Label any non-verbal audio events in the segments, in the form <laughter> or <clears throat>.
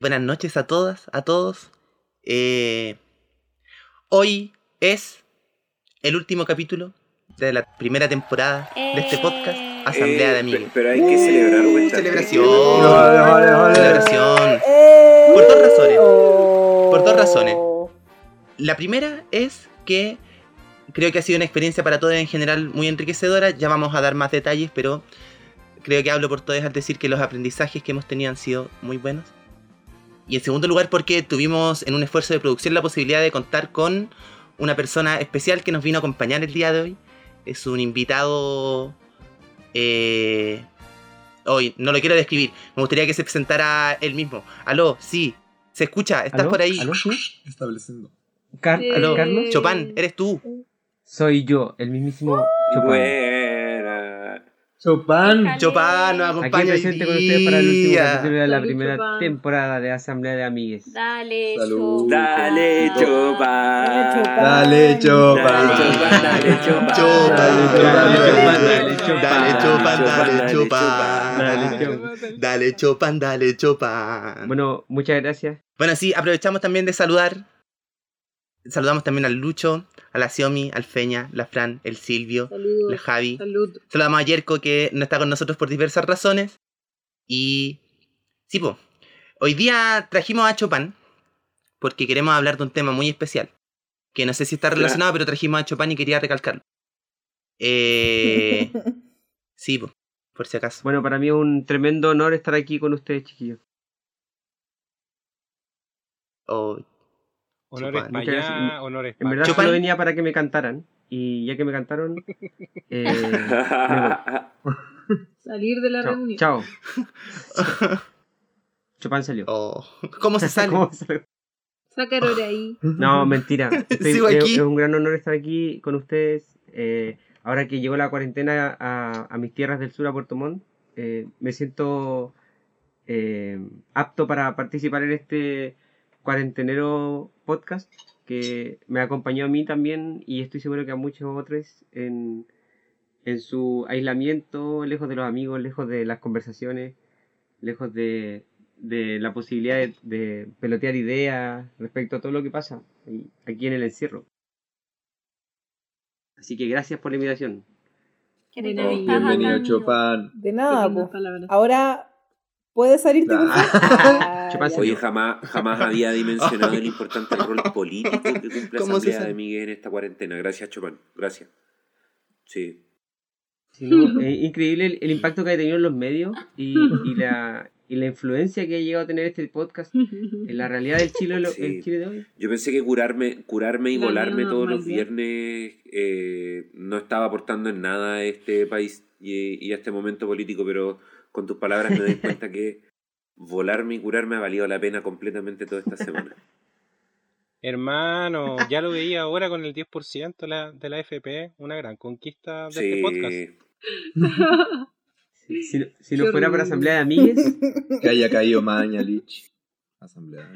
Buenas noches a todas, a todos. Eh, hoy es el último capítulo de la primera temporada de este podcast, Asamblea de Eh, Amigos. pe- Pero hay que celebrar, güey. Celebración. Vale, vale, vale. Celebración. Eh, Por dos razones. oh. Por dos razones. La primera es que creo que ha sido una experiencia para todos en general muy enriquecedora. Ya vamos a dar más detalles, pero creo que hablo por todos al decir que los aprendizajes que hemos tenido han sido muy buenos. Y en segundo lugar, porque tuvimos en un esfuerzo de producción la posibilidad de contar con una persona especial que nos vino a acompañar el día de hoy. Es un invitado. Eh, hoy, no lo quiero describir. Me gustaría que se presentara él mismo. Aló, sí. ¿Se escucha? ¿Estás ¿Aló? por ahí? ¿Aló? ¿Sí? Estableciendo. Car- Aló, ¿Carlos? Chopin, ¿eres tú? Soy yo, el mismísimo Chopin. Chopin. Chopin nos Aquí acompaña hoy presente con ustedes para el último capítulo de la primera Chopin. temporada de Asamblea de Amigues. Dale, Salud. Chopin. Dale, Chopin. Dale, Chopin. Dale, Chopin, dale, Chopin. Dale, Chopin, Dale, Chopin, dale, Dale, Chopin. Dale, Dale, Chopin, dale, Chopin. Bueno, muchas gracias. Bueno, sí, aprovechamos también de saludar. Saludamos también al Lucho, a la Xiomi, al Feña, la Fran, el Silvio, Saludos. la Javi. Salud. Saludamos a Yerko que no está con nosotros por diversas razones. Y. Sí, pues. Hoy día trajimos a Chopin porque queremos hablar de un tema muy especial. Que no sé si está relacionado, pero trajimos a Chopin y quería recalcarlo. Eh, <laughs> sí, po, por si acaso. Bueno, para mí es un tremendo honor estar aquí con ustedes, chiquillos. Oh, Honores Chopin. para allá, honores En verdad solo venía para que me cantaran. Y ya que me cantaron, <laughs> eh, <laughs> Salir de la chao. reunión. chao. <laughs> Chopin salió. oh. ¿Cómo se sale? Sácalo de ahí. No, mentira. Estoy- Sigo es, un gran honor estar aquí con ustedes. Eh, ahora que llegó la cuarentena a, a mis tierras del sur, a Puerto Montt, eh, me siento eh, apto para participar en este cuarentenero podcast que me acompañó a mí también y estoy seguro que a muchos otros en, en su aislamiento, lejos de los amigos, lejos de las conversaciones, lejos de, de la posibilidad de, de pelotear ideas respecto a todo lo que pasa aquí en el encierro. Así que gracias por la invitación. Oh, bienvenido, Chopin. De nada, palabras. Ahora, ¿puedes salirte favor? <laughs> Ah. Oye, jamás, jamás había dimensionado el importante rol político que cumple <laughs> ¿Cómo se Asamblea de Miguel en esta cuarentena. Gracias, Chopin. Gracias. Sí. Sí, ¿no? Es <laughs> increíble el, el impacto que ha tenido en los medios y, y la, y la influencia que ha llegado a tener este podcast en la realidad del Chile, lo- Sí. el Chile de hoy. Yo pensé que curarme, curarme y La volarme todos los viernes eh, no estaba aportando en nada a este país y, y a este momento político, pero con tus palabras me doy <laughs> cuenta que volarme y curarme ha valido la pena completamente toda esta semana. Hermano, <laughs> ya lo veía ahora con el 10% de la, de la FP, una gran conquista de este podcast. <laughs> Si, Qué fuera por horrible. Asamblea de Amigues, Que haya caído Mañalich. Asamblea.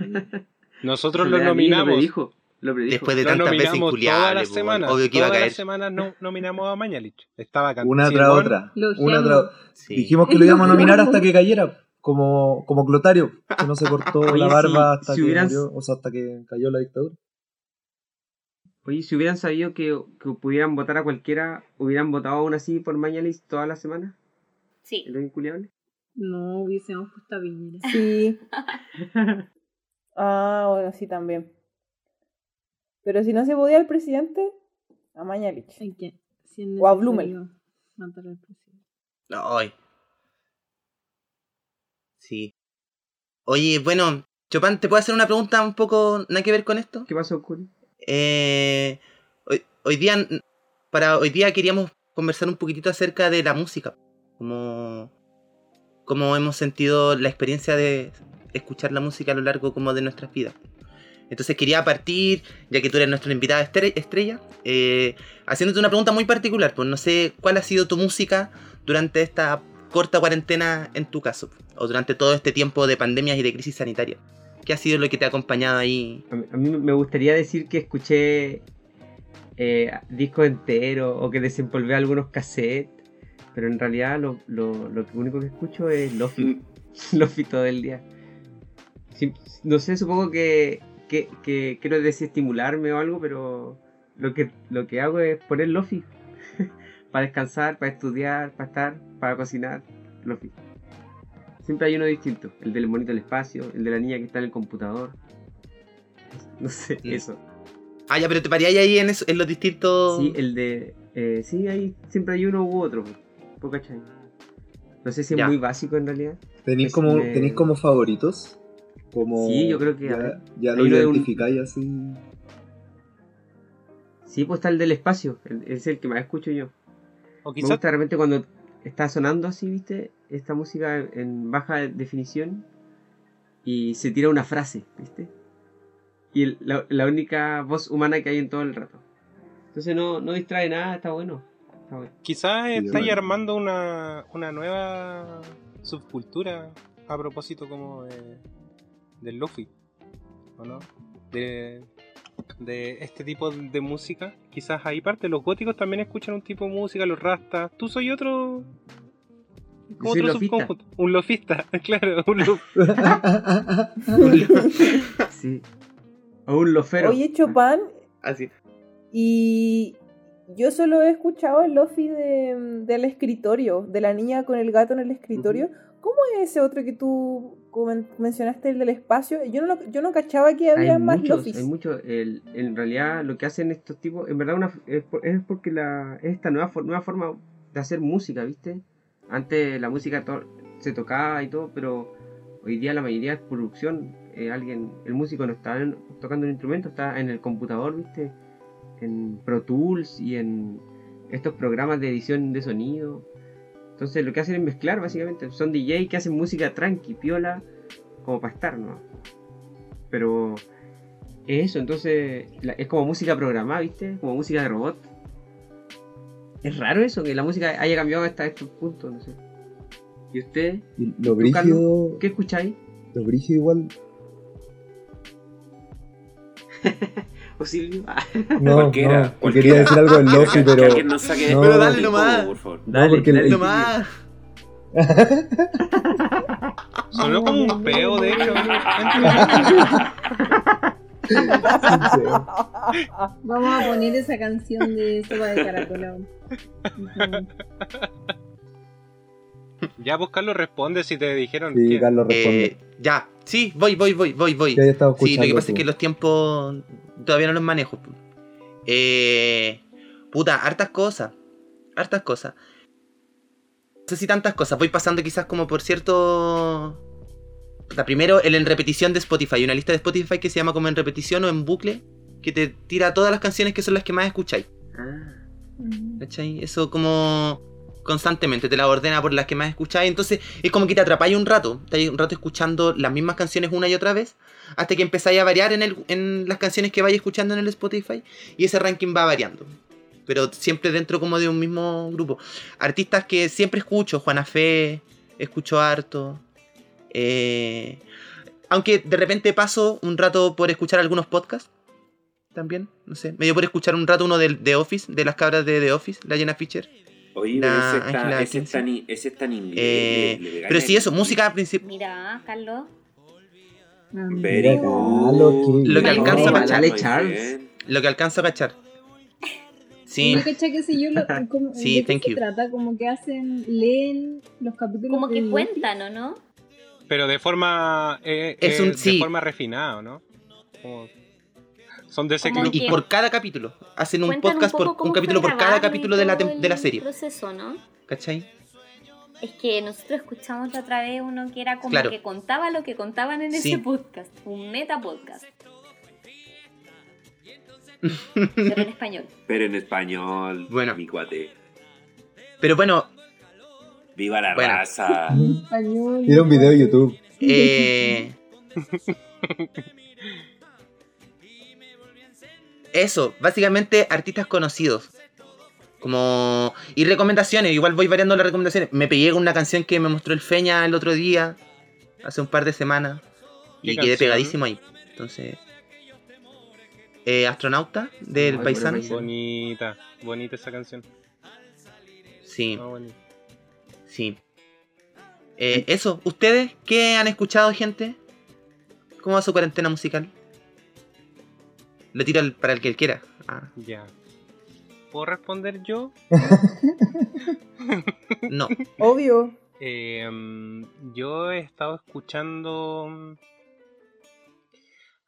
Nosotros lo Asamblea de Amigues lo nominamos. predijo. Lo predijo. Después de tantas veces nominamos todas inculiable, las po, semanas. obvio que iba a todas caer. las semanas no, nominamos a Mañalich. Estaba <laughs> Una tras otra. Una tras Sí. Dijimos que lo <laughs> íbamos a nominar hasta que <laughs> cayera. Como, como Clotario, que no se cortó Oye, la si- barba hasta si que hubieran- murió, o sea, hasta que cayó la dictadura. Oye, si hubieran sabido que, que pudieran votar a cualquiera, hubieran votado aún así por Mañalis todas las semanas, Sí. en lo inculiable. No hubiésemos puesto a Piñera. Sí. Ah, bueno, sí, también. Pero si no se podía el presidente, a Mañalich. Hay que- si O a Blumel. matar al presidente. Ay. Sí. Oye, bueno, Chopin, ¿te puedo hacer una pregunta un poco nada que ver con esto? ¿Qué pasó, Curi? Eh, hoy, hoy día, para hoy día queríamos conversar un poquitito acerca de la música. Como, como hemos sentido la experiencia de escuchar la música a lo largo como de nuestras vidas. Entonces quería partir, ya que tú eres nuestra invitada estre- estrella, eh, haciéndote una pregunta muy particular. Pues no sé cuál ha sido tu música durante esta corta cuarentena en tu caso, o durante todo este tiempo de pandemias y de crisis sanitaria. ¿Qué ha sido lo que te ha acompañado ahí? A mí, a mí me gustaría decir que escuché eh, discos enteros o que desempolvé algunos cassettes, pero en realidad lo, lo, lo único que escucho es Lofi. <laughs> Lofi todo el día. No sé, supongo que, que, que quiero desestimularme o algo, pero lo que, lo que hago es poner lofi. <laughs> para descansar, para estudiar, para estar, para cocinar. Lofi. Siempre hay uno distinto. El del monito del espacio, el de la niña que está en el computador. No sé, Mm. eso. Ah, ya, pero te parías ahí en, eso- en los distintos. Sí, el de. eh, sí, hay, siempre hay uno u otro. po, ¿cachai? No sé si es Ya. muy básico en realidad. ¿Tenéis como, me- ¿tenéis como favoritos? Como Sí, yo creo que, ver, ya, ya lo un- identificáis así. Sí, pues está el del espacio. el- es el que más escucho yo. O Me quizás gusta de repente cuando está sonando así, ¿viste? Esta música en baja definición y se tira una frase, ¿viste? Y el- la, la única voz humana que hay en todo el rato. Entonces no, no distrae nada, está bueno. Está bueno. Quizás Sí, estáis bueno. armando una, una nueva subcultura a propósito como de, del lofi, ¿o no? De, de este tipo de música. Quizás ahí parte, los góticos también escuchan un tipo de música, los rastas. Tú soy otro... Otro lofista. subconjunto. Un lofista, <laughs> claro. Un lof- <laughs> Sí. O un lofero. Oye, Chopin, <laughs> Así. y yo solo he escuchado el lofi de, del escritorio, de la niña con el gato en el escritorio. ¿Cómo es ese otro que tú comen- mencionaste, el del espacio? Yo no, lo- yo no cachaba que había hay más muchos, lofis. hay muchos. El- en realidad lo que hacen estos tipos, en verdad una, es, por- es porque la, es esta nueva, nueva forma de hacer música, ¿viste? Antes la música to- se tocaba y todo, pero hoy día la mayoría es producción. Eh, alguien, el músico no está en- tocando un instrumento, está en el computador, ¿viste? En Pro Tools y en estos programas de edición de sonido. Entonces lo que hacen es mezclar básicamente. Son DJ que hacen música tranqui, piola, como para estar, ¿no? Pero es eso, entonces la- es como música programada, ¿viste? Como música de robot. Es raro eso, que la música haya cambiado hasta estos puntos, no sé. ¿Y usted? Lo brígido, ¿Qué escucháis? lo brígido igual. <laughs> <laughs> No, Cualquiera, no, que cualquiera. quería decir algo del Lofi, <laughs> Que pero. alguien nos saque No. Pero dale nomás. por favor. No, porque el- dale. Lo más. Sonó como un peo, de hecho. <laughs> Vamos a poner esa canción de sopa de caracol. Ya, pues Carlos responde si te dijeron Sí, quién. Carlos responde. Eh, ya, sí, voy, voy, voy, voy, voy. que Sí, lo que pasa tú. es que los tiempos todavía no los manejo. Eh, puta, hartas cosas. Hartas cosas. No sé si tantas cosas. Voy pasando quizás como por cierto... Puta, primero, el en repetición de Spotify. Una lista de Spotify que se llama como en repetición o en bucle. Que te tira todas las canciones que son las que más escucháis. Ah, ¿Cachai? Eso como constantemente, te la ordena por las que más escucháis. Entonces es como que te atrapáis un rato. Estáis un rato escuchando las mismas canciones una y otra vez. Hasta que empezáis a variar en, el, en las canciones que vais escuchando en el Spotify. Y ese ranking va variando. Pero siempre dentro como de un mismo grupo. Artistas que siempre escucho. Juana Fe, escucho harto. Eh, aunque de repente paso un rato por escuchar algunos podcasts. También, no sé. Me dio por escuchar un rato uno de The Office, de las cabras de The Office, la Jenna Fischer. Oye, ese está, ese está, ese está en inglés. Eh, le- le pero sí, eso, música principal. Mira, Carlos. Very good. Lo que alcanza a cachar. Lo que alcanzo a cachar. Sí, ¿No cachai que sé yo? Lo, <laughs> como, Sí, ¿de qué thank se you. trata? Como que hacen, leen los capítulos. Como que cuentan, ¿o no? Pero de forma. eh, Es eh, un- de sí. forma refinada, ¿no? Como- son de ese club. y por cada capítulo. Hacen un podcast poco por un capítulo por cada capítulo de la, de la serie. proceso, ¿no? ¿Cachai? Es que nosotros escuchamos la otra vez uno que era como Claro. que contaba lo que contaban en Sí. ese podcast. Un meta podcast. <laughs> Pero en español. Pero en español, Bueno. mi cuate. Pero bueno, ¡Viva la Bueno. raza! Era un video de YouTube. eh... <laughs> Eso, básicamente artistas conocidos. Como... Y recomendaciones, igual voy variando las recomendaciones. Me pegué con una canción que me mostró el Feña el otro día, hace un par de semanas. Y ¿Qué quedé canción? pegadísimo ahí. Entonces... Eh, Astronauta, del Ay, Paisano. Bonita, bonita esa canción. Sí, Ah, sí. Eh, eso, ¿ustedes qué han escuchado, gente? ¿Cómo va su cuarentena musical? Lo tiro al- para el que él quiera. Ah, Ya. ¿Puedo responder yo? <laughs> no. Obvio. Eh, mm, yo he estado escuchando. mm,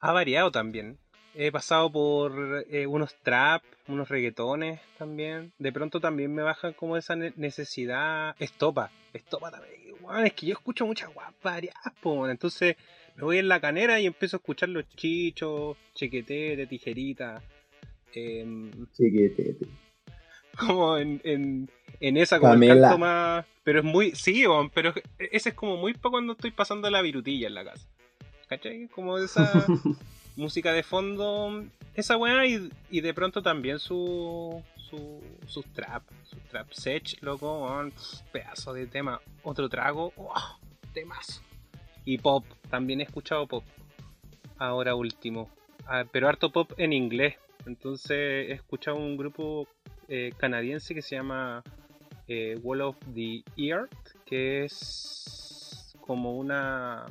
Ha variado también. He pasado por eh, unos trap, unos reggaetones también. De pronto también me baja como esa ne- necesidad. Estopa. Estopa también. Es que yo escucho muchas guapas variadas, weón. Entonces me voy en la canera y empiezo a escuchar los chichos, chequetete, tijerita. em, Chiquitete. como en, en, en esa como el canto más pero es muy sí pero ese es como muy para cuando estoy pasando la virutilla en la casa ¿cachai? como esa <laughs> música de fondo esa weá y, y de pronto también su su sus trap sus trap sech loco weón, pedazo de tema otro trago wow, temazo y pop también he escuchado pop ahora último Ah, pero harto pop en inglés entonces he escuchado un grupo eh, canadiense que se llama eh, Wall of the Earth, que es como una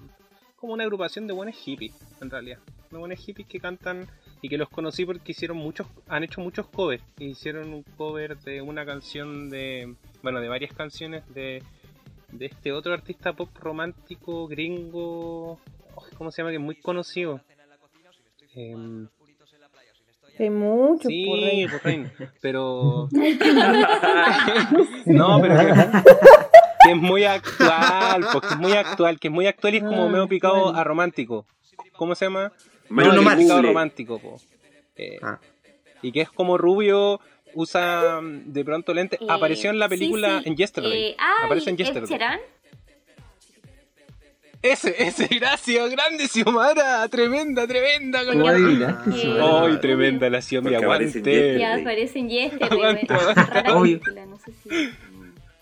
como una agrupación de buenos hippies, en realidad. De buenos hippies que cantan y que los conocí porque hicieron muchos, han hecho muchos covers. Hicieron un cover de una canción de, bueno, de varias canciones de, de este otro artista pop romántico gringo, ¿cómo se llama? Que es muy conocido. Em, Hay muchos, Sí, pero. <laughs> no, pero que, que es muy actual, porque es muy actual, que es muy actual y es como Ah, medio picado a romántico. ¿Cómo se llama? Bruno No, Mars. picado romántico, po. Eh, Ah. Y que es como rubio, usa mm, de pronto lentes. Eh, Apareció en la película sí. en Yesterday. Eh, ay, Aparece en Yesterday. Ese, ese, gracias, grande Xiomara, tremenda, tremenda. Eh, Xiomara? Ay, tremenda la en aguante. Ya aparece en Yesterday. Obvio. película, no sé si.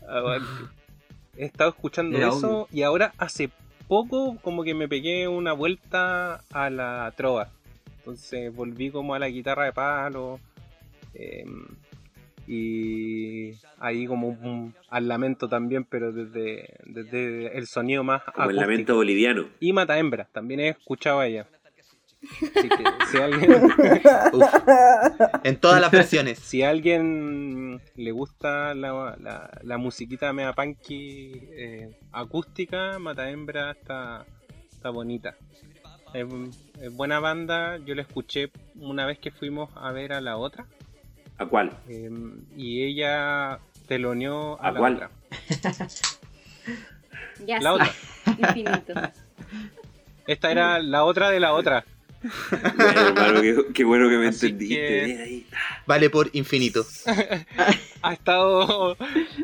Aguante. He estado escuchando Era eso obvio. y ahora hace poco como que me pegué una vuelta a la trova. Entonces volví como a la guitarra de palo. Eh, y ahí como un- al lamento también, pero desde, desde el sonido más Como el lamento boliviano. Y Mata Hembra, también he escuchado a ella. Así que <laughs> si alguien, Uf. En todas las versiones. <laughs> si a alguien le gusta la, la, la musiquita mea punky eh, acústica, Mata Hembra está, está bonita. Es, es buena banda, yo la escuché una vez que fuimos a ver a la otra ¿A cuál? eh, y ella teloneó a, ¿A la cuál? otra. <laughs> Ya La otra. infinito. Esta era la otra de la otra. Bueno, hermano, qué, qué bueno que me Así entendiste. que- Bien ahí. Vale por infinito. <laughs> ha estado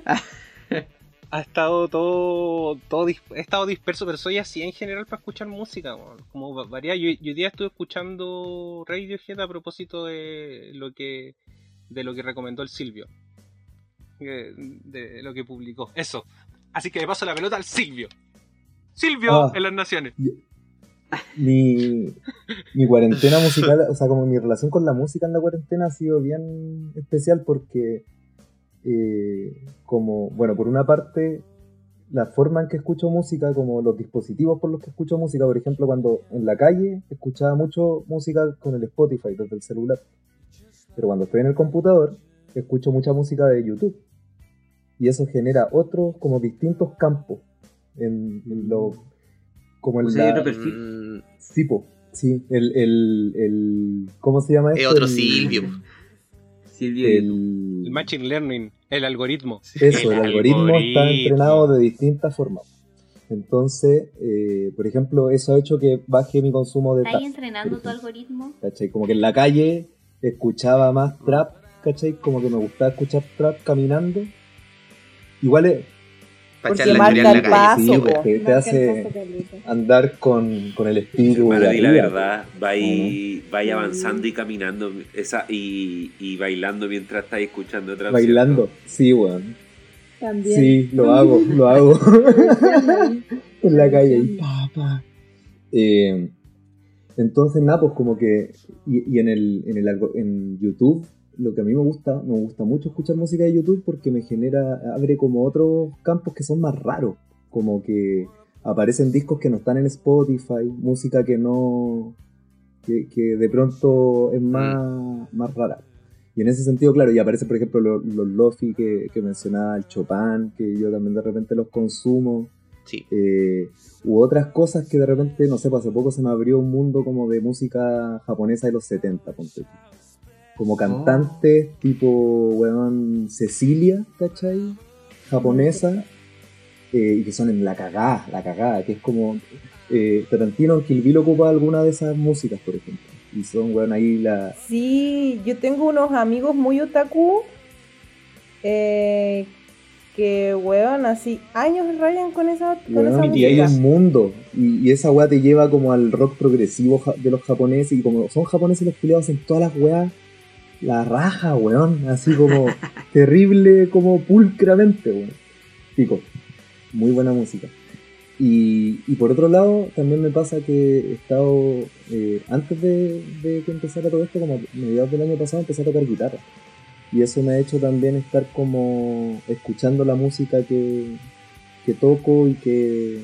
<laughs> ha estado todo todo he estado disperso pero soy así en general para escuchar música como va- varía yo, yo hoy día estuve escuchando Radiohead a propósito de lo que de lo que recomendó el Silvio. De lo que publicó. Eso. Así que le paso la pelota al Silvio. Silvio Ah. en las naciones. Mi, mi cuarentena musical, o sea, como mi relación con la música en la cuarentena ha sido bien especial porque, eh, como, bueno, por una parte, la forma en que escucho música, como los dispositivos por los que escucho música, por ejemplo, cuando en la calle escuchaba mucho música con el Spotify desde el celular, pero cuando estoy en el computador, escucho mucha música de YouTube. Y eso genera otros, como distintos campos en, en lo, como en O sea, hay la- otro perfil. Mm, Sí, el, el, el ¿cómo se llama Es esto? otro El- Silvio. Silvio. El, el Machine Learning el algoritmo eso, el, El algoritmo, está entrenado de distintas formas. Entonces, eh, por ejemplo, eso ha hecho que baje mi consumo de ¿Estás entrenando tu algoritmo? ¿Cachai? Como que en la calle escuchaba más trap, ¿cachai? Como que me gustaba escuchar trap caminando. Igual es, Para Porque marca el la calle. paso, sí, po. pues, te, hace andar con, con el espíritu. Hermano, de di la verdad, va ahí, va ahí avanzando y caminando esa, y, y bailando mientras estáis escuchando otra Bailando, sí, weón. También. Sí, lo hago, lo hago. <laughs> <laughs> En la calle y pa, pa. Eh, entonces, nada, pues como que. Y, y en, el, en, el, en YouTube, lo que a mí me gusta, me gusta mucho escuchar música de YouTube porque me genera. abre como otros campos que son más raros. Como que aparecen discos que no están en Spotify, música que no. que, que de pronto es más, más rara. Y en ese sentido, claro, y aparecen, por ejemplo, los, los Lofi que, que mencionaba, el Chopin, que yo también de repente los consumo. Sí. Eh, u otras cosas que de repente, no sé, pues hace poco se me abrió un mundo como de música japonesa de los 70, ponte tú. Como cantantes tipo, weón, Cecilia, ¿cachai? Japonesa, eh, y que son en la cagada, la cagada, que es como eh, Tarantino Kill Bill ocupa alguna de esas músicas, por ejemplo. Y son, weón, ahí la... Sí, yo tengo unos amigos muy otaku eh, que, weón, así años rayan con esa, con esa y hay música. un mundo. Y, y esa weá te lleva como al rock progresivo de los japoneses. Y como son japoneses los culiados en todas las weas, la raja, weón. Así como <laughs> terrible, como pulcramente, weón. Pico. Muy buena música. Y, y por otro lado, también me pasa que he estado, eh, antes de, de que empezara todo esto, como a mediados del año pasado, empecé a tocar guitarra. Y eso me ha hecho también estar como escuchando la música que, que toco y que,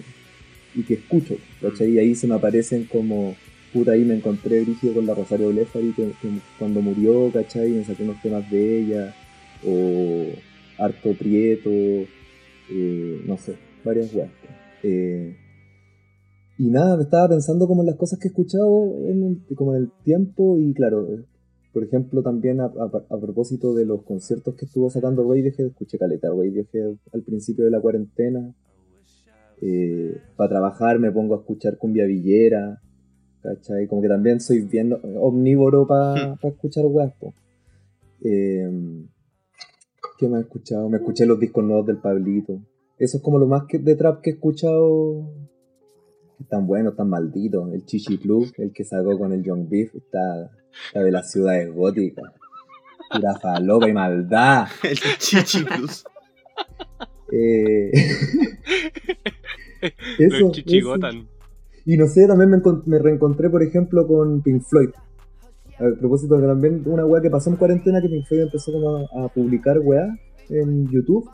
y que escucho. ¿cachai? Y ahí se me aparecen como, puta, ahí me encontré brígido con la Rosario Blefari que, que cuando murió, ¿cachai? Me saqué unos temas de ella, o Harto Prieto, eh, no sé, varias weas. Eh, y nada, me estaba pensando como en las cosas que he escuchado en el, como en el tiempo y claro, por ejemplo también a, a- a propósito de los conciertos que estuvo sacando Radiohead, escuché caleta Radiohead al principio de la cuarentena. para trabajar me pongo a escuchar cumbia villera, ¿cachai? Como que también soy bien omnívoro para escuchar weas, po. Eh, ¿Qué más he escuchado? Me escuché los discos nuevos del Pablito. Eso es como lo más que, de trap que he escuchado. Tan bueno, tan maldito. El Chichi Club, el que sacó con el Young Beef, está, está de las ciudades góticas. Pura falopa y maldad. <laughs> El Chichi Plus. Eh, <laughs> eso, Los chichigotan. eso. Y no sé, también me, encon- me reencontré, por ejemplo, con Pink Floyd. A propósito que también una weá que pasó en cuarentena que Pink Floyd empezó como a, a publicar weá en YouTube.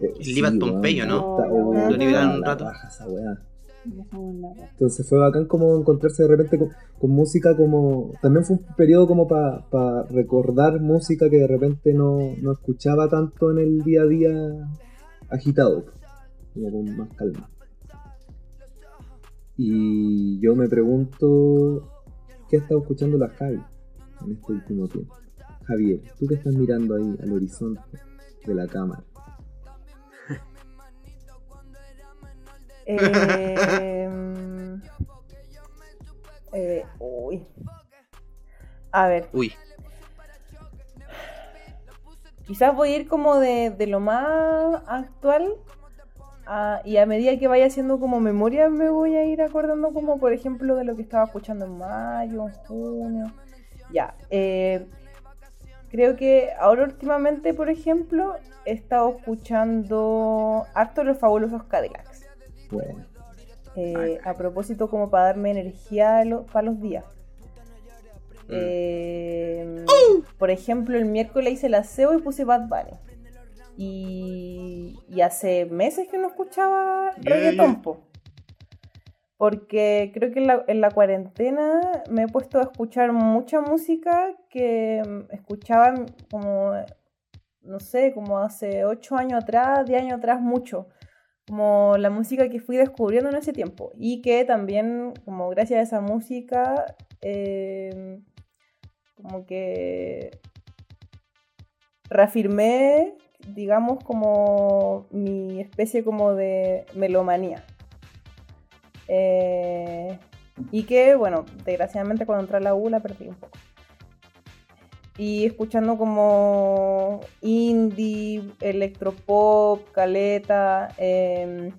Eh, El Libat weón, Pompeyo, ¿no? oh, Lo liberaron un la rato. raja esa weá. Entonces fue bacán como encontrarse de repente con, música como... También fue un periodo como para recordar música que de repente no, no escuchaba tanto en el día a día agitado, como con más calma. Y yo me pregunto, ¿qué ha estado escuchando la Javi en este último tiempo? Javier, tú que estás mirando ahí al horizonte de la cámara. Eh, eh, uy. A ver, Uy, quizás voy a ir como de, de lo más actual a- y a medida que vaya haciendo como memoria me voy a ir acordando como por ejemplo de lo que estaba escuchando en mayo, en junio. Ya, eh, creo que ahora últimamente, por ejemplo, he estado escuchando harto los fabulosos Cadillacs. Bueno, Eh, a propósito, como para darme energía para los días. Eh, por ejemplo, el miércoles hice el aseo y puse Bad Bunny. Y, y hace meses que no escuchaba reggaetón, po. Porque creo que en la, en la cuarentena me he puesto a escuchar mucha música que mm, escuchaba como, no sé, como hace 8 años atrás, 10 años atrás, mucho como la música que fui descubriendo en ese tiempo y que también como gracias a esa música eh, como que reafirmé digamos como mi especie como de melomanía. Eh, y que bueno desgraciadamente cuando entré a la U la perdí un poco y escuchando como indie, electropop, caleta. eh,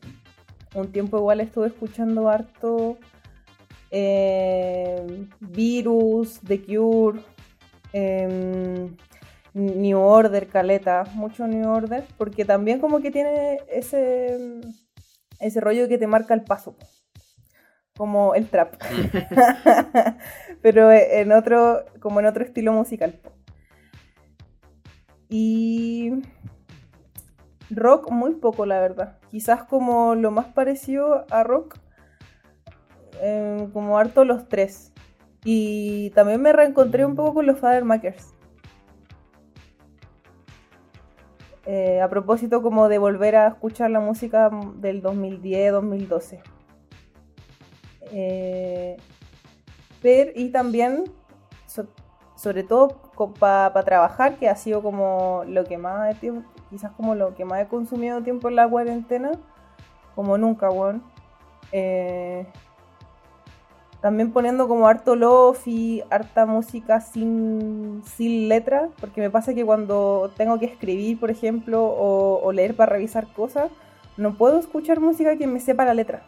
un tiempo igual estuve escuchando harto eh, Virus, The Cure, eh, New Order, caleta, mucho New Order, porque también como que tiene ese, ese rollo que te marca el paso, como el trap. <laughs> pero en otro, como en otro estilo musical. Y rock muy poco, la verdad. Quizás como lo más parecido a rock, eh, como harto los tres. Y también me reencontré un poco con los Father Makers. Eh, a propósito como de volver a escuchar la música del 2010-2012. Eh, pero, y también, so- sobre todo para trabajar, que ha sido como lo que más tiempo, quizás como lo que más he consumido tiempo en la cuarentena, como nunca, weón. Eh, también poniendo como harto lofi, harta música sin, sin letra, porque me pasa que cuando tengo que escribir, por ejemplo, o, o leer para revisar cosas, no puedo escuchar música que me sepa la letra,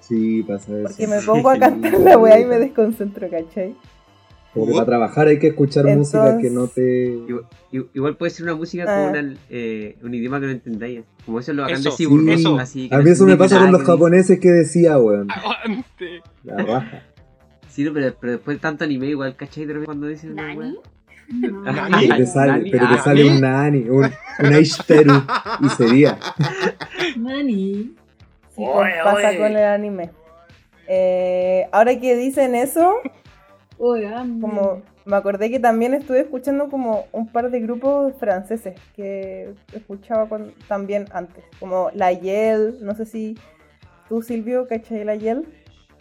Sí, pasa eso. porque me pongo a cantar <laughs> la weá y me desconcentro, ¿cachai? Como que para trabajar hay que escuchar música que no te. Igual, igual puede ser una música Ah. con una, eh, un idioma que no entendáis. Como eso es lo bacán Eso, de Rós, eso. así que A mí eso me pasa con los japoneses que decía, weón. Aguante. La raja. Sí, no, pero, pero después de tanto anime, igual, ¿cachai? De repente cuando dicen una wea. Nani. Que te sale, Nani. pero te sale un nani, un, un Aishiteru, y sería. Nani. Pasa con el anime. Eh, ahora que dicen eso, como me acordé que también estuve escuchando como un par de grupos franceses que escuchaba con- también antes, como La Yel, no sé si tú Silvio, ¿cachai La Yel?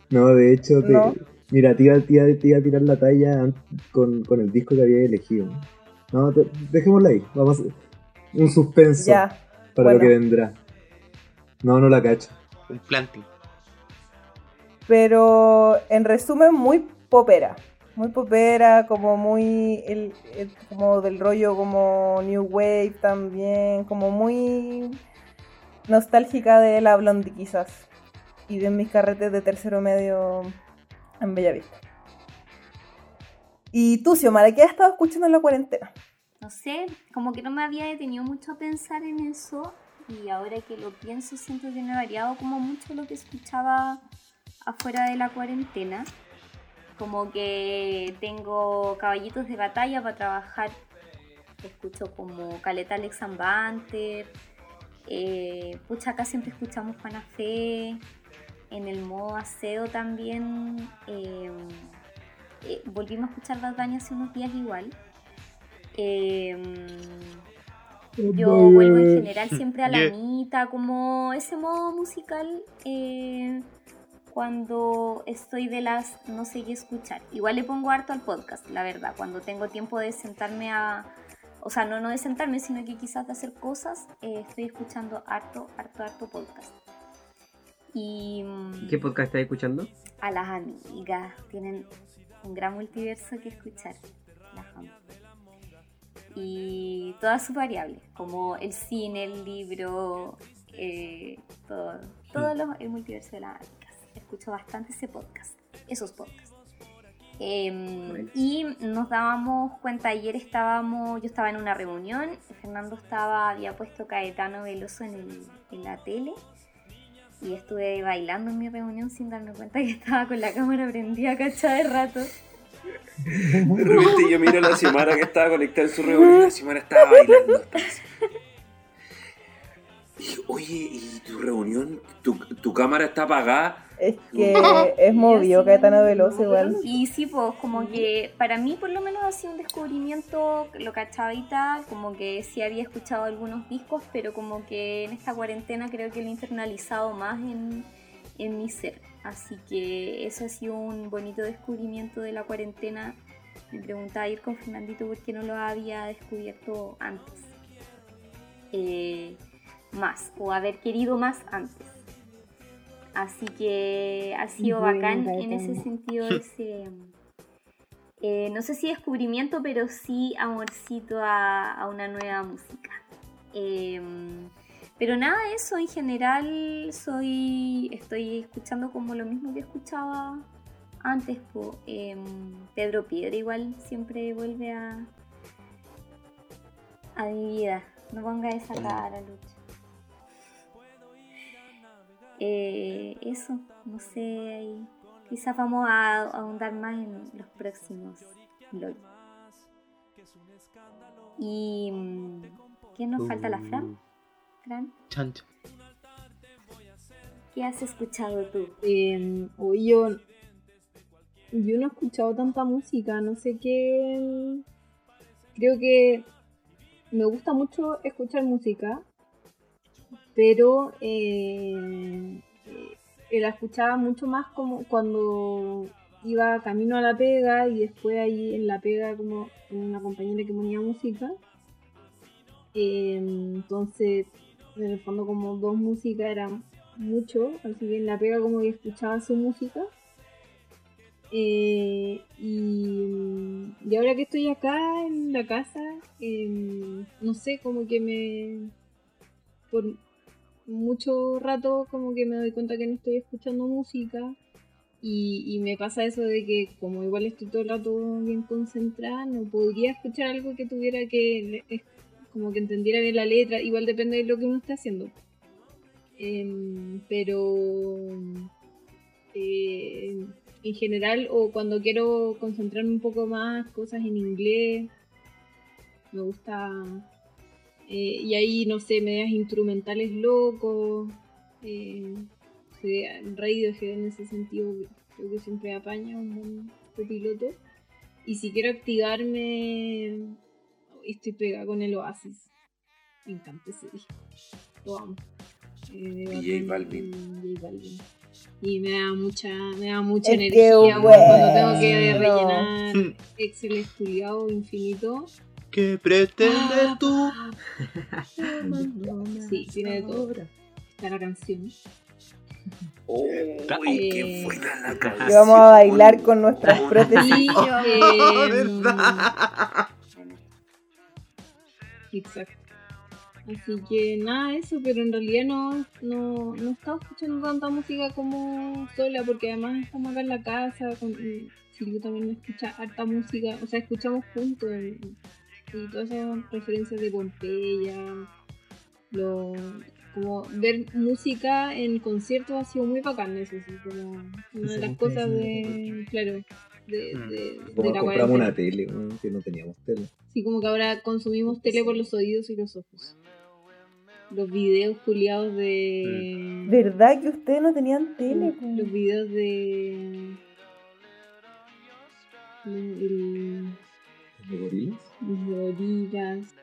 No, de hecho, te- No. mira, te iba, te iba- te iba a tirar la talla con, con el disco que había elegido. No, te- dejémosla ahí. Vamos a un suspenso Ya, para bueno. lo que vendrá. No, no la cacho. Un planting. pero en resumen muy popera, muy popera, como muy el, el- como del rollo como New Wave también, como muy nostálgica de la Blondie quizás y de mis carretes de tercero medio en Bellavista. Y tú, Xiomara, ¿qué has estado escuchando en la cuarentena? No sé, como que no me había detenido mucho a pensar en eso y ahora que lo pienso siento que no he variado como mucho lo que escuchaba afuera de la cuarentena. Como que tengo caballitos de batalla para trabajar. Escucho como Caleta Alex Banter. Eh, pucha, acá siempre escuchamos Juana Fe. En el modo aseo también. eh, eh, volvimos a escuchar Bad Bunny hace unos días igual. Eh, yo vuelvo en general siempre a la Yeah. mitad, como ese modo musical eh, cuando estoy de las no sé qué escuchar. Igual le pongo harto al podcast, la verdad, cuando tengo tiempo de sentarme a... O sea, no, no de sentarme, sino que quizás de hacer cosas, eh, estoy escuchando harto, harto, harto podcast. Y mm, ¿Qué podcast estáis escuchando? a las amigas. Tienen un gran multiverso que escuchar. Las amo. Y todas sus variables, como el cine, el libro, eh, todo, todo lo- el multiverso de las amigas. Escucho bastante ese podcast, esos podcasts. Bueno. y nos dábamos cuenta, ayer estábamos, yo estaba en una reunión, Fernando estaba, había puesto Caetano Veloso en, el- en la tele y estuve bailando en mi reunión sin darme cuenta que estaba con la cámara prendida cachada de rato. De repente yo miro a la Xiomara que estaba conectada en su reunión y la Xiomara estaba bailando. Y dije, oye, ¿y tu reunión? ¿Tu, tu cámara está apagada? Es que es movido Caetano Veloso igual. Y sí, pues como que para mí por lo menos ha sido un descubrimiento, lo cachaba y tal, como que sí había escuchado algunos discos, pero como que en esta cuarentena creo que lo he internalizado más en, en mi ser. Así que eso ha sido un bonito descubrimiento de la cuarentena. Me preguntaba ir con Fernandito por qué no lo había descubierto antes. Eh, más, o haber querido más antes. Así que ha sido Bueno, bacán en ese sentido ese... <laughs> eh, no sé si descubrimiento, pero sí amorcito a, a una nueva música. Em, pero nada, eso en general soy estoy escuchando como lo mismo que escuchaba antes. po. Em, Pedro Piedra igual siempre vuelve a, a mi vida. No ponga esa cara, Lucho. Eh, eso, no sé, ahí. quizás vamos a ahondar más en los próximos blogs. Y mm, ¿qué nos falta la Fran? Chancho. ¿qué has escuchado tú? Eh, hoy yo, yo no he escuchado tanta música, no sé qué. Creo que me gusta mucho escuchar música, pero eh, eh, la escuchaba mucho más como cuando iba camino a la pega y después ahí en la pega como con una compañera que ponía música. Eh, entonces, en el fondo como dos músicas eran mucho, así que en la pega como que escuchaba su música. Eh, y, y ahora que estoy acá en la casa, eh, no sé, como que me... Por mucho rato como que me doy cuenta que no estoy escuchando música y, y me pasa eso de que como igual estoy todo el rato bien concentrada, no podría escuchar algo que tuviera que... como que entendiera bien la letra, igual depende de lo que uno esté haciendo. Em, pero eh, en general o cuando quiero concentrarme un poco más cosas en inglés me gusta eh, y ahí no sé medias instrumentales locos eh, Radiohead en ese sentido creo que siempre apaña un buen copiloto y si quiero activarme estoy pegada con el Oasis me encanta ese disco lo amo eh, DJ Balvin. DJ Balvin. Y me da mucha, me da mucha Es energía bueno. cuando tengo que rellenar Excel estudiado infinito. ¿Qué pretendes tú? Sí, tiene de todo. Está la canción. Uy, qué buena la canción. Que vamos a bailar con nuestras prótesis. Y, <laughs> Oh, Exacto. Así que nada, eso, pero en realidad no, no, no estaba escuchando tanta música como sola, porque además estamos acá en la casa, con, Silvio también escucha harta música, o sea, escuchamos juntos, y, y todas esas referencias de Pompeya, lo, como ver música en conciertos ha sido muy bacán, eso sí, como una de las cosas de, claro, de, Mm. de, de Como la compramos cuarentena. una tele, que no teníamos tele. Sí, como que ahora consumimos tele por los oídos y los ojos. Los videos culiados de. ¿Verdad que ustedes no tenían tele? Los videos de. El, ¿De gorilas? de gorilas.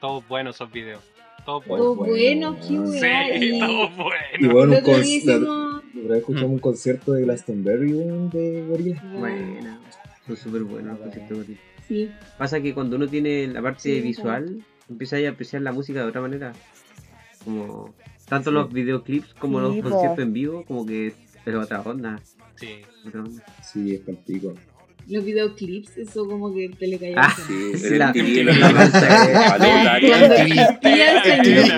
Todos buenos esos videos. Todo bueno, bueno. qué weá. Sí, y todos Y bueno, el un otro día con- hicimos. la otra vez escuchamos un concierto de Glastonbury de gorilas. Buena. Son súper buenos los conciertos de. Sí, Pasa que cuando uno tiene la parte Sí, visual, empieza a apreciar la música de otra manera. Como tanto Sí. los videoclips como Sí, los conciertos en vivo, como que es otra onda. Sí. otra onda. Sí, es palpico. Los videoclips, eso como que te le cayó. Ah, Sí, Sí, el la- Sí.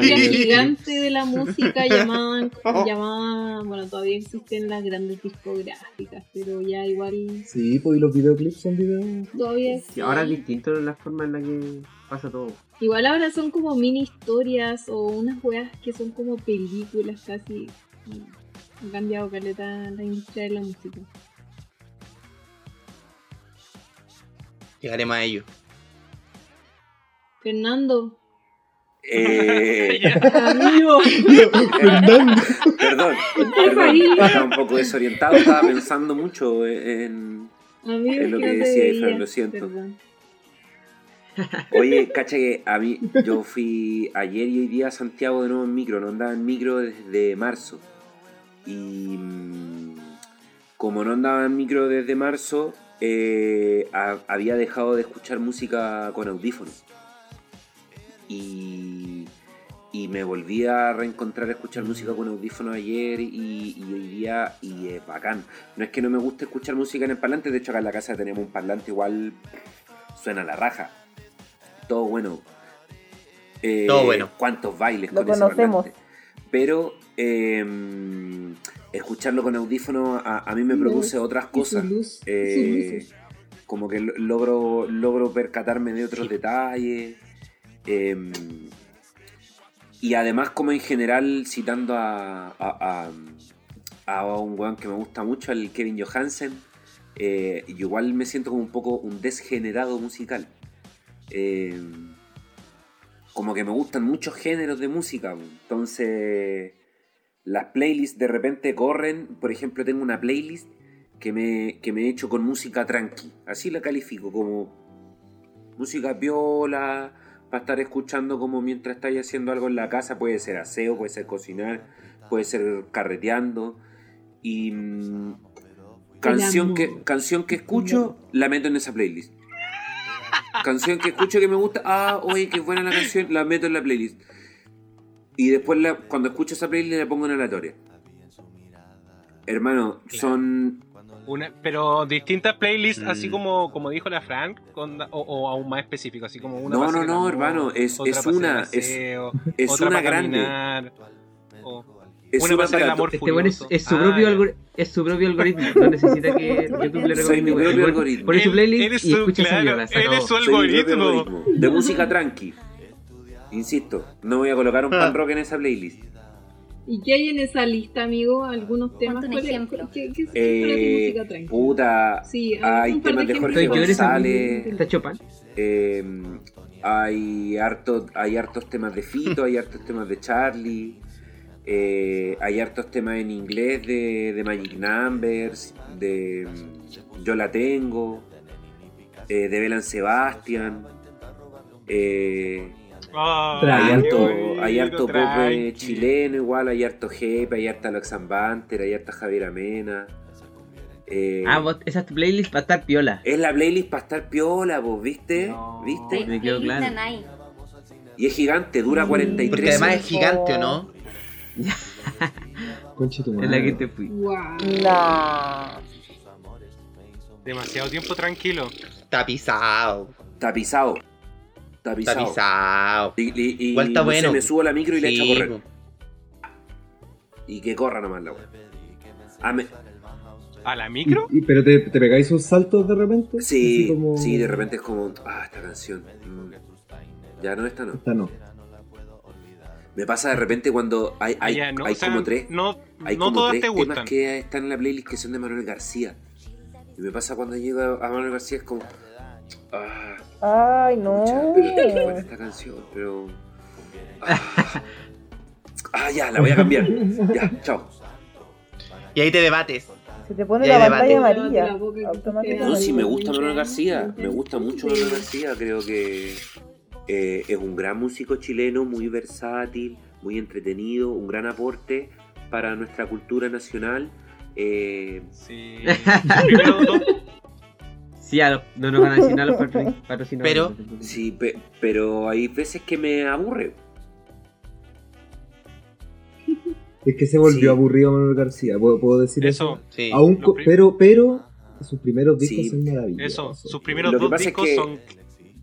Sí. Sí. gigante de la música llamaban, <laughs> llamaban, bueno, todavía existen las grandes discográficas, pero ya igual Sí, pues y los videoclips son videos. todavía Y ahora es sí. distinto la forma en la que pasa todo. Igual ahora son como mini historias o unas weas que son como películas casi. Ha cambiado caleta la industria de la música. Llegaremos a ello. Fernando, Eh, <laughs> amigo, <laughs> Fernando. perdón, perdón, estaba un poco desorientado, estaba pensando mucho en... amigo, lo que decía, veía. lo siento. Perdón. Oye, cacha que a mí, yo fui ayer y hoy día a Santiago de nuevo en micro, no andaba en micro desde marzo. Y mm, como no andaba en micro desde marzo, eh, ha- había dejado de escuchar música con audífonos. Y, y me volví a reencontrar a escuchar música con audífonos ayer y, y hoy día, y es bacán. No es que no me guste escuchar música en el parlante, de hecho acá en la casa tenemos un parlante igual, suena a la raja. Todo bueno. Eh, Todo bueno. ¿Cuántos bailes Lo con ese conocemos. parlante? Pero eh, escucharlo con audífono a, a mí me produce otras cosas. luz, Eh, como que lo- logro, logro percatarme de otros detalles. eh, y además, como en general, citando a, a, a- un weón que me gusta mucho, el Kevin Johansen, eh, yo igual me siento como un poco un desgenerado musical. Eh, como que me gustan muchos géneros de música. Entonces, las playlists de repente corren. Por ejemplo, tengo una playlist que me, que me he hecho con música tranqui. Así la califico, como música viola, para estar escuchando como mientras estáis haciendo algo en la casa. Puede ser aseo, puede ser cocinar, puede ser carreteando. Y mm, canción que, canción que escucho, la meto en esa playlist. Canción que escucho que me gusta, ah, oye, qué buena la canción, la meto en la playlist. Y después la- cuando escucho esa playlist la pongo en aleatoria. Hermano, Claro. son Una, pero distintas playlists, Mm. así como, como dijo la Fran, con- o, o aún más específico, así como una No, no, no, amor, hermano, es- es una- el es- es otra una para grande. caminar, o Es una para el amor Este bueno es, su Ah, propio algori- es su propio algoritmo. No necesita que YouTube le <laughs> Soy mi recomiende. propio Pon- algoritmo. Pone su playlist y escucha esa claro, mierda. se él acabó. es su soy algoritmo. De música tranqui. Insisto, no voy a colocar un pan rock en esa playlist. ¿Y qué hay en esa lista, amigo? ¿Algunos temas? un ¿Cuál es- ejemplo. ¿Qué, qué, qué Eh, música tranquila? puta, Sí, hay un par temas de ejemplos. Jorge González. Está Chopin. Eh, hay, harto, hay hartos temas de Fito, hay hartos temas de Charlie, eh, hay hartos temas en inglés de, de Magic Numbers, de Yo la tengo, eh, de Belan Sebastian. eh, Ah, hay harto, bonito, hay harto chileno igual, hay harto Jepe, hay harta Alex Banter, hay harta Javier Amena. eh, Ah, vos, esa es tu playlist para estar piola. es la playlist para estar piola, vos, ¿viste? No. ¿Viste? Me quedó claro. Y es gigante, dura Mm, 43 Porque además es gigante, ¿o no? <laughs> Tu Es la que te fui. Wow. No. Demasiado tiempo tranquilo. Tapizado. Tapizado. Tapizado. Tapizado. Y, y- y Igual está no bueno. me subo a la micro y le echo a Sí, correr. po. Y que corra nomás la weá. Me- ¿A la micro? Y- ¿Pero te, te pegáis sus saltos de repente? Sí, como- sí, de repente es como, ah, esta canción. mm, Ya no, esta no. Esta no. Me pasa de repente cuando hay, hay, no, hay o sea, como tres, No, hay no como todas tres te temas que están en la playlist que son de Manuel García. Y me pasa cuando llego a Manuel García es como, ah, Ay, no. Esta canción, pero. Ah, Ah, ya, la voy a cambiar. Ya, chao. Y ahí te debates. Se te pone la pantalla amarilla. Automáticamente. No, sí, me gusta Manuel García. Me gusta mucho Manuel García. Creo que eh, es un gran músico chileno, muy versátil, muy entretenido, un gran aporte para nuestra cultura nacional. Eh, Sí. <laughs> Primero, Sí, a los- no nos van a decir nada los patro- <laughs> patrocinadores. Pero- sí, pe- pero hay veces que me aburre. Es que se volvió Sí. aburrido Manuel García, ¿puedo, puedo decir eso? eso, Sí. Aún pero, pero sus primeros Sí. discos son maravillosos. eso. Sus primeros Lo que dos pasa es discos que son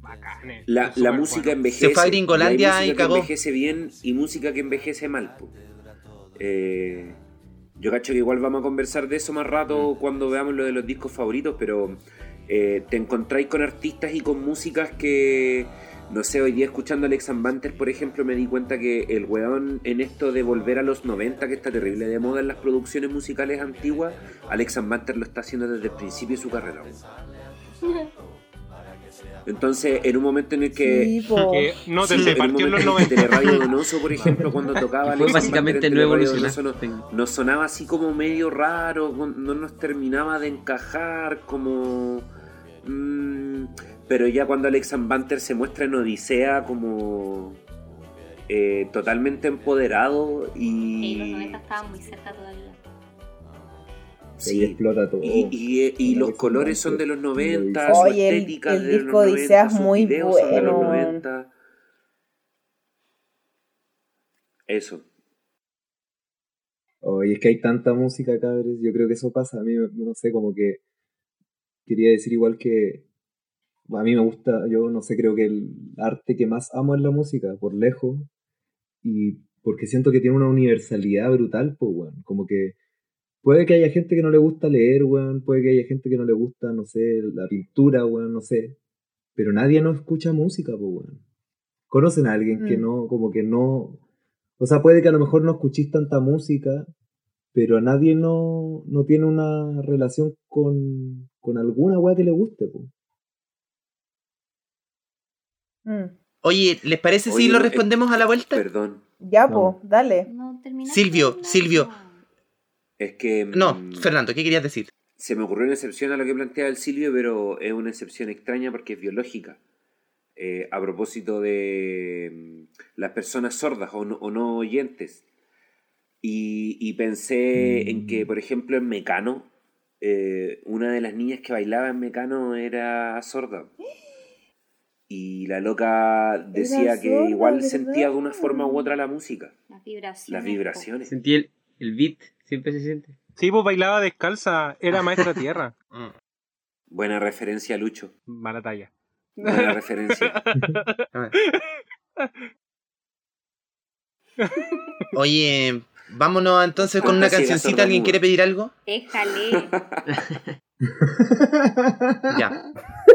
bacanes. La, la música buenos. envejece. Se fue a Gringolandia y hay música y cagó. que envejece bien y música que envejece mal. Eh, yo cacho que igual vamos a conversar de eso más rato cuando veamos lo de los discos favoritos, pero eh, te encontráis con artistas y con músicas que, no sé, hoy día escuchando a Alex Banter, por ejemplo, me di cuenta que el weón en esto de volver a los 90, que está terrible de moda en las producciones musicales antiguas, Alex Banter lo está haciendo desde el principio de su carrera. weón. Entonces, en un momento en el que... Sí, no, Sí, desde en un partió en los momento en que 90. Teleradio Donoso, por ejemplo, cuando tocaba fue básicamente en no. Donoso, nos sonaba así como medio raro, con- no nos terminaba de encajar, como... mm, pero ya cuando Alex Banter se muestra en Odisea como eh, totalmente empoderado Y los y... 90 estaban muy cerca todavía. Ahí Sí, explota todo. y, y- y Con los colores son de los 90, su el- estética el de los disco de 90, Odisea es muy videos son de los bueno. 90. Eso. Oye, es que hay tanta música, cabres. Yo creo que eso pasa. A mí, no sé, como que quería decir igual que a mí me gusta, yo no sé, creo que el arte que más amo es la música, por lejos. Y porque siento que tiene una universalidad brutal, pues, weón. Como que puede que haya gente que no le gusta leer, weón. Puede que haya gente que no le gusta, no sé, la pintura, weón, no sé. Pero nadie no escucha música, pues, weón. ¿Conocen a alguien que Mm. no, como que no, o sea, puede que a lo mejor no escuchéis tanta música, pero a nadie no, no tiene una relación con, con alguna weá que le guste. po. Mm. Oye, ¿les parece si lo eh, respondemos a la vuelta? Perdón, Ya, po, dale. No Silvio, Silvio. es que... No, mm, Fernando, ¿qué querías decir? Se me ocurrió una excepción a lo que plantea el Silvio, pero es una excepción extraña porque es biológica. Eh, a propósito de mm, las personas sordas o no, o no oyentes. Y, y pensé en que, por ejemplo, en Mecano, eh, una de las niñas que bailaba en Mecano era sorda. Y la loca decía que igual ¿verdad? sentía de una forma u otra la música, Las vibraciones. las vibraciones. Sentí el, el beat, siempre se siente. Sí, pues bailaba descalza, era maestra tierra. <laughs> Buena referencia, Lucho. Mala talla. Buena referencia. <laughs> <laughs> Oye, vámonos entonces con una cancioncita. ¿Alguien quiere pedir algo? Déjale. Ya,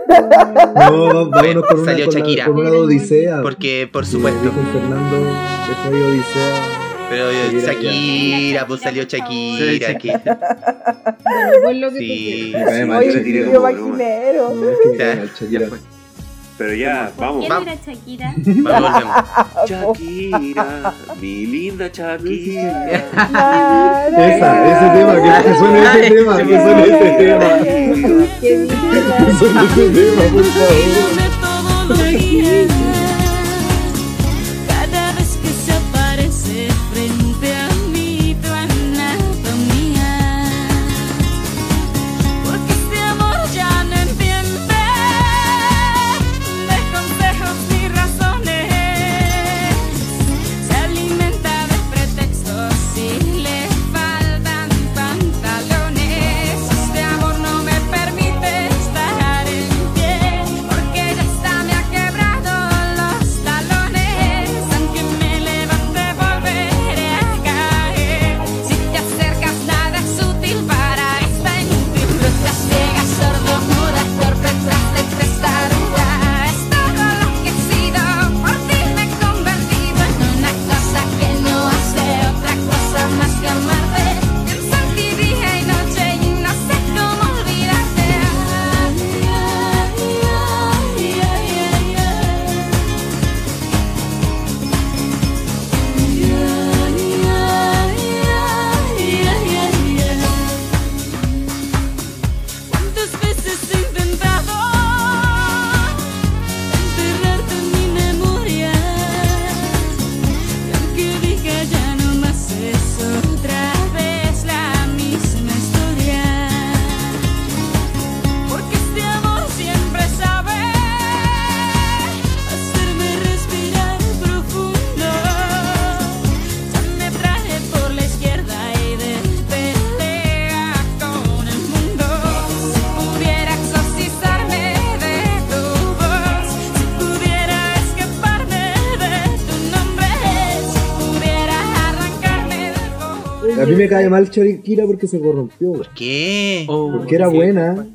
No, vámonos con una, Salió con la- Shakira. con una Odisea. porque por supuesto. Fernando, Odisea. Pero eh, Shakira, Shakira, pues salió Shakira. que- Bueno, pon lo que Sí. tú Oye. Maquinero. No, es que Ya, Shakira. Pero ya, vamos. ¿Quién vamos. era Shakira? Vamos. Shakira, mi linda Shakira. Esa, ese tema, que, suene ese tema, que suene ese tema. Que suene ese tema, por favor. Me cae mal Shakira porque se corrompió. ¿Qué? Oh, Porque era buena.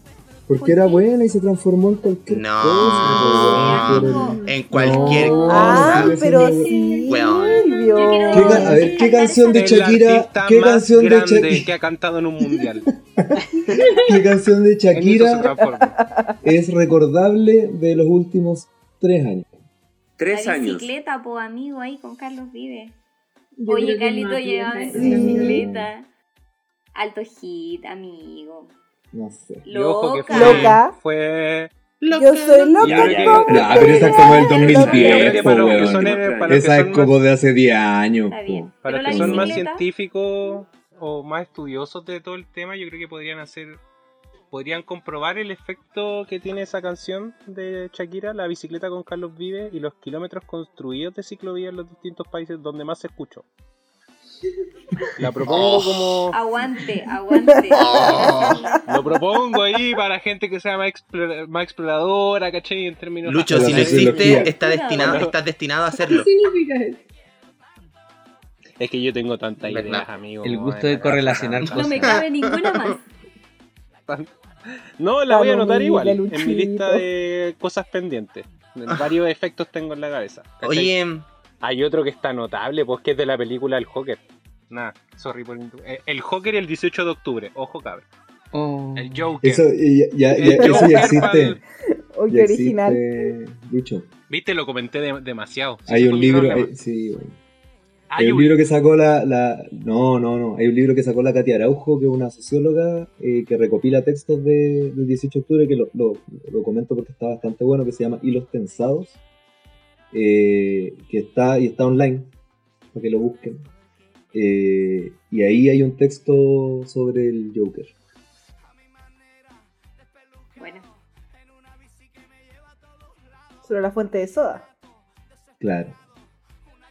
Porque era buena y se transformó en cualquier No. cosa. por el- En cualquier No. Ah, cosa. pero Sí. Weón. Silvio. Yo quiero- ¿Qué ca- a ver, ¿qué canción de Shakira? ¿Qué canción de Shakira? que ha cantado en un mundial. <laughs> ¿Qué canción de Shakira es recordable de los últimos tres años? Tres La años. bicicleta, po, amigo, ahí con Carlos Vive. Yo Oye, Carlito la su bicicleta. Alto hit, amigo. No sé. Y ojo que Loca. fue, Loca. fue Yo soy loca Ya, ya, como ya, pero esa es como del loca. 2010, que para que son, para Esa que es como más, de hace 10 años. Está bien. para Pero los que son más bicicleta, científicos o más estudiosos de todo el tema, yo creo que podrían hacer podrían comprobar el efecto que tiene esa canción de Shakira, la bicicleta con Carlos Vive y los kilómetros construidos de ciclovía en los distintos países donde más se escuchó. La propongo como Aguante, aguante. <laughs> lo propongo ahí para gente que sea más, explora- más exploradora, ¿cachai? En términos Lucho, si la no existe, está destinado, estás destinado a hacerlo. ¿Qué significa eso? Es que yo tengo tantas ideas, amigo. El gusto de correlacionar No me cosas. cabe ninguna más. No, la voy a anotar igual. En mi lista de cosas pendientes. Varios efectos tengo en la cabeza. ¿cachai? Oye, Hay otro que está notable, pues que es de la película El Joker. Nah, sorry por intu- eh, El Joker y el 18 de octubre. Ojo, cabrón. Oh. El Joker. Eso, ya, ya- El ya- eso ya Joker existe. qué original. existe, Lucho. Viste, lo comenté de- demasiado. Hay un libro, eh, sí, bueno. Hay Hay un un- libro que sacó la, la- No, no, no. Hay un libro que sacó la Katia Araujo, que es una socióloga eh, que recopila textos de, del 18 de octubre, que lo, lo- lo comento porque está bastante bueno, que se llama Hilos Tensados, eh, que está, y está online, para que lo busquen. Eh, y ahí hay un texto sobre el Joker. Bueno, Sobre la fuente de soda. Claro.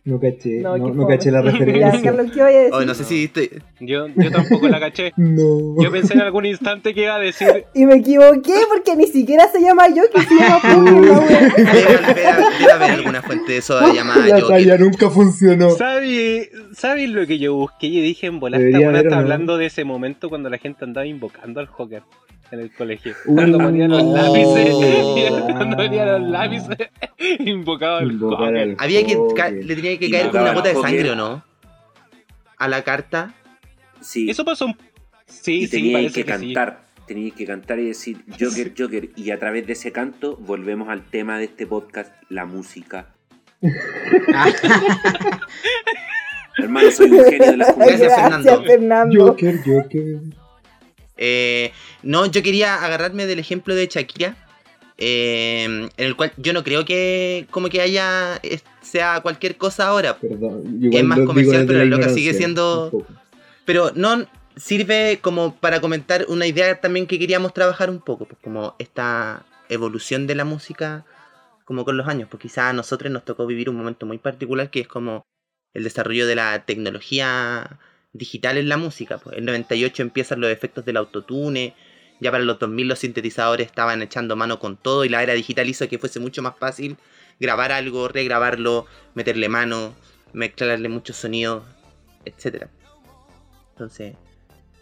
No caché, No, no, no caché la <laughs> Ya, referencia. Carlos, ¿qué vaya a decir? Oh, no sé si estoy... Yo, yo tampoco la caché. <laughs> No. Yo pensé en algún instante que iba a decir. <laughs> Y me equivoqué porque ni siquiera se llama Joker, se llama. Debe haber, alguna fuente de soda llamada la Joker. talla nunca funcionó. ¿Sabes ¿Sabes lo que yo busqué? Y dije en volar, está hablando de ese momento cuando la gente andaba invocando al Joker en el colegio. Uh, cuando ponía los lápices, cuando ponía los lápices, invocaba al Joker. Había que... Le tenía que Y caer con una gota de sangre, ¿o no? A la carta. Sí, Eso pasó un... Sí, y sí, teníais parece que que, sí. cantar. Teníais que cantar y decir Joker, <laughs> Joker. Y a través de ese canto volvemos al tema de este podcast, la música. <laughs> Hermano, soy un genio de las Gracias. Fernando. Fernando. Joker, Joker. Eh, no, yo quería agarrarme del ejemplo de Shakira, eh, en el cual yo no creo que como que haya sea cualquier cosa ahora, Perdón, Es más comercial, pero la loca sigue siendo- pero no sirve como para comentar una idea también que queríamos trabajar un poco, pues como esta evolución de la música como con los años, pues quizá a nosotros nos tocó vivir un momento muy particular que es como el desarrollo de la tecnología digital en la música. Pues. En el 98 empiezan los efectos del autotune, ya para los 2000 los sintetizadores estaban echando mano con todo y la era digital hizo que fuese mucho más fácil grabar algo, regrabarlo, meterle mano, mezclarle muchos sonidos, etc. Entonces,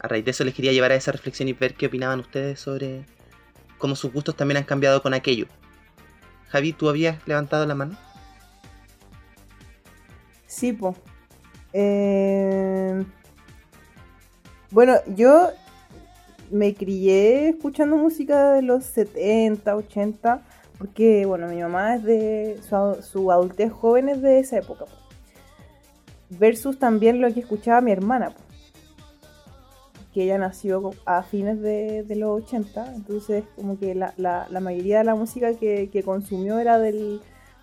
a raíz de eso les quería llevar a esa reflexión y ver qué opinaban ustedes sobre cómo sus gustos también han cambiado con aquello. Javi, ¿tú habías levantado la mano? Sí, po. Eh, Bueno, yo me crié escuchando música de los 70, 80, porque, bueno, mi mamá es de. su, su adultez joven es de esa época. po. Versus también lo que escuchaba mi hermana, po, que ella nació a fines de, los 80, entonces, como que la, la- la mayoría de la música que, que consumió era del,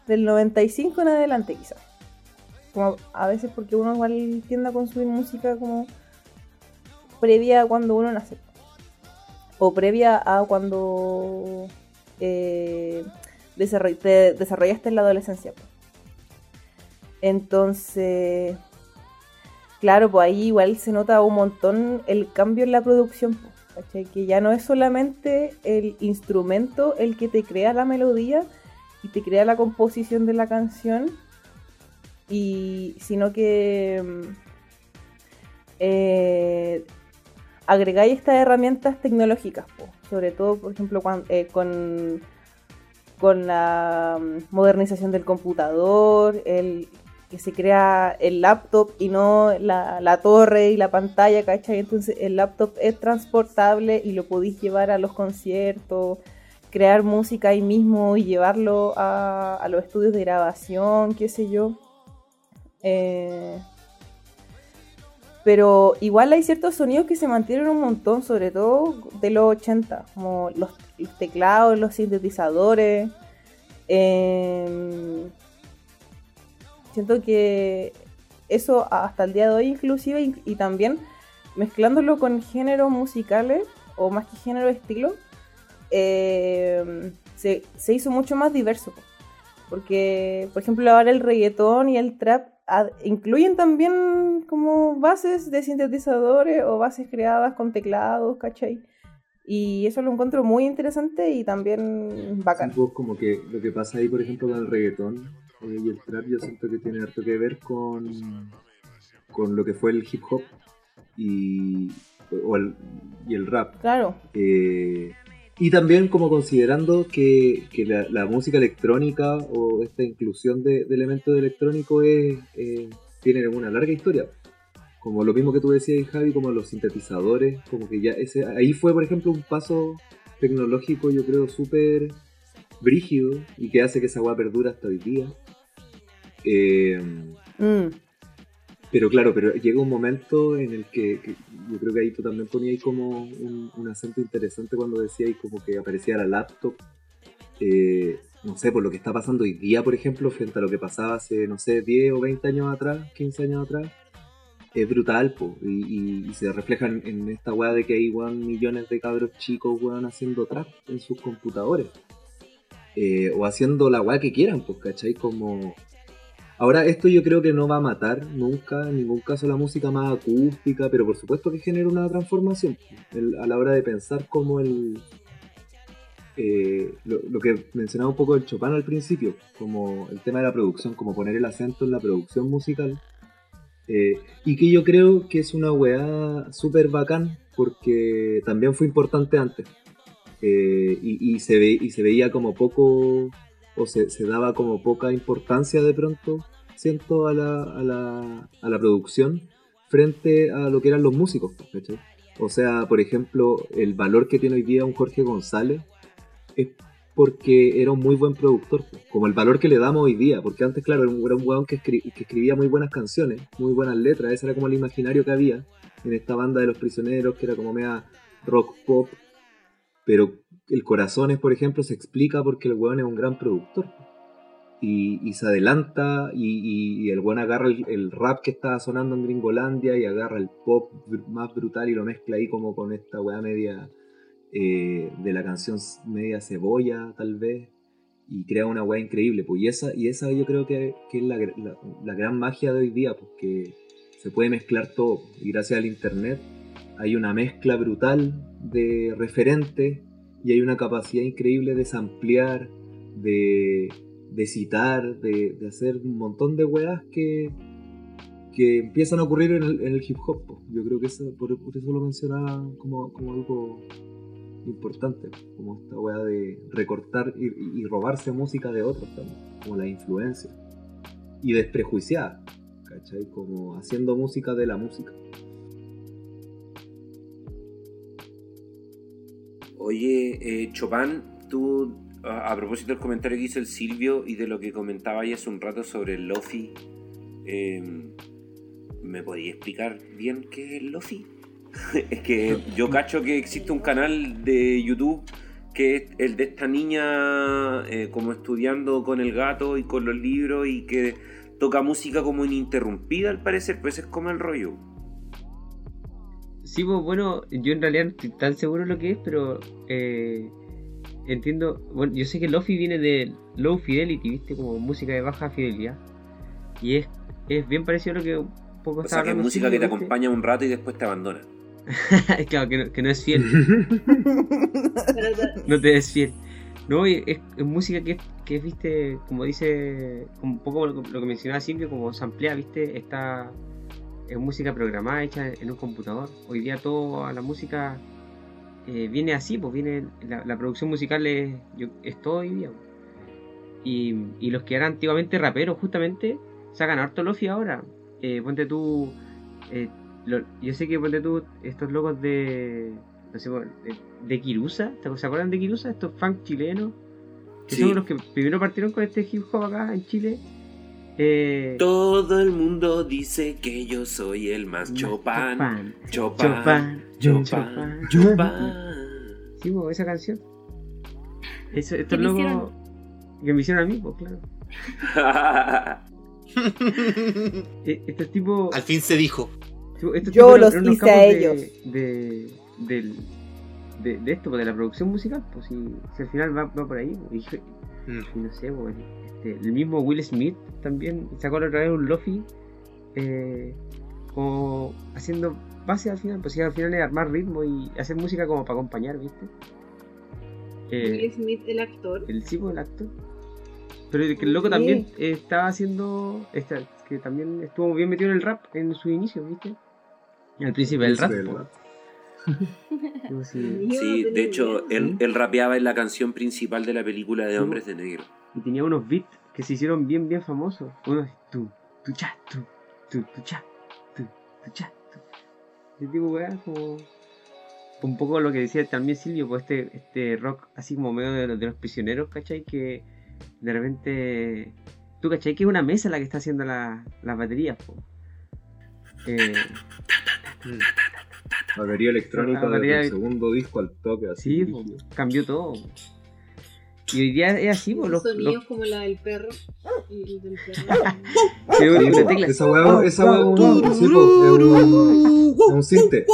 del 95 en adelante, quizás como a veces porque uno igual tiende a consumir música como previa a cuando uno nace o previa a cuando eh, desarroll- te desarrollaste en la adolescencia pues. entonces claro pues ahí igual se nota un montón el cambio en la producción pues, que ya no es solamente el instrumento el que te crea la melodía y te crea la composición de la canción y sino que mm, eh, agregáis estas herramientas tecnológicas, po. Sobre todo, por ejemplo, eh, con, con la mm, modernización del computador, el que se crea el laptop y no la, la torre y la pantalla, ¿cachai? Entonces el laptop es transportable y lo podéis llevar a los conciertos, crear música ahí mismo y llevarlo a, a los estudios de grabación, qué sé yo. Eh, pero igual hay ciertos sonidos que se mantienen un montón, sobre todo de los 80, como los, teclados, los sintetizadores. Eh, siento que eso hasta el día de hoy inclusive y, también mezclándolo con géneros musicales o más que género estilo, eh, se, se hizo mucho más diverso. po. Porque, por ejemplo, ahora el reggaetón y el trap incluyen también como bases de sintetizadores o bases creadas con teclados, ¿cachai? Y eso lo encuentro muy interesante y también bacán. Sí, pues, como que lo que pasa ahí, por ejemplo, con el reggaetón eh, y el trap, yo siento que tiene harto que ver con, con lo que fue el hip hop y, o el, y el rap. Claro, Eh, y también como considerando que, que la, música electrónica o esta inclusión de, elementos electrónicos es, eh, tiene una larga historia. Como lo mismo que tú decías, Javi, como los sintetizadores, como que ya ese, ahí fue, por ejemplo, un paso tecnológico, yo creo, súper brígido y que hace que esa weá perdura hasta hoy día. Eh, Mm. Pero claro, pero llega un momento en el que, yo creo que ahí tú también ponías como un, acento interesante cuando decías como que aparecía la laptop. eh, no sé, por lo que está pasando hoy día, por ejemplo, frente a lo que pasaba hace, no sé, 10 o 20 años atrás, 15 años atrás, es brutal, po, y, se refleja en, en esta weá de que hay weón, millones de cabros chicos weón, haciendo trap en sus computadores. Eh, o haciendo la weá que quieran, pues, ¿cachai? Como... Ahora, esto yo creo que no va a matar nunca, en ningún caso, la música más acústica, pero por supuesto que genera una transformación. A la hora de pensar como el... eh, lo, que mencionaba un poco el Chopin al principio, como el tema de la producción, como poner el acento en la producción musical, eh, y que yo creo que es una weá súper bacán, porque también fue importante antes, Eh, y se ve, y se veía como poco o se, daba como poca importancia de pronto, siento, a la, a la, a la producción frente a lo que eran los músicos. O sea, por ejemplo, el valor que tiene hoy día un Jorge González es porque era un muy buen productor, pues, como el valor que le damos hoy día, porque antes, claro, era un, weón que, que escribía muy buenas canciones, muy buenas letras, ese era como el imaginario que había en esta banda de los prisioneros, que era como media rock pop, pero el Corazones, por ejemplo, se explica porque el weón es un gran productor. Y, se adelanta y, el weón agarra el, rap que estaba sonando en Gringolandia y agarra el pop más brutal y lo mezcla ahí como con esta weá media eh, de la canción media cebolla, tal vez, y crea una weá increíble. Pues, y, esa, y esa yo creo que, es la gran magia de hoy día, porque se puede mezclar todo. Y gracias al internet hay una mezcla brutal de referentes y hay una capacidad increíble de samplear, de, citar, de, hacer un montón de weas que, que empiezan a ocurrir en el, hip hop. Yo creo que eso, por, eso lo mencionaba como, como algo importante, como esta wea de recortar y robarse música de otros también, como la influencia. Y desprejuiciada, ¿cachai? Como haciendo música de la música. Oye, eh, Chopin, tú, a, propósito del comentario que hizo el Silvio y de lo que comentaba hace un rato sobre el Lofi, eh, ¿me podía explicar bien qué es el Lofi? <laughs> es que yo cacho que existe un canal de YouTube que es el de esta niña eh, como estudiando con el gato y con los libros y que toca música como ininterrumpida al parecer, pues es como el rollo. Sí, pues bueno, yo en realidad no estoy tan seguro de lo que es, pero eh, entiendo. Bueno, yo sé que Lofi viene de Low Fidelity, ¿viste? Como música de baja fidelidad. Y es, es bien parecido a lo que un poco O estaba sea, que es música que te ¿viste? acompaña un rato y después te abandona. <laughs> claro, que no, que no es fiel. <laughs> no te es fiel. No, y es, es música que, que viste, como dice, como un poco lo, que- lo que mencionaba Silvio, como samplea, viste, está es música programada, hecha en un computador. Hoy día toda la música eh, viene así, pues viene, la, la producción musical es, yo- es todo hoy día. pues. Y, y los que eran antiguamente raperos, justamente, sacan harto lofi ahora. Eh, ponte tú, eh, lo- yo sé que ponte tú, estos locos de, no sé, de, Kirusa, ¿te- ¿se acuerdan de Kirusa? Estos funk chilenos, que Sí. son los que primero partieron con este hip hop acá en Chile. Eh, Todo el mundo dice que yo soy el más Chopin. Chopin, Chopin. Chopin, Chopin. Chopin. Chopin. Sí, esa canción. Eso, ¿Qué estos me locos hicieron? que me hicieron a mí, pues claro. <laughs> Eh, Estos tipos. Al fin se dijo. estos Yo eran- los eran hice a de- ellos. De, de, de esto, pues, de la producción musical, pues si, si al final va, va por ahí. pues, y, Mm. no sé, pues, este, el mismo Will Smith también sacó la otra vez un Lofi eh, como haciendo base al final, pues si al final es armar ritmo y hacer música como para acompañar, ¿viste? Eh, Will Smith, el actor. el sí, pues, el actor. Pero el, que el loco Sí. también eh, estaba haciendo. Esta, que también estuvo bien metido en el rap en su inicio, ¿viste? Al principio del rap. Del po. rap. Sí. De hecho, él, él rapeaba en la canción principal de la película de Hombres de Negro. Y tenía unos beats que se hicieron bien, bien famosos. Unos tu, tu cha, tu, tu, tu cha, tu, tu cha, tu. Ese tipo, weá, como. un poco lo que decía también Silvio, pues este, este rock así como medio de, los- de los prisioneros, ¿cachai? Que de repente. ¿Tú cachai? Que es una mesa la que está haciendo la- las baterías, po. Eh, Batería electrónica La batería desde el de- segundo disco al toque, así. sí, cambió todo. Y hoy día es así, po. Los, Sonidos los- como la del perro. Y el del perro. <laughs> Sí, tecla. Esa hueá esa hueá es un, es un, es un sinte.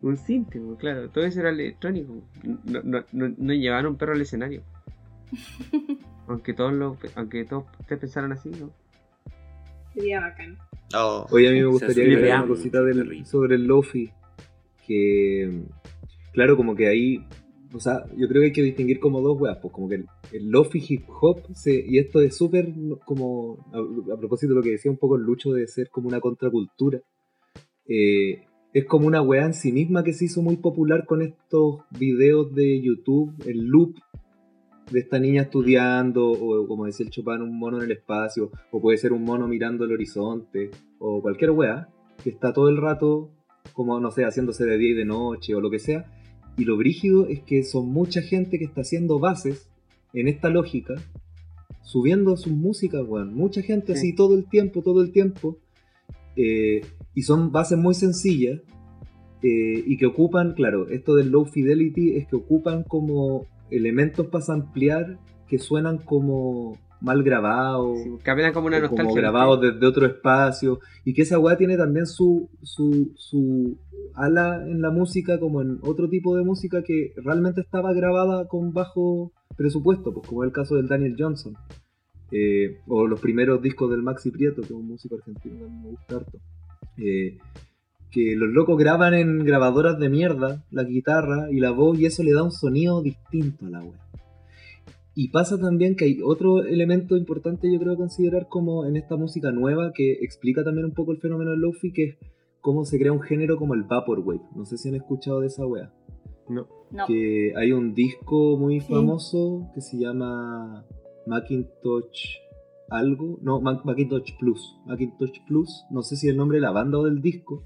Un cinte, claro. Todo eso era electrónico. No, no, no, no llevaban un perro al escenario. <laughs> aunque todos lo, aunque todos ustedes pensaran así, ¿no? Sería bacán. Oh, Oye, a mí me gustaría agregar una cosita del- sobre el Lofi. Que, claro, como que ahí, o sea, yo creo que hay que distinguir como dos weas, pues como que el, el Lofi hip hop, y esto es súper como, a, a propósito de lo que decía un poco el Lucho de ser como una contracultura, eh, es como una wea en sí misma que se hizo muy popular con estos videos de YouTube, el loop de esta niña estudiando, o como decía el Chopin, un mono en el espacio, o puede ser un mono mirando el horizonte, o cualquier wea, que está todo el rato, como no sé, haciéndose de día y de noche, o lo que sea. Y lo brígido es que son mucha gente que está haciendo bases en esta lógica, subiendo sus músicas, weón. Mucha gente Sí. así todo el tiempo, todo el tiempo. eh, y son bases muy sencillas. eh, y que ocupan, claro, esto del low fidelity es que ocupan como elementos para ampliar que suenan como mal grabados, Sí, como una o nostalgia. como grabados desde otro espacio, y que esa weá tiene también su, su, su ala en la música, como en otro tipo de música que realmente estaba grabada con bajo presupuesto, pues como es el caso del Daniel Johnson, eh, o los primeros discos del Maxi Prieto, que es un músico argentino que me gusta harto. Eh, que los locos graban en grabadoras de mierda la guitarra y la voz y eso le da un sonido distinto a la web. Y pasa también que hay otro elemento importante yo creo considerar como en esta música nueva que explica también un poco el fenómeno del lofi que es cómo se crea un género como el vaporwave. No sé si han escuchado de esa wea. No. No. Que hay un disco muy Sí. famoso que se llama Macintosh algo, no, Mac- Macintosh Plus, Macintosh Plus, no sé si el nombre de la banda o del disco,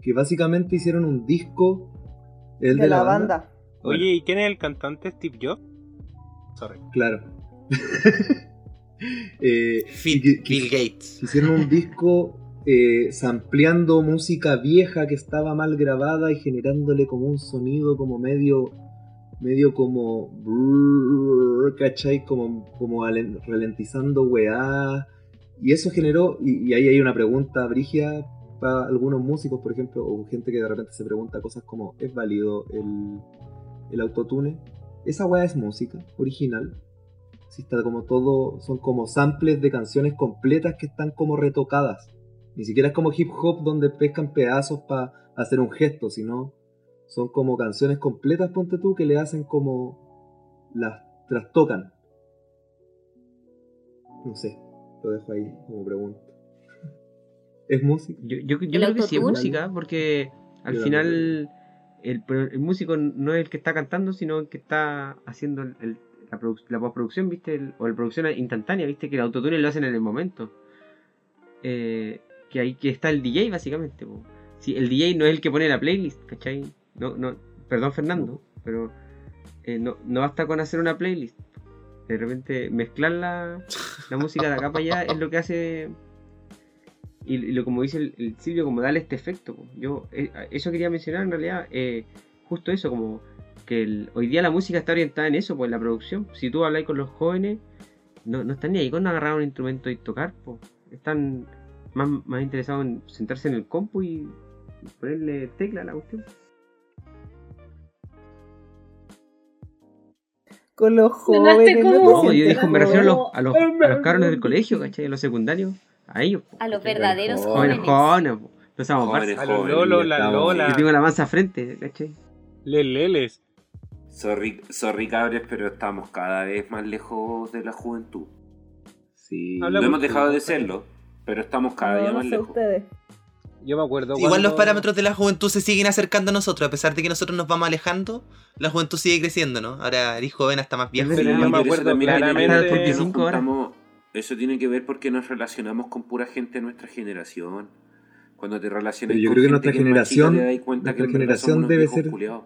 que básicamente hicieron un disco el de, la banda. Bueno, Oye, ¿y quién es el cantante Steve Jobs? Sorry. claro. <laughs> Eh, que- Bill Gates. Hicieron un disco eh, sampleando música vieja que estaba mal grabada y generándole como un sonido como medio medio como brrr, ¿cachai? Como, como alen- ralentizando weá y eso generó y, y ahí hay una pregunta brigia para algunos músicos por ejemplo o gente que de repente se pregunta cosas como ¿es válido el, el autotune? Esa weá es música original si está como todo, son como samples de canciones completas que están como retocadas. Ni siquiera es como hip hop donde pescan pedazos para hacer un gesto, sino son como canciones completas, ponte tú, que le hacen como las trastocan. No sé, lo dejo ahí como pregunta. <laughs> ¿Es música? Yo, yo, yo ¿El creo que sí es música, porque al Yo final el, músico no es el que está cantando, sino el que está haciendo la, produ- la postproducción, ¿viste? O la producción instantánea, ¿viste? Que el autotune lo hacen en el momento. Eh, que ahí que está el DJ, básicamente. Si el DJ no es el que pone la playlist, ¿cachai? No, no, perdón, Fernando, pero eh, no, no basta con hacer una playlist. De repente mezclar la, la música de acá para allá es lo que hace y, y lo como dice el, el Silvio, como darle este efecto. po. Yo eh, eso quería mencionar en realidad, eh, justo eso, como que el- hoy día la música está orientada en eso, pues en la producción. Si tú hablas con los jóvenes, no, no están ni ahí con agarrar un instrumento y tocar, po. están más, más interesados en sentarse en el compu y, y ponerle tecla a la cuestión. Con los jóvenes. No, yo digo, me refiero a los, a los, a los cabrones del colegio, ¿cachai? A los secundarios, a ellos. po. A los verdaderos Jóvenes, Jóvenes, jóvenes. Jóvenes, Barça. A los Lolo, la. Lola. Yo tengo la mansa frente, ¿cachai? Leleles. Sorry, sorry cabres, pero estamos cada vez más lejos de la juventud. Sí. No hemos dejado de serlo, pero estamos cada No, día no más sé lejos. ustedes. Yo me acuerdo Igual los parámetros de la juventud se siguen acercando a nosotros, a pesar de que nosotros nos vamos alejando, la juventud sigue creciendo, ¿no? Ahora eres joven hasta más viejo. Sí, yo me acuerdo claramente. nos 35 horas. juntamos- Eso tiene que ver porque nos relacionamos con pura gente de nuestra generación. Cuando te relacionas Pero yo con creo que gente nuestra es más chica, generación- te das cuenta que nuestra generación debe ser- culiados.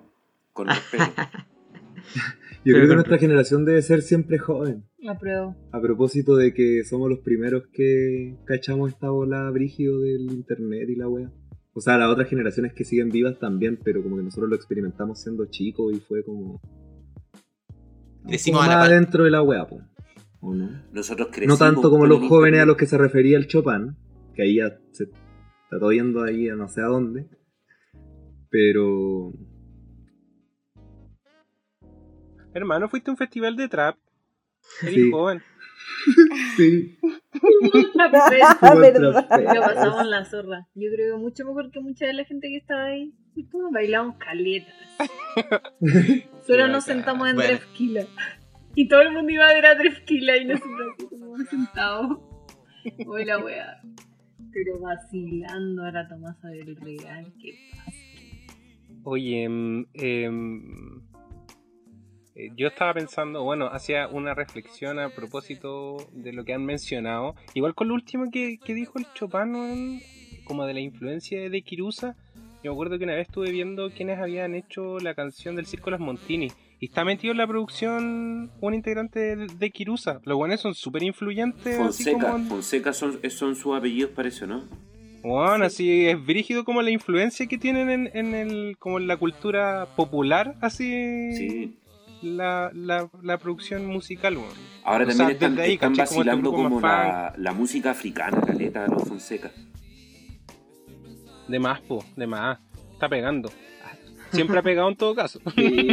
Con respeto. <laughs> <laughs> Yo creo que nuestra generación debe ser siempre joven. Apruebo. A propósito de que somos los primeros que cachamos esta bola brígido del internet y la wea. O sea, las otras generaciones que siguen vivas también, pero como que nosotros lo experimentamos siendo chicos y fue como. Decimos como a la par. dentro de la wea, po. ¿O no? Nosotros No crecimos tanto como los jóvenes a internet. los que se refería el Chopin, que ahí ya se está todo yendo ahí a no sé a dónde. Pero. Hermano, fuiste a un festival de trap. Eres Sí. joven. <laughs> Sí. Ah, <laughs> verdad. Lo pasamos la zorra. Yo creo que mucho mejor que mucha de la gente que estaba ahí. Y todos bailamos caletas. <laughs> Solo nos sentamos en Bueno. Y todo el mundo iba a ver a Trefquila y nosotros como sentados. Hoy la wea. Pero vacilando a ver el regal. ¿Qué pasa? Oye, em, em, eh, yo estaba pensando, bueno, hacía una reflexión a propósito de lo que han mencionado. Igual con lo último que, dijo el Chopin, weón, como de la influencia de Kirusa. Yo me acuerdo que una vez estuve viendo quienes habían hecho la canción del Circo Los Montini. Y está metido en la producción un integrante de, de Kirusa. Los buenos son súper influyentes. Fonseca, como Fonseca son, son sus apellidos, parece, ¿no? Bueno, así es brígido como la influencia que tienen en, en el, como en la cultura popular, así Sí. la, la, la producción musical, weón. Ahora O también sea, están, ahí, están este vacilando como, la, la música africana, caleta, los Fonseca. De más, po, de más. Está pegando. Siempre ha pegado en todo caso. <laughs> Sí.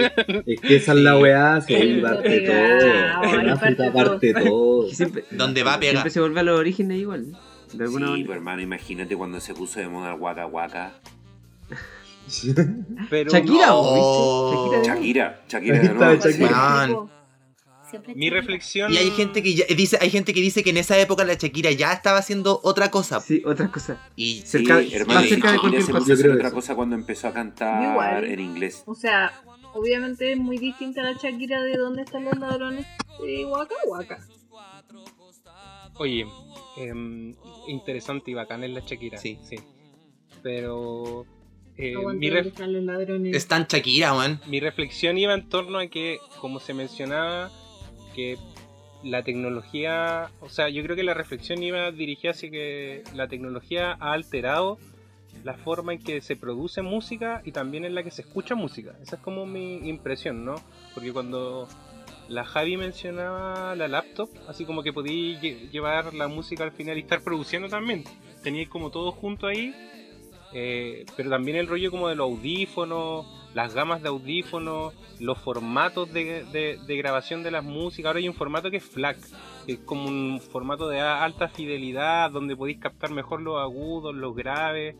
Es que esa es la weá, se Sí, parte pegado, todo. En África parte todo. Siempre, Donde va, pega. Siempre se vuelve a los orígenes igual. De alguna Sí, manera. pero hermano, imagínate cuando se puso de moda el Waka Waka. <laughs> Pero Shakira, No. ¿o ¿viste? Shakira. Shakira, Shakira de nuevo. Shakira. Siempre mi reflexión. Y hay gente que ya- dice, hay gente que dice que en esa época la Shakira ya estaba haciendo otra cosa. Sí, otra cosa. Y Sí, cerca- hermano, más y cerca de cualquier se cosa. Yo creo otra cosa cuando empezó a cantar Igual. en inglés. O sea, obviamente es muy distinta la Shakira de dónde están los ladrones de Waka Waka. Oye, em, interesante y bacán es la Shakira. Sí. sí. Pero. eh, mi, están los ladrones. es tan Shakira, man. mi reflexión iba en torno a que, como se mencionaba, que la tecnología, o sea, yo creo que la reflexión iba dirigida hacia que la tecnología ha alterado la forma en que se produce música y también en la que se escucha música. Esa es como mi impresión, ¿no? Porque cuando la Javi mencionaba la laptop, así como que podía lle- llevar la música al final y estar produciendo también. Tenía como todo junto ahí, eh, pero también el rollo como de los audífonos, las gamas de audífonos, los formatos de, de- de grabación de las músicas. Ahora hay un formato que es FLAC, que es como un formato de alta fidelidad, donde podéis captar mejor los agudos, los graves.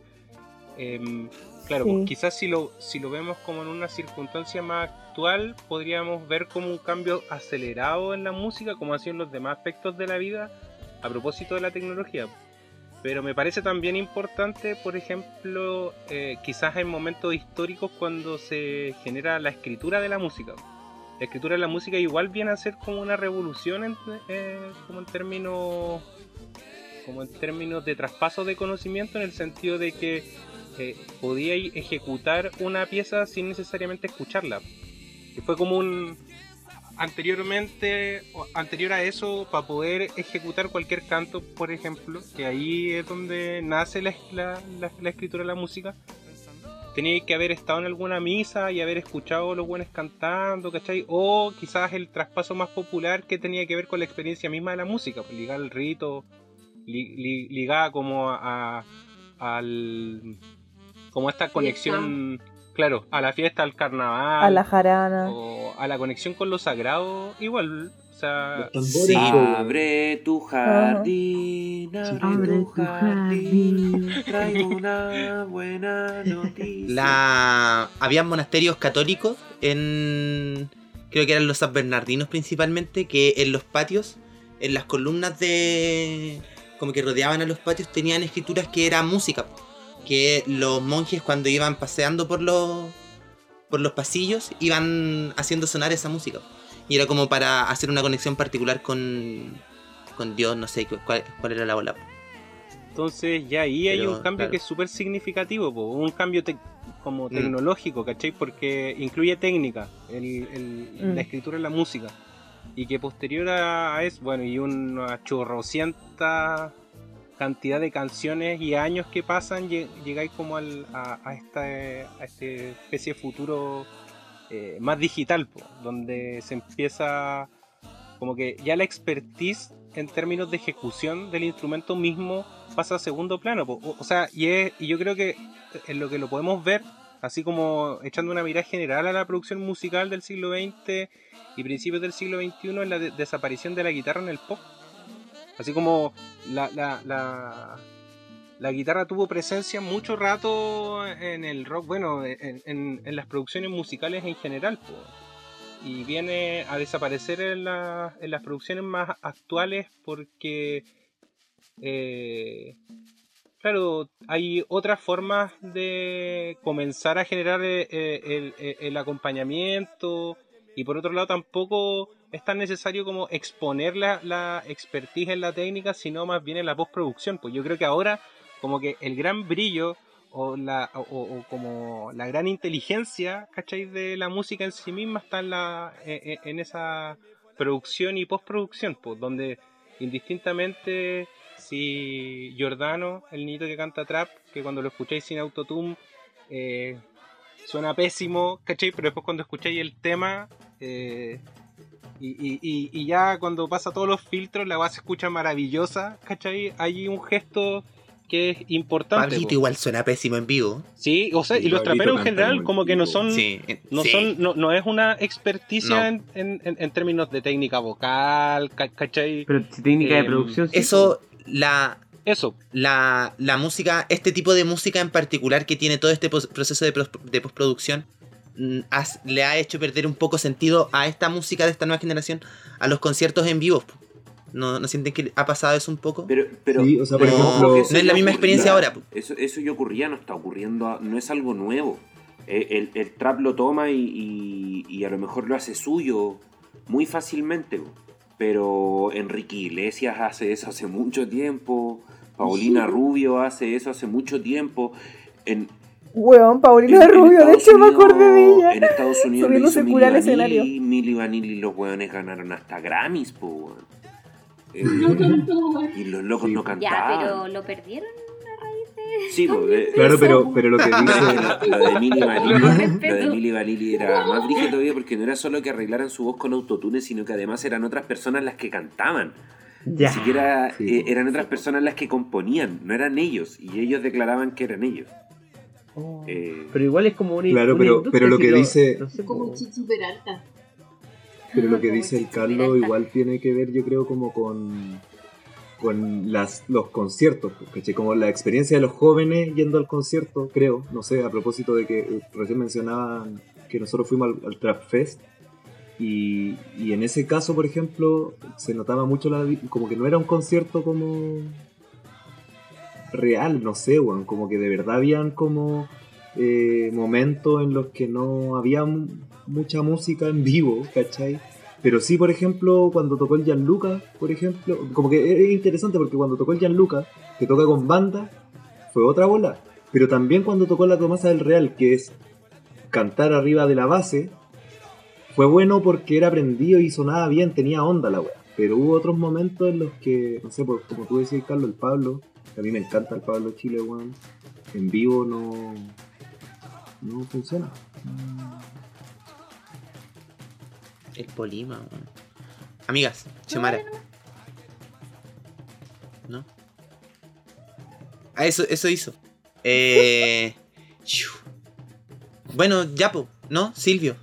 Em, claro, Sí. pues quizás si lo, si lo vemos como en una circunstancia más actual, podríamos ver como un cambio acelerado en la música, como ha sido en los demás aspectos de la vida, a propósito de la tecnología. Pero me parece también importante, por ejemplo, eh, quizás en momentos históricos cuando se genera la escritura de la música. La escritura de la música igual viene a ser como una revolución en, eh, como en términos como en términos de traspaso de conocimiento en el sentido de que eh, podíais ejecutar una pieza sin necesariamente escucharla. Y fue como un anteriormente anterior a eso para poder ejecutar cualquier canto por ejemplo que ahí es donde nace la, la- la- la escritura de la música tenía que haber estado en alguna misa y haber escuchado a los buenos cantando ¿cachai? o quizás el traspaso más popular que tenía que ver con la experiencia misma de la música pues, ligar el rito li- li- ligada como a, a- al como a esta conexión claro a la fiesta al carnaval A la jarana. o a la conexión con lo sagrado, igual, o sea, Sí. Abre tu jardín, abre, Abre tu jardín, traigo una buena noticia. La... Había monasterios católicos en... Creo que eran los San Bernardinos principalmente, que en los patios, en las columnas de... Como que rodeaban a los patios, tenían escrituras que era música. Que los monjes cuando iban paseando por los, por los pasillos, iban haciendo sonar esa música. Y era como para hacer una conexión particular con, con Dios, no sé cu- cuál, cuál era la bola. entonces ya ahí hay un cambio claro. que es súper significativo, po, un cambio tec- como Mm. tecnológico, ¿cachai? Porque incluye técnica, el- el- Mm. la escritura en la música. Y que posterior a, a eso, bueno, y una chorrocienta cantidad de canciones y años que pasan, lle- llegáis como al, a, a esta especie de futuro eh, más digital, donde se empieza como que ya la expertise en términos de ejecución del instrumento mismo pasa a segundo plano. O, sea, y, es- y yo creo que en lo que lo podemos ver, así como echando una mirada general a la producción musical del siglo XX y principios del siglo XXI, en la de- desaparición de la guitarra en el pop. Así como la, la, la, guitarra tuvo presencia mucho rato en el rock, bueno, en, en- las producciones musicales en general. Y viene a desaparecer en, la- en las producciones más actuales porque, eh, claro, hay otras formas de comenzar a generar eh, eh, el- el acompañamiento y por otro lado tampoco es tan necesario como exponer la, la expertise en la técnica, sino más bien en la postproducción. Pues yo creo que ahora como que el gran brillo o, la, como la gran inteligencia, ¿cachai? De la música en sí misma está en, la, en, en esa producción y postproducción, pues donde indistintamente si Giordano, el niñito que canta trap, que cuando lo escucháis sin autotune, eh, suena pésimo, ¿cachai? Pero después cuando escucháis el tema, eh, y, y- y- y ya cuando pasa todos los filtros, la base se escucha maravillosa, ¿cachai? Hay un gesto que es importante. Pablito po. igual suena pésimo en vivo. Sí, o sea, y los traperos en general como que no son... Sí, eh, No, sí. son, no, no es una experticia No. en, en- en- términos de técnica vocal, ca- ¿cachai? Pero si técnica de Em, producción. sí, Eso, la, Eso, la, la música, este tipo de música en particular que tiene todo este proceso de, de postproducción, has- le ha hecho perder un poco sentido a esta música de esta nueva generación, a los conciertos en vivo. ¿No, ¿No sienten que ha pasado eso un poco? Pero, pero, Sí, o sea, no es la misma experiencia ahora. Eso, eso ya ocurría, no está ocurriendo, no es algo nuevo. Eh, El, el trap lo toma y, y- y a lo mejor lo hace suyo muy fácilmente. Pero Enrique Iglesias hace eso hace mucho tiempo. Paulina Rubio hace eso hace mucho tiempo. En, Weón, Paulina en- en Rubio, de hecho me Unidos- acordé de ella. En Estados Unidos lo hizo cura al Milli escenario. Vanilli, Milli Vanilli y los weones ganaron hasta Grammys, po, weón. Eh, <laughs> y los locos no Ya, cantaban. pero lo perdieron a raíz de. Sí, pues, de- Claro, pero, pero lo que dice. lo, lo de Milli Vanilli, Vanilli era más brígido todavía porque no era solo que arreglaran su voz con autotune, sino que además eran otras personas las que cantaban. Ya. Ni siquiera Sí. eh, eran otras personas las que componían, no eran ellos. Y ellos declaraban que eran ellos. Oh. Eh, Pero igual es como una Claro, una pero- pero lo si que dice- no sé, Como como- Chichi Peralta. Pero lo que dice el Carlos igual tiene que ver, yo creo, como con, con las, los conciertos, ¿cachai? Como la experiencia de los jóvenes yendo al concierto, creo, no sé, a propósito de que eh, recién mencionaban que nosotros fuimos al, al Trap Fest. Y, y en ese caso, por ejemplo, se notaba mucho la, como que no era un concierto como real, no sé, weón, como que de verdad habían como eh, momentos en los que no había mu- mucha música en vivo, ¿cachai? Pero sí, por ejemplo, cuando tocó el Gianluca, por ejemplo, como que es interesante porque cuando tocó el Gianluca, que toca con banda, fue otra bola. Pero también cuando tocó la Tomasa del Real, que es cantar arriba de la base, fue bueno porque era prendido y sonaba bien, tenía onda la wea. Pero hubo otros momentos en los que, no sé, como tú decías, Carlos, el Pablo, a mí me encanta el Pablo Chile, weón, en vivo no, no funciona. El Polima, weón. Amigas, Xiomara. ¿No? Ah, eso, eso hizo. Eh, <laughs> bueno, ya, po, ¿no? Silvio.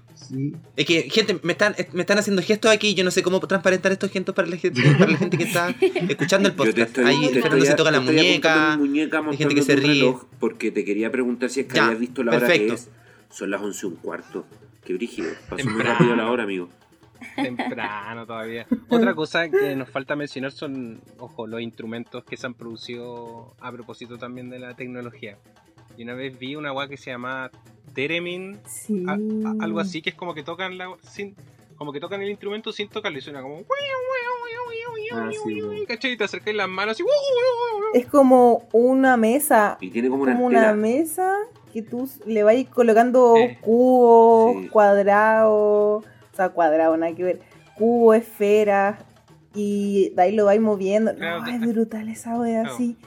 Es que, gente, me están, me están haciendo gestos aquí. Yo no sé cómo transparentar estos gestos para la gente, para la gente que está <laughs> escuchando el podcast. estoy, Ahí Fernando se toca la muñeca. hay gente que se ríe. reloj porque te quería preguntar si es que Ya, habías visto la hora que es. Son las 11 y un cuarto. Qué brígido. Pasó muy rápido la hora, amigo. temprano todavía. Otra cosa que nos falta mencionar son, ojo, los instrumentos que se han producido a propósito también de la tecnología. Y una vez vi una weá que se llama Theremin, Sí. a- a- algo así que es como que tocan la sin como que tocan el instrumento sin tocarlo y suena como Ah, sí. Y te acercáis las manos y Es como una mesa, Y tiene como una como una mesa que tú le vas colocando Eh, cubos, sí. cuadrados, o sea, cuadrado, nada que ver, cubos, esferas, y de ahí lo vais moviendo. Claro, No, es brutal esa wea así.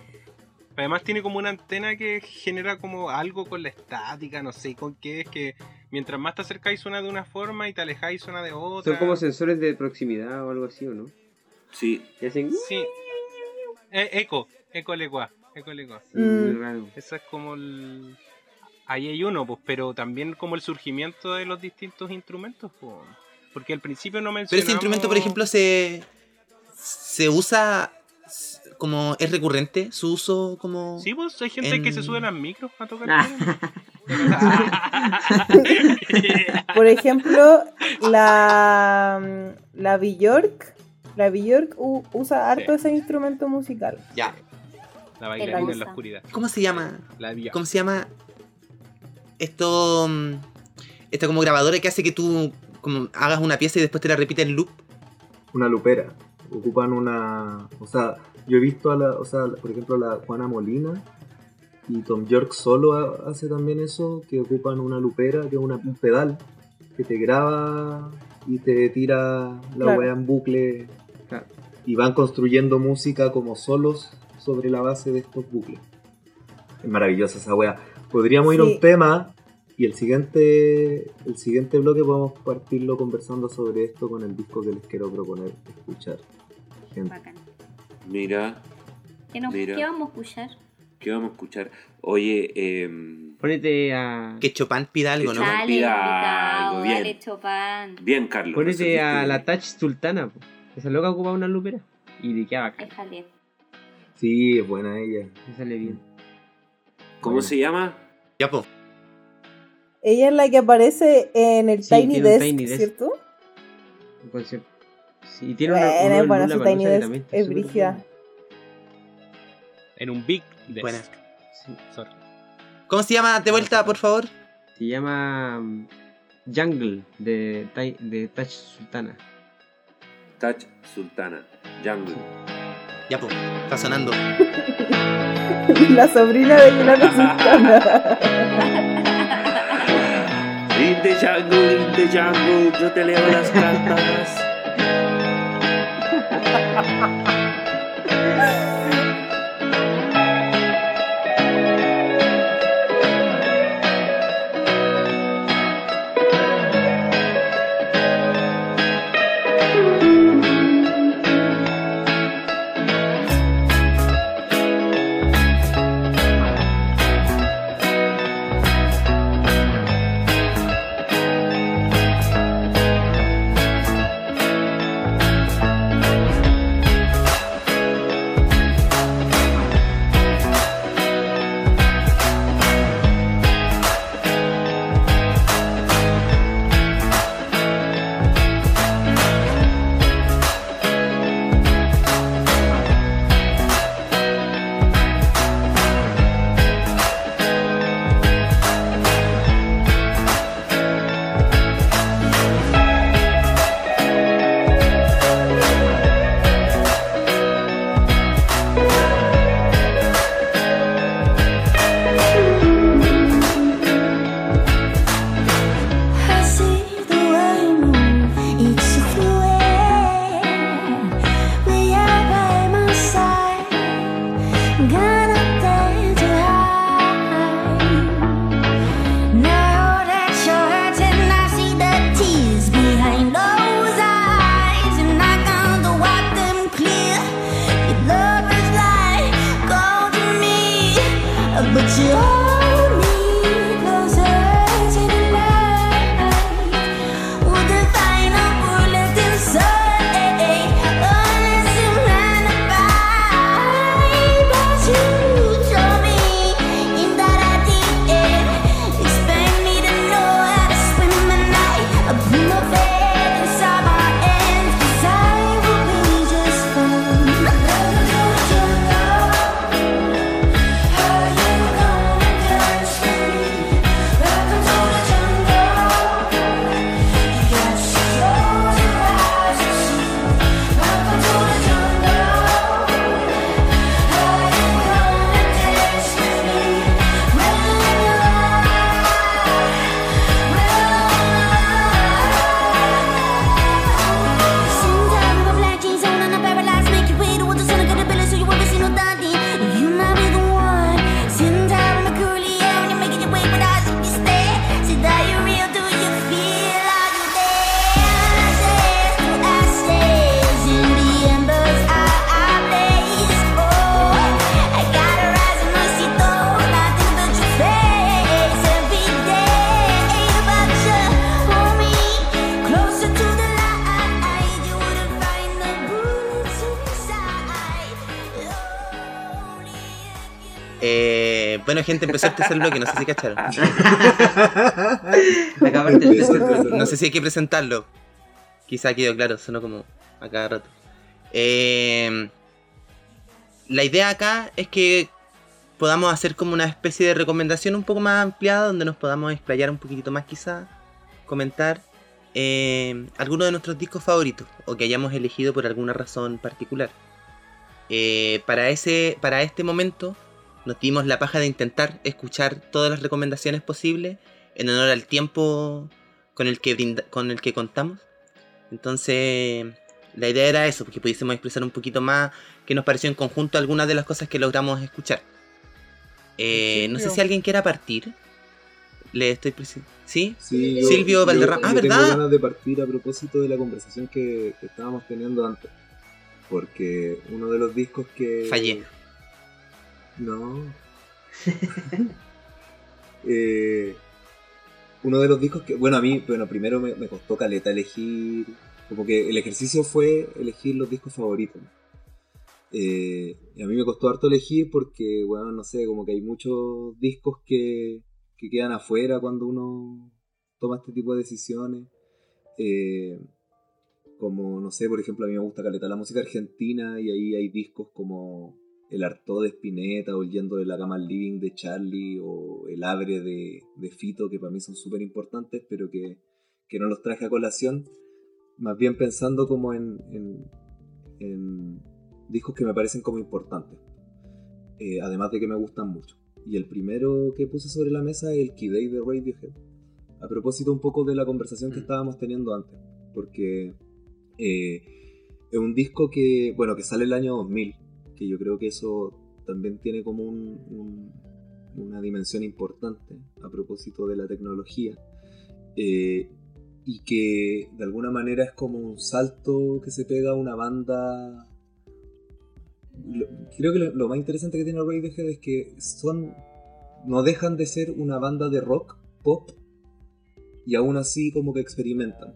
Además tiene como una antena que genera como algo con la estática, no sé con qué es que mientras más te acercáis suena de una forma y te alejáis suena de otra. Son como sensores de proximidad o algo así, ¿o no? Sí, Y hacen... Sí. Eh, eco, eco legua, eco legua. Sí, Mm. Eso es como el... Ahí hay uno, pues, pero también como el surgimiento de los distintos instrumentos, pues. Porque al principio no Pero mencionamos... ese instrumento, por ejemplo, se, se usa como es recurrente su uso como... Sí, pues hay gente que se sube a las micros a tocar. Ah. <laughs> Por ejemplo, la, la Bjork, la Bjork usa harto Sí. ese instrumento musical. Ya. la bailarina en la oscuridad. ¿Cómo se llama? La vía. ¿Cómo se llama? Esto... mm, Esta como grabadora que hace que tú como hagas una pieza y después te la repite en loop. Una lupera. Ocupan una. O sea, yo he visto a la. O sea, por ejemplo, a la Juana Molina y Tom York solo ha- hace también eso, que ocupan una lupera, que es una- un pedal que te graba y te tira la Claro. weá en bucle. Claro. Y van construyendo música como solos sobre la base de estos bucles. Es maravillosa esa weá. Podríamos ir a un tema y el siguiente, el siguiente bloque podemos partirlo conversando sobre esto con el disco que les quiero proponer escuchar. Bacán. mira, ¿Qué, nos- Mira. qué vamos a escuchar? ¿qué vamos a escuchar? Oye, eh, Ponete a... Que Chopin pida algo, ¿no? Dale, pida algo, bien. dale, Chopin. bien, Carlos. Ponete a la Touch Sultana, po. Esa loca ocupa una lupera. Y de qué bacán. Déjale. Sí, es buena ella. Me sale bien. ¿Cómo Bueno. se llama? Ya, po. Ella es la que aparece en el Sí, Tiny Desk, Tiny Desk. ¿cierto? Un concepto. Sí, y tiene una, Bueno, uno en bueno, Lula Tiny Desk es brígida. En un big desk. Buena. Sí. Sorry. ¿Cómo se llama de vuelta, por favor? Se llama mm, Jungle de, de Touch Sultana. Touch Sultana. Jungle. Ya, po. Está sonando. <laughs> la sobrina de Milano Sultana. <laughs> In the jungle, in the jungle, yo te leo las cartas. 哈哈哈哈 gente, empezó el tercer bloque, no sé si cacharon. <laughs> Acá parte el Empezó el tercer tercer No sé si hay que presentarlo. Quizá quedó claro, sonó como a cada rato. Eh, la idea acá es que podamos hacer como una especie de recomendación un poco más ampliada donde nos podamos explayar un poquitito más quizá, comentar eh, algunos de nuestros discos favoritos o que hayamos elegido por alguna razón particular. Eh, para, ese, para este momento nos dimos la paja de intentar escuchar todas las recomendaciones posibles en honor al tiempo con el que, brinda- con el que contamos. Entonces, la idea era eso, porque pudiésemos expresar un poquito más qué nos pareció en conjunto algunas de las cosas que logramos escuchar. Eh, no sé si alguien quiera partir. Le estoy ¿Sí? Sí, Silvio Valderrama. Ah, ¿verdad? Tengo ganas de partir a propósito de la conversación que, que estábamos teniendo antes. Porque uno de los discos que. Fallé. No. Eh, uno de los discos que. Bueno, a mí, bueno, primero me, costó caleta elegir. Como que el ejercicio fue elegir los discos favoritos. Eh, y a mí me costó harto elegir porque, bueno, no sé, como que hay muchos discos que, que quedan afuera cuando uno toma este tipo de decisiones. Eh, como, no sé, por ejemplo, a mí me gusta caleta la música argentina y ahí hay discos como El Arto de Spinetta o El Yendo de la Cama al Living de Charlie o El Abre de, de Fito, que para mí son súper importantes, pero que, que no los traje a colación, más bien pensando como en, en, en discos que me parecen como importantes, eh, además de que me gustan mucho. Y el primero que puse sobre la mesa es el Key Day de Radiohead, a propósito un poco de la conversación que Mm. estábamos teniendo antes, porque eh, es un disco que, bueno, que sale el año 2000, que yo creo que eso también tiene como un- un- una dimensión importante a propósito de la tecnología. eh, y que de alguna manera es como un salto que se pega a una banda. Creo que lo, lo más interesante que tiene Radiohead es que son. no dejan de ser una banda de rock, pop, y aún así como que experimentan.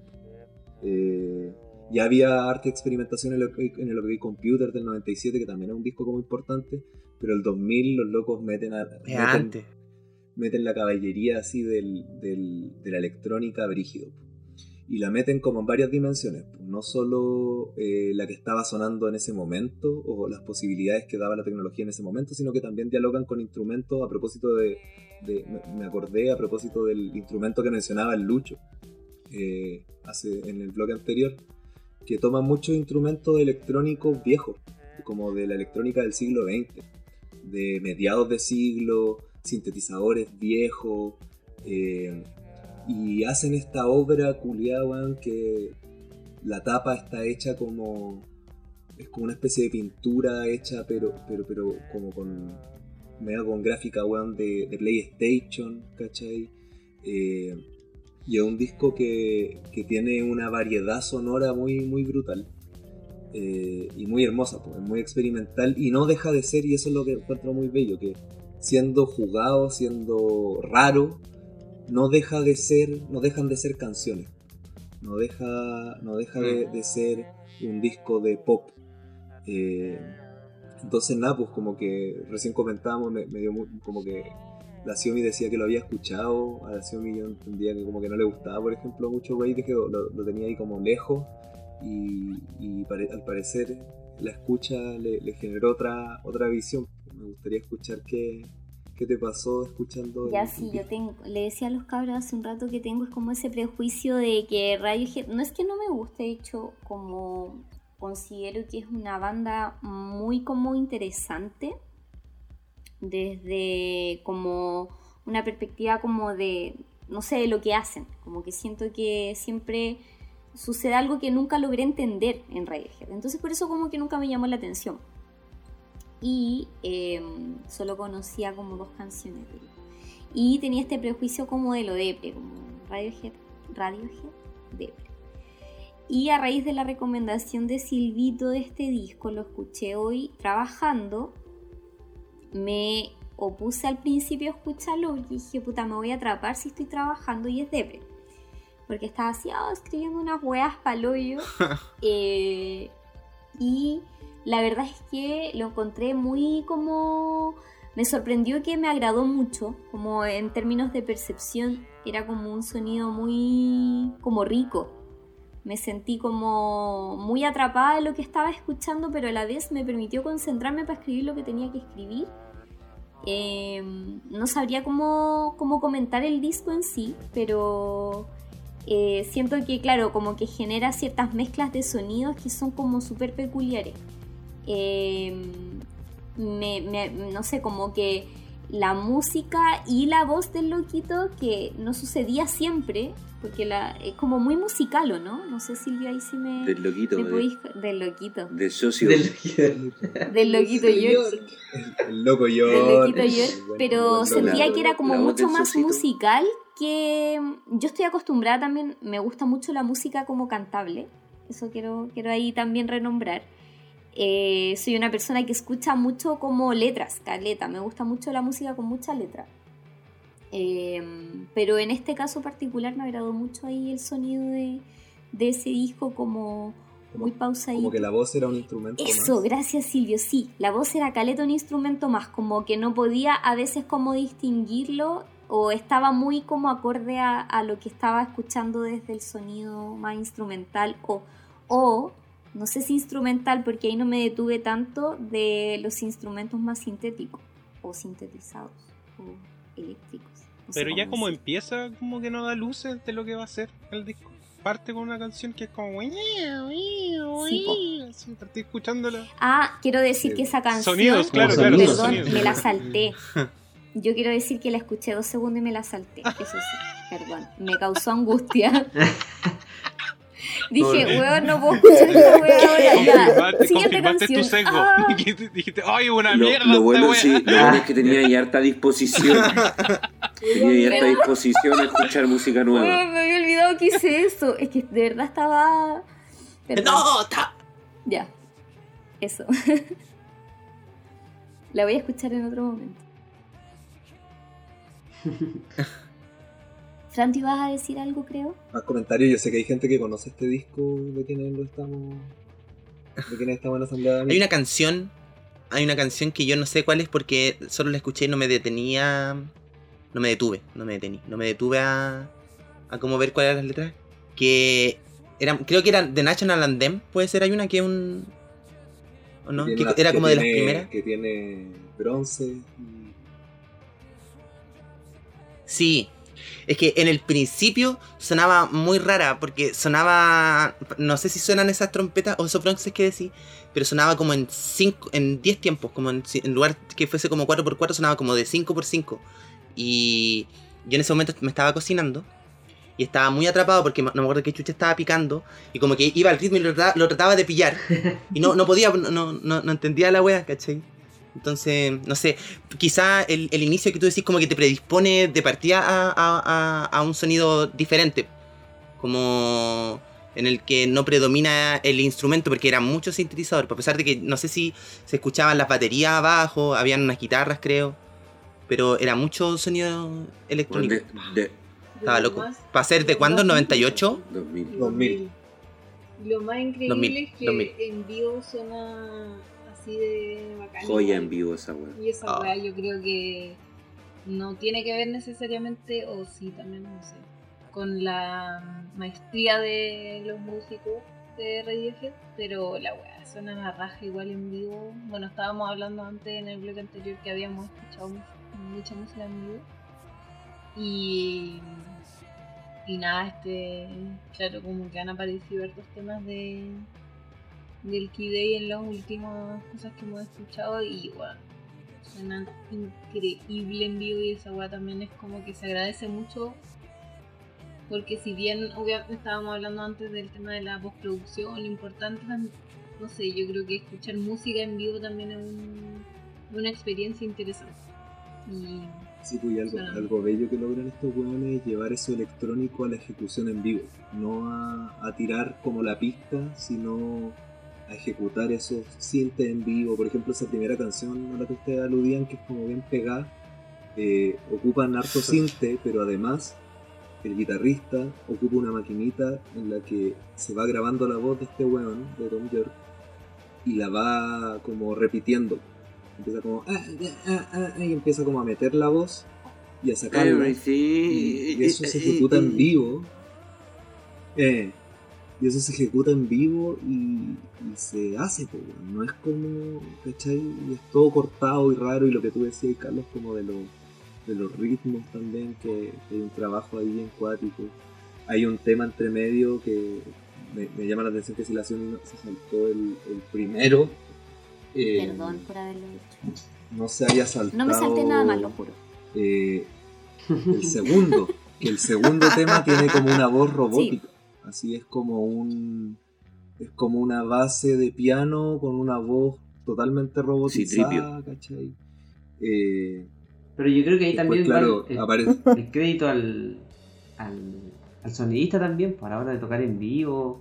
Eh, ya había arte de experimentación en el, OK en el OK Computer del 97, que también es un disco como importante, pero el 2000 los locos meten, a, meten, antes. meten la caballería así del, del- de la electrónica brígido. Y la meten como en varias dimensiones, no solo eh, la que estaba sonando en ese momento o las posibilidades que daba la tecnología en ese momento, sino que también dialogan con instrumentos a propósito de, de- me- acordé a propósito del instrumento que mencionaba el Lucho eh, hace, en el bloque anterior, que toma muchos instrumentos electrónicos viejos, como de la electrónica del siglo XX, de mediados de siglo, sintetizadores viejos, eh, y hacen esta obra culiada, que la tapa está hecha como. Es como una especie de pintura hecha, pero, pero, pero como con. medio con gráfica, weón, de, de PlayStation, ¿cachai? Eh, y es un disco que, que tiene una variedad sonora muy, muy brutal. eh, y muy hermosa, pues, muy experimental. Y no deja de ser, y eso es lo que encuentro muy bello, que siendo jugado, siendo raro, no deja de ser, no dejan de ser canciones. No deja, no deja de, de ser un disco de pop. Eh, entonces nada, pues como que recién comentábamos, me, me dio mu- como que la Xiaomi decía que lo había escuchado, a la Xiaomi yo entendía que como que no le gustaba, por ejemplo, mucho Radiohead, que lo, lo tenía ahí como lejos y, y pare- al parecer la escucha le, le generó otra, otra visión. Me gustaría escuchar qué, qué te pasó escuchando. Ya el- sí, el yo tengo, le decía a los cabros hace un rato que tengo es como ese prejuicio de que Radiohead, no es que no me guste, de hecho, como considero que es una banda muy como interesante, desde como una perspectiva como de, no sé, lo que hacen, como que siento que siempre sucede algo que nunca logré entender en Radiohead, entonces por eso como que nunca me llamó la atención y eh, solo conocía como dos canciones de él. Y tenía este prejuicio como de lo depre, como Radiohead, Radiohead, depre. Y a raíz de la recomendación de Silvito de este disco, lo escuché hoy trabajando, me opuse al principio a escucharlo porque dije, puta, me voy a atrapar si estoy trabajando y es depre. Porque estaba así, ah, escribiendo unas weas paloyo. <laughs> eh, y la verdad es que lo encontré muy como me sorprendió que me agradó mucho, como en términos de percepción, era como un sonido muy como rico. Me sentí como muy atrapada en lo que estaba escuchando, pero a la vez me permitió concentrarme para escribir lo que tenía que escribir. Eh, no sabría cómo, cómo comentar el disco en sí, pero eh, siento que, claro, como que genera ciertas mezclas de sonidos que son como súper peculiares. Me- me- no sé, como que la música y la voz del loquito, que no sucedía siempre, porque la, es como muy musical, ¿o no? No sé, Silvia, ahí sí me... Del loquito, me de- podéis- del loquito. Del socio. Del- Del loquito York. El loco yo. del loquito York, pero sentía que era como mucho más socito. musical que yo estoy acostumbrada también, me gusta mucho la música como cantable, eso quiero, quiero ahí también renombrar. Eh, soy una persona que escucha mucho como letras, caleta, me gusta mucho la música con mucha letra. Eh, pero en este caso particular me agradó mucho ahí el sonido de, de ese disco como muy pausadito. Como que la voz era un instrumento Eso, más. gracias Silvio, sí. La voz era caleta un instrumento más, como que no podía a veces como distinguirlo o estaba muy como acorde a, a lo que estaba escuchando desde el sonido más instrumental o, o, no sé si instrumental porque ahí no me detuve tanto de los instrumentos más sintéticos o sintetizados o eléctricos. no Pero ya como decir. empieza, como que no da luces de lo que va a ser el disco. Parte con una canción que es como. Sí, partí escuchándola. Ah, quiero decir que esa canción, Sonidos, claro, perdón, claro, sonidos. me la salté. <laughs> Yo quiero decir que la escuché dos segundos y me la salté. Eso sí, perdón. Me causó angustia. <laughs> Dije, weón, no puedo <laughs> escuchar esta weá ahora. Ya. Siguiente tu sesgo. Ah. <laughs> Dijiste, ¡ay, una Lo, mierda! lo bueno, wea". sí, lo bueno es que tenía <laughs> ahí harta disposición. tenía ahí harta disposición a escuchar música nueva. Weón, me había olvidado que hice eso. Es que de verdad estaba. Perdón. ¡No! ta- Ya. Eso. la voy a escuchar en otro momento. Fran, ¿te ibas a decir algo, creo? Más comentarios, yo sé que hay gente que conoce este disco de quienes lo estamos. de quienes estamos en la asamblea de Hay una canción, hay una canción que yo no sé cuál es porque solo la escuché y no me detenía, no me detuve, no me detení, no me detuve a, a como ver cuáles eran las letras. Que eran, creo que era de National Anthem, puede ser, hay una que es un... ¿O no? Que Que tiene una- era que como de las primeras. Que tiene bronce. y- Sí. Es que en el principio sonaba muy rara, porque sonaba. No sé si suenan esas trompetas o esos bronces que decís, pero sonaba como en cinco, en 10 tiempos, como en, en lugar que fuese como 4x4, sonaba como de 5x5. Y yo en ese momento me estaba cocinando y estaba muy atrapado porque no me acuerdo qué chucha estaba picando y como que iba al ritmo y lo trataba, de pillar y no, no podía, no, no- no entendía la wea, ¿cachai? Entonces, no sé, quizá el, el inicio que tú decís como que te predispone de partida a, a- a- a un sonido diferente, como en el que no predomina el instrumento porque era mucho sintetizador, a pesar de que no sé si se escuchaban las baterías abajo, habían unas guitarras creo, pero era mucho sonido Bueno, electrónico. de, de Estaba loco. ¿Para ser de cuándo? ¿98? 2000. 2000. Lo más increíble 2000, es que 2000. en vivo suena así de bacán. Joya en vivo esa weá. Y esa Ah. weá yo creo que no tiene que ver necesariamente, o sí también, no sé, con la maestría de los músicos de Radiohead, pero la weá suena a la raja igual en vivo. Bueno, estábamos hablando antes en el blog anterior que habíamos escuchado mu- mucha música en vivo. Y, y nada, este, claro, como que han aparecido hartos temas de del Day en las últimas cosas que hemos escuchado y bueno, suenan increíble en vivo y esa weá también es como que se agradece mucho porque si bien obviamente estábamos hablando antes del tema de la postproducción, lo importante no sé, yo creo que escuchar música en vivo también es un- una experiencia interesante. Y Sí, pues algo, algo bello que logran estos weones es llevar eso electrónico a la ejecución en vivo. No a, a tirar como la pista, sino a ejecutar esos sintes en vivo. Por ejemplo, esa primera canción a la que ustedes aludían, que es como bien pegada, eh, ocupan harto cinte, pero además el guitarrista ocupa una maquinita en la que se va grabando la voz de este weón, de Tom York, y la va como repitiendo. Empieza como, ah, ah, ah, ah, y empieza como a meter la voz y a sacarla. Y, y eso se ejecuta en vivo. Eh, y eso se ejecuta en vivo y, y se hace, weón. no es como, ¿cachai? Y es todo cortado y raro y lo que tú decías, Carlos, como de, los de los ritmos también, que, que hay un trabajo ahí bien cuático. Hay un tema entre medio que me, me llama la atención que si la no- se saltó el, el primero. eh, Perdón por haberlo dicho. No se haya saltado. No me salté nada más, lo juro. eh, el segundo, que el segundo <laughs> tema tiene como una voz robótica. Así es como un es como una base de piano con una voz totalmente robotizada, ¿cachai? Eh, Pero yo creo que ahí después, también claro, <laughs> el, crédito al, al, al sonidista también, para la hora de tocar en vivo.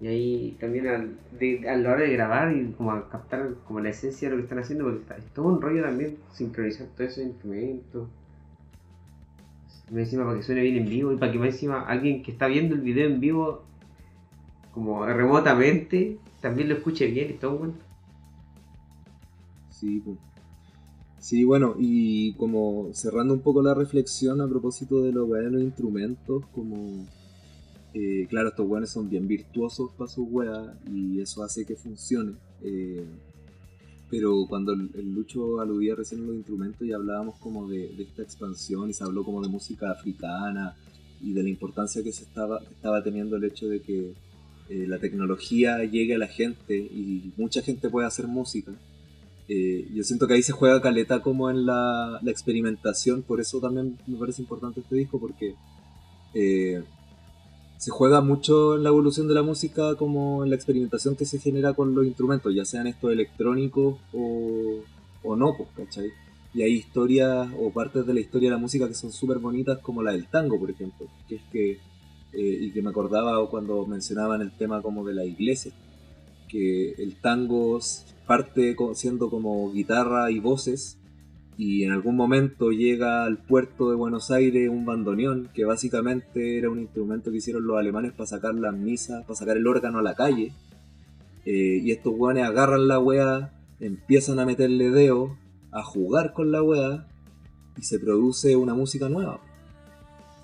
Y ahí también al, de- a la hora de grabar y como a captar como la esencia de lo que están haciendo, porque está, es todo un rollo también sincronizar todos esos instrumentos. Encima para que suene bien en vivo y para que más encima alguien que está viendo el video en vivo como remotamente también lo escuche bien y todo bueno. Sí, po. sí, bueno, y como cerrando un poco la reflexión a propósito de weas de los instrumentos, como eh, claro, estos weones son bien virtuosos para sus weas y eso hace que funcione. eh, pero cuando el, Lucho aludía recién a los instrumentos y hablábamos como de, de esta expansión y se habló como de música africana y de la importancia que se estaba, que estaba teniendo el hecho de que eh, la tecnología llegue a la gente y mucha gente puede hacer música. Eh, yo siento que ahí se juega caleta como en la, la experimentación, por eso también me parece importante este disco, porque eh, se juega mucho en la evolución de la música como en la experimentación que se genera con los instrumentos, ya sean estos electrónicos o, o no, pues, ¿cachai? Y hay historias o partes de la historia de la música que son súper bonitas, como la del tango, por ejemplo, que es que, eh, y que me acordaba cuando mencionaban el tema como de la iglesia, que el tango parte siendo como guitarra y voces, y en algún momento llega al puerto de Buenos Aires un bandoneón, que básicamente era un instrumento que hicieron los alemanes para sacar las misas, para sacar el órgano a la calle. Eh, y estos weones agarran la weá, empiezan a meterle dedo, a jugar con la weá, y se produce una música nueva.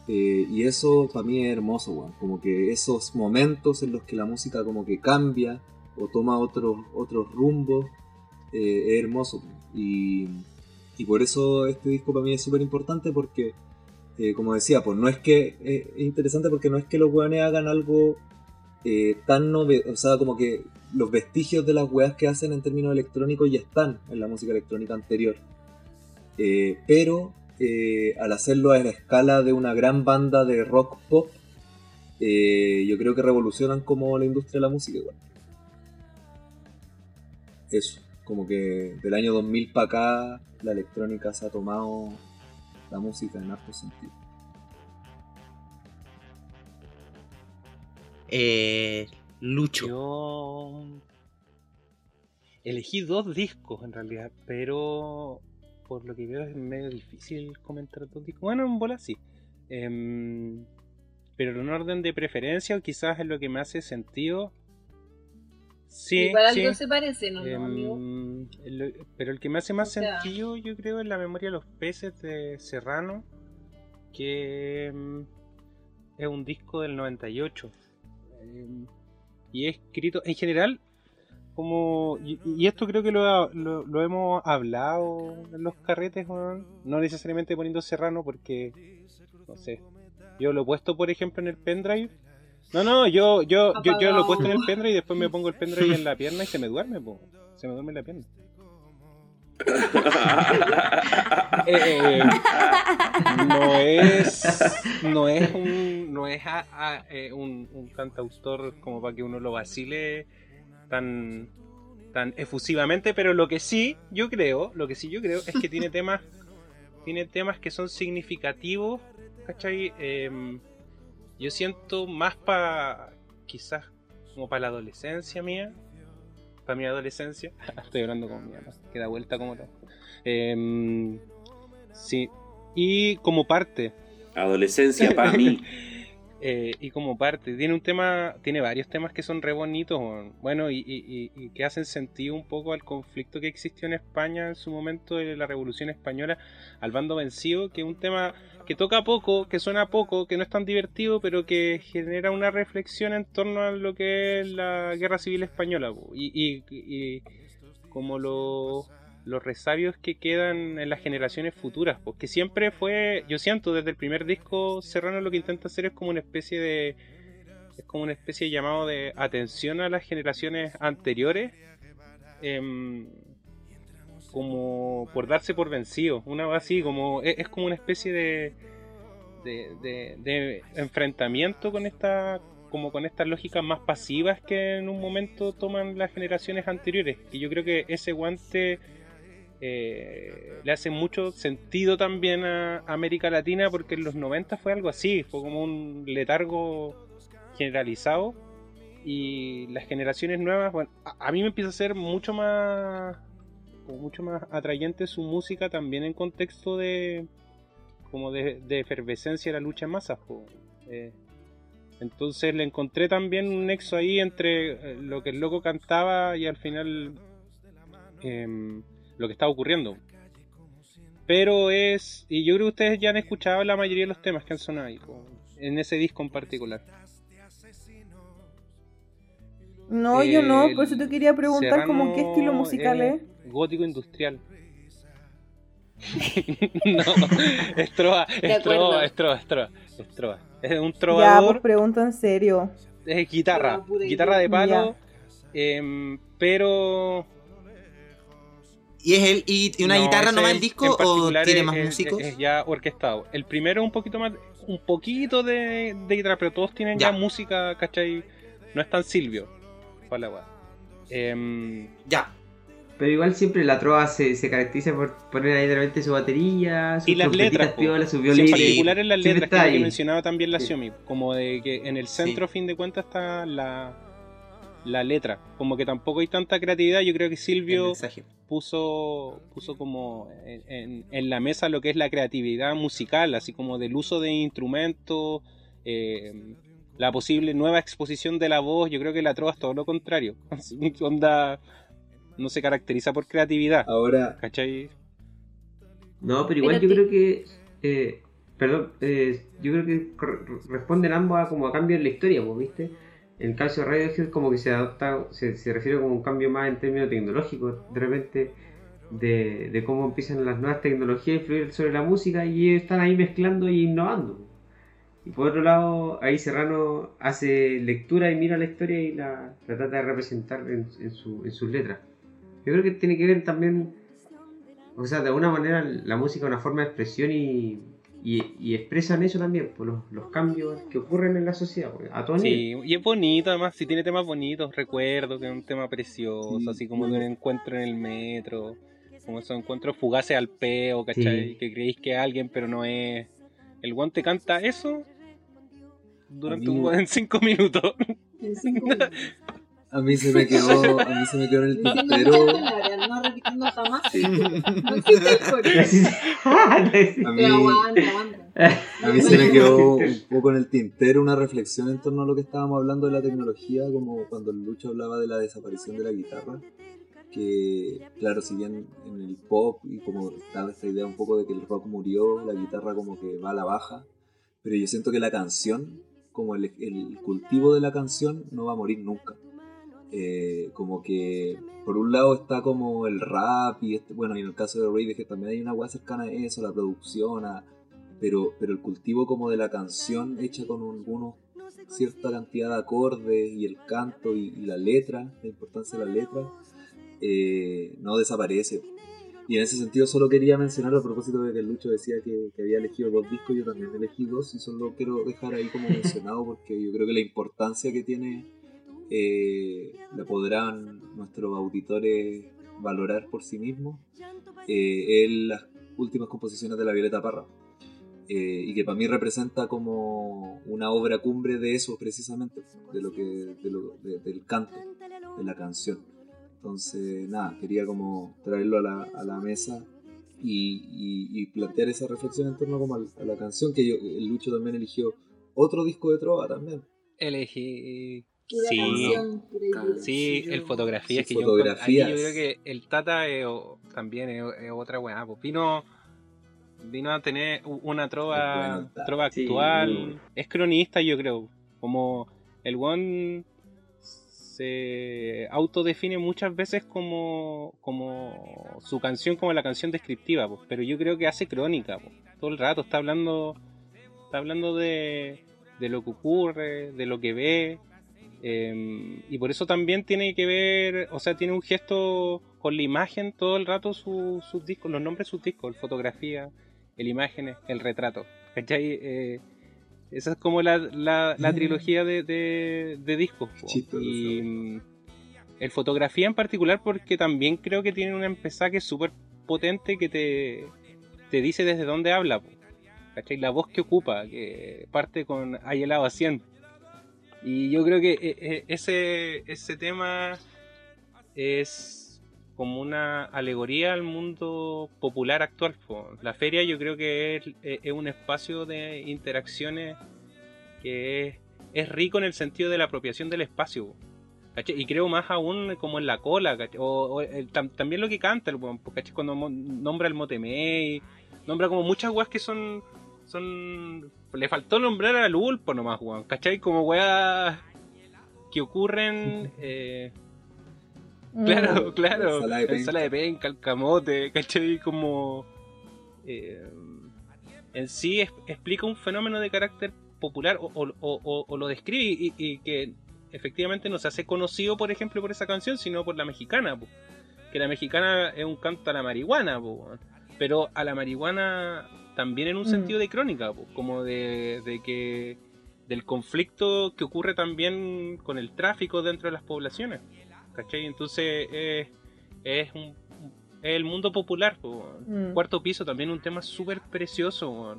Eh, y eso para mí es hermoso, weón. Como que esos momentos en los que la música como que cambia o toma otros otros rumbos, eh, es hermoso. Y por eso este disco para mí es súper importante porque, eh, como decía, pues no es que, eh, es interesante porque no es que los weones hagan algo eh, tan novedoso, o sea, como que los vestigios de las weas que hacen en términos electrónicos ya están en la música electrónica anterior. Pero al hacerlo a la escala de una gran banda de rock pop, yo creo que revolucionan como la industria de la música igual. Eso, como que del año 2000 para acá la electrónica se ha tomado la música en harto sentido. Eh, Lucho. Yo elegí dos discos en realidad, pero por lo que veo es medio difícil comentar dos discos. Bueno, en bola sí. Em, pero en orden de preferencia, o quizás es lo que me hace sentido. Sí, Igual sí. algo se parece, ¿no, no, Em, amigo? el- pero el que me hace más O sea- sentido, yo creo, es la memoria de los peces de Serrano, que em, es un disco del 98. Em, y es escrito, en general, como. Y, y esto creo que lo, lo- lo hemos hablado en los carretes, weón. no necesariamente poniendo Serrano, porque. No sé. Yo lo he puesto, por ejemplo, en el pendrive. No, no, yo, yo, yo, yo lo puesto en el pendrive y después me pongo el pendrive en la <laughs> pierna y se me duerme, po. Se me duerme la pierna. <laughs> Eh, no es no es un no es a- a- eh, un, un cantautor como para que uno lo vacile tan tan efusivamente pero lo que sí yo creo lo que sí yo creo es que tiene <laughs> temas tiene temas que son significativos ¿cachai? Em, yo siento más para quizás como para la adolescencia mía para mi adolescencia. <laughs> Estoy hablando con mi mamá que da vuelta como todo. Sí y como parte. Adolescencia para mí. <laughs> Eh, y como parte, tiene un tema, tiene varios temas que son re bonitos, bueno, y- y- y que hacen sentido un poco al conflicto que existió en España en su momento de la Revolución Española, al bando vencido, que es un tema que toca poco, que suena poco, que no es tan divertido, pero que genera una reflexión en torno a lo que es la Guerra Civil Española, y- y como lo- los resabios que quedan en las generaciones futuras, porque siempre fue, yo siento desde el primer disco Serrano lo que intenta hacer es como una especie de es como una especie de llamado de atención a las generaciones anteriores, em, como por darse por vencido, una así, como es, es como una especie de enfrentamiento con esta como con estas lógicas más pasivas que en un momento toman las generaciones anteriores. Y yo creo que ese guante eh, le hace mucho sentido también a América Latina porque en los 90 fue algo así, fue como un letargo generalizado y las generaciones nuevas, bueno, a, a mí me empieza a ser mucho más como mucho más atrayente su música también en contexto de como de, de efervescencia de la lucha en masas. Eh, entonces le encontré también un nexo ahí entre eh, lo que el loco cantaba y al final em, lo que estaba ocurriendo. Pero es. Y yo creo que ustedes ya han escuchado la mayoría de los temas que han sonado ahí, en ese disco en particular. No, yo no, por eso te quería preguntar como qué estilo Serrano musical es. Gótico industrial. <laughs> no, es trova, De es trova, acuerdo. es trova, es trova, es trova. Es un Ya, pues trovador, pregunto en serio. es guitarra, guitarra de palo, em, pero ¿Y es él y, una No, guitarra nomás en- el disco o tiene es- más es- músicos? Es, ya orquestado. El primero es un poquito más, un poquito de, de guitarra, pero todos tienen ya, Ya. música, ¿cachai? No es tan Silvio. para la. Em, Ya. Pero igual siempre la trova se, se caracteriza por poner ahí de repente su batería, sus y las letras, piolas, sus Sí, en particular en las siempre letras, que mencionaba también la Sí. Xiaomi, como de que en el centro, a fin de cuentas, está la, la letra. Como que tampoco hay tanta creatividad. Yo creo que Silvio puso, puso como en, en- en la mesa lo que es la creatividad musical, así como del uso de instrumentos, eh, la posible nueva exposición de la voz. Yo creo que la trova es todo lo contrario. <laughs> Onda no se caracteriza por creatividad. Ahora, ¿Cachai? No, pero igual Pero yo te- creo que. eh, perdón, eh, yo creo que responden ambos a como a cambios en la historia, pues, ¿viste? En el caso de Radiohead, como que se adopta, se, se refiere como un cambio más en términos tecnológicos, de repente, de, de cómo empiezan las nuevas tecnologías a influir sobre la música y ellos están ahí mezclando y innovando. Y por otro lado, ahí Serrano hace lectura y mira la historia y la, la trata de representar en, en su- en sus letras. Yo creo que tiene que ver también o sea, de alguna manera la música es una forma de expresión y, y, y expresan eso también, por los, los cambios que ocurren en la sociedad, pues, a todo nivel. Sí, y es bonito además, si tiene temas bonitos, recuerdo que es un tema precioso, Sí. así como de un encuentro en el metro, como esos encuentros fugaces al peo, ¿cachai? Sí. Que creéis que es alguien pero no es. El guante canta eso durante un, en cinco minutos. En cinco minutos. <laughs> a mí se me quedó, a mí se me quedó en el tintero. no repitiendo jamás. No existe. <laughs> A mí, a mí se me quedó un poco en el tintero una reflexión en torno a lo que estábamos hablando de la tecnología, como cuando Lucho hablaba de la desaparición de la guitarra. Que, claro, si bien en el pop y como estaba esta idea un poco de que el rock murió, la guitarra como que va a la baja, pero yo siento que la canción, como el, el cultivo de la canción, no va a morir nunca. Eh, como que por un lado está como el rap y este, bueno y en el caso de Radiohead también hay una hueá cercana a eso la producción a- pero pero el cultivo como de la canción hecha con algunos cierta cantidad de acordes y el canto y, y la letra la importancia de la letra eh, no desaparece. Y en ese sentido solo quería mencionar a propósito de que Lucho decía que, que había elegido dos discos yo también elegí dos y solo quiero dejar ahí como <laughs> mencionado porque yo creo que la importancia que tiene eh, la podrán nuestros auditores valorar por sí mismos, eh, es las últimas composiciones de la Violeta Parra. Eh, y que para mí representa como una obra cumbre de eso precisamente, de lo que, de lo- de- del canto, de la canción. Entonces, nada, quería como traerlo a la, a la mesa y, y- y plantear esa reflexión en torno como al- a, la canción que yo, Lucho también eligió otro disco de trova también. Elegí. Pura Sí, canción, sí, el fotografía. Sí, es que yo, fotografías. ahí yo creo que el Tata es o- también es, es otra weá. pues. Vino, vino a tener una trova, bueno trova Sí. actual. Es cronista, yo creo. Como el one se autodefine muchas veces como, como su canción, como la canción descriptiva, pues, pero yo creo que hace crónica, pues. todo el rato está hablando, está hablando de, de lo que ocurre, de lo que ve, eh, y por eso también tiene que ver, o sea, tiene un gesto con la imagen todo el rato su- sus discos, los nombres de sus discos, el fotografía, el imágenes, el retrato. ¿Cachai? Eh, esa es como la, la, la Mm. trilogía de, de, de discos. Y mm, el fotografía en particular porque también creo que tiene un empezaje súper potente que te, te dice desde dónde habla. ¿Cachai? La voz que ocupa, que parte con Hay helado a 100. Y yo creo que eh, eh, ese, ese tema es como una alegoría al mundo popular actual. La feria yo creo que es, es- un espacio de interacciones que es, es rico en el sentido de la apropiación del espacio. Y creo más aún como en la cola, o, o el- tam- también lo que canta, el cuando nombra el Motemey, nombra como muchas weas que son son le faltó nombrar al Ulpo nomás, weón, ¿cachai? Como weas que ocurren <laughs> eh, Mm. Claro, claro. Ensalada de penca. Ensalada de penca, el camote, ¿cachai? Como. eh, en sí es- explica un fenómeno de carácter popular o, o- o- o- o lo describe y, y que efectivamente no se hace conocido, por ejemplo, por esa canción, sino por la mexicana. po. Que la mexicana es un canto a la marihuana, po, pero a la marihuana también en un Mm. sentido de crónica, po, como de, de que del conflicto que ocurre también con el tráfico dentro de las poblaciones. ¿Cachai? Entonces es, es, un, es el mundo popular. po. Mm. Cuarto piso también un tema súper precioso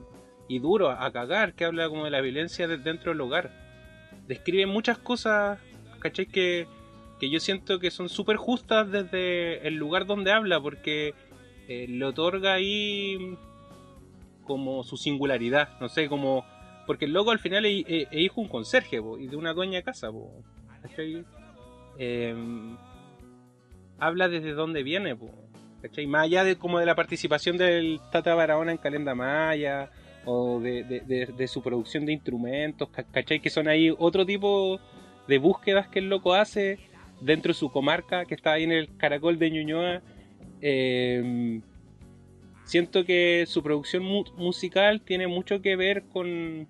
y duro a, a cagar, que habla como de la violencia de- dentro del hogar. Describe muchas cosas, ¿cachai? Que, que yo siento que son súper justas desde el lugar donde habla, porque eh, le otorga ahí como su singularidad, no sé, como... Porque el loco al final es, es- es hijo de un conserje po, y de una dueña de casa, po, ¿cachai? Em, habla desde dónde viene, ¿cachai? Más allá de como de la participación del Tata Barahona en Calenda Maya o de, de- su producción de instrumentos, ca- ¿cachai? Que son ahí otro tipo de búsquedas que el loco hace dentro de su comarca que está ahí en el Caracol de Ñuñoa. Em, siento que su producción mu- musical tiene mucho que ver con,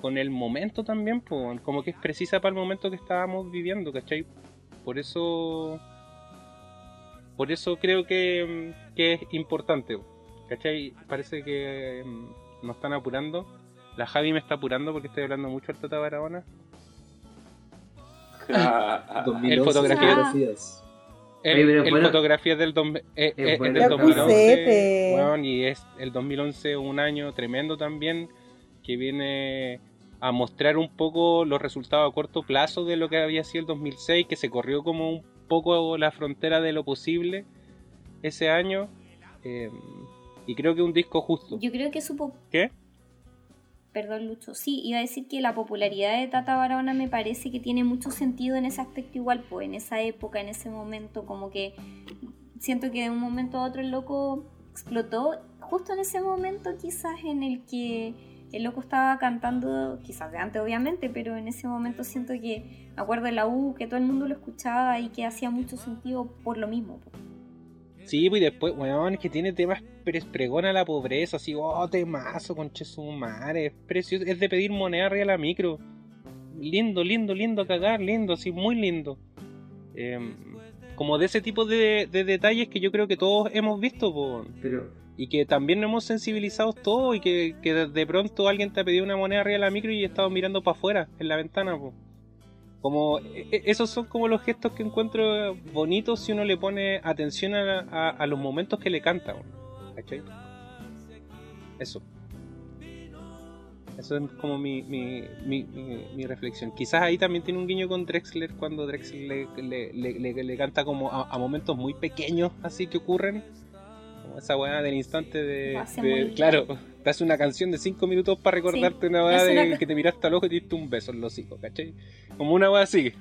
con el momento también, po, como que es precisa para el momento que estábamos viviendo, ¿cachai? Por eso por eso creo que, que es importante, ¿cachai? Parece que mm, nos están apurando. La Javi me está apurando porque estoy hablando mucho del Tata Barahona. <laughs> 2011 fotografía. Fotografías. El, el bueno. fotografía es del, dos- eh, eh, bueno. del 2011. y es el 2011 un año tremendo también que viene a mostrar un poco los resultados a corto plazo de lo que había sido el 2006, que se corrió como un poco la frontera de lo posible ese año. eh, y creo que un disco justo. Yo creo que supo. ¿Qué? Perdón, Lucho. Sí, iba a decir que la popularidad de Tata Barahona me parece que tiene mucho sentido en ese aspecto igual, pues en esa época, en ese momento, como que siento que de un momento a otro el loco explotó, justo en ese momento quizás en el que el loco estaba cantando, quizás de antes obviamente, pero en ese momento siento que, me acuerdo la U, que todo el mundo lo escuchaba y que hacía mucho sentido por lo mismo. pues. Sí, pues después, weón, es que tiene temas pero es pregona la pobreza, así, oh, temazo, conche su madre, es precioso, es de pedir moneda arriba de la micro. Lindo, lindo, lindo a cagar, lindo, así, muy lindo. Em, como de ese tipo de, de detalles que yo creo que todos hemos visto, po, Pero, y que también nos hemos sensibilizado todos, y que, que de, pronto alguien te ha pedido una moneda arriba de la micro y he estado mirando para afuera, en la ventana, po. Como, e- e- esos son como los gestos que encuentro bonitos si uno le pone atención a, a- a los momentos que le canta. weón. ¿Cachai? Eso. Eso es como mi, mi, mi, mi- mi reflexión. Quizás ahí también tiene un guiño con Drexler cuando Drexler le, le- le- le- le canta como a, a momentos muy pequeños así que ocurren. Como esa weá del instante de. Claro, te hace una canción de 5 minutos para recordarte una weá de una- que te miraste al ojo y te diste un beso en los hijos, ¿cachai? Como una weá así.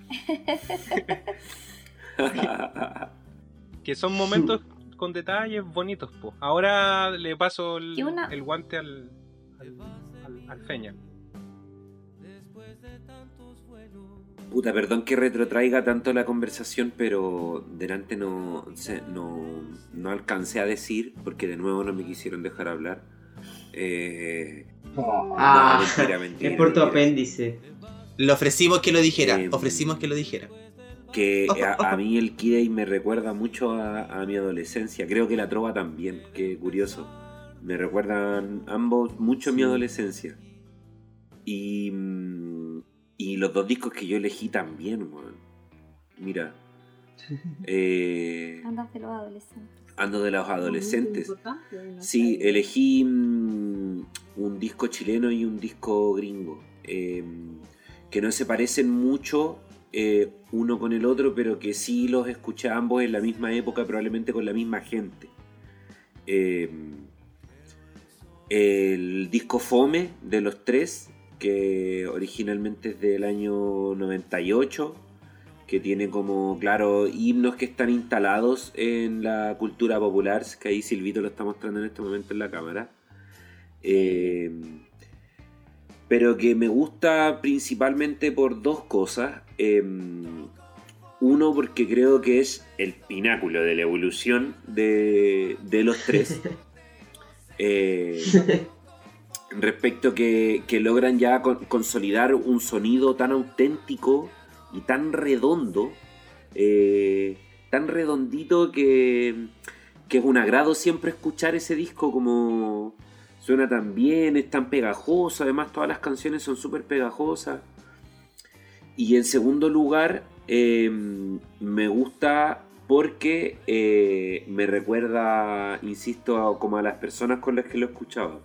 <laughs> Que son momentos <laughs> con detalles bonitos, po. Ahora le paso el, Y una- el guante al, al, al- al Feña. Puta, perdón que retrotraiga tanto la conversación, pero delante no, no, no alcancé a decir, porque de nuevo no me quisieron dejar hablar. Eh, no, mentira, mentira. es por tu mentira. apéndice. Le ofrecimos que lo dijera. Eh, ofrecimos que lo dijera. Que a, a mí el Kidei me recuerda mucho a, a mi adolescencia. Creo que la trova también, qué curioso. Me recuerdan ambos mucho a mi adolescencia. Y, mm, y los dos discos que yo elegí también, weón. Mira. Eh, Andas de los adolescentes. ando de los adolescentes. Sí, elegí mm, un disco chileno y un disco gringo. eh, que no se parecen mucho eh, uno con el otro, pero que sí los escuché a ambos en la misma época, probablemente con la misma gente. Eh, el disco Fome de los tres, que originalmente es del año 98, que tiene como, claro, himnos que están instalados en la cultura popular, que ahí Silvito lo está mostrando en este momento en la cámara. Eh, pero que me gusta principalmente por dos cosas. Eh, uno, porque creo que es el pináculo de la evolución de, de los tres. <laughs> Eh, respecto que, que logran ya con- consolidar un sonido tan auténtico y tan redondo, eh, tan redondito que, que es un agrado siempre escuchar ese disco como suena tan bien, es tan pegajoso, además todas las canciones son súper pegajosas. Y en segundo lugar, eh, me gusta porque eh, me recuerda, insisto, como a las personas con las que lo escuchaba.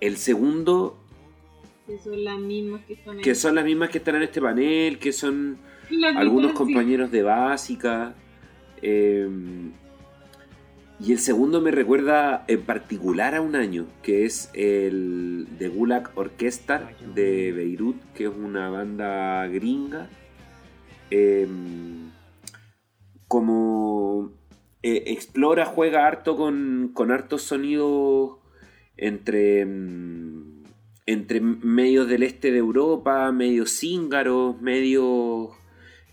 El segundo, Que son las mismas que están que son las mismas que están en este panel, que son algunos compañeros de básica. eh, y el segundo me recuerda en particular a un año, que es el de Gulag Orchestra de Beirut, que es una banda gringa. eh, como eh, explora, juega harto con, con hartos sonidos entre, mm, entre medios del este de Europa, medios cíngaros, medios,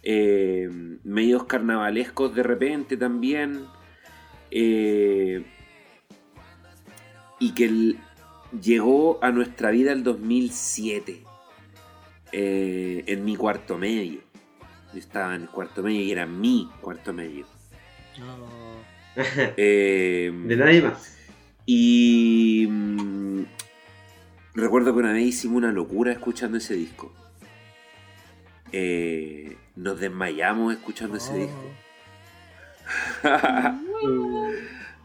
eh, medios carnavalescos de repente también. Eh, y que el- llegó a nuestra vida el 2007, eh, en mi cuarto medio. Yo estaba en el cuarto medio y era mi cuarto medio. Eh, <laughs> De nadie más. y mm, recuerdo que una vez hicimos una locura escuchando ese disco. Eh, nos desmayamos escuchando ese disco. <laughs>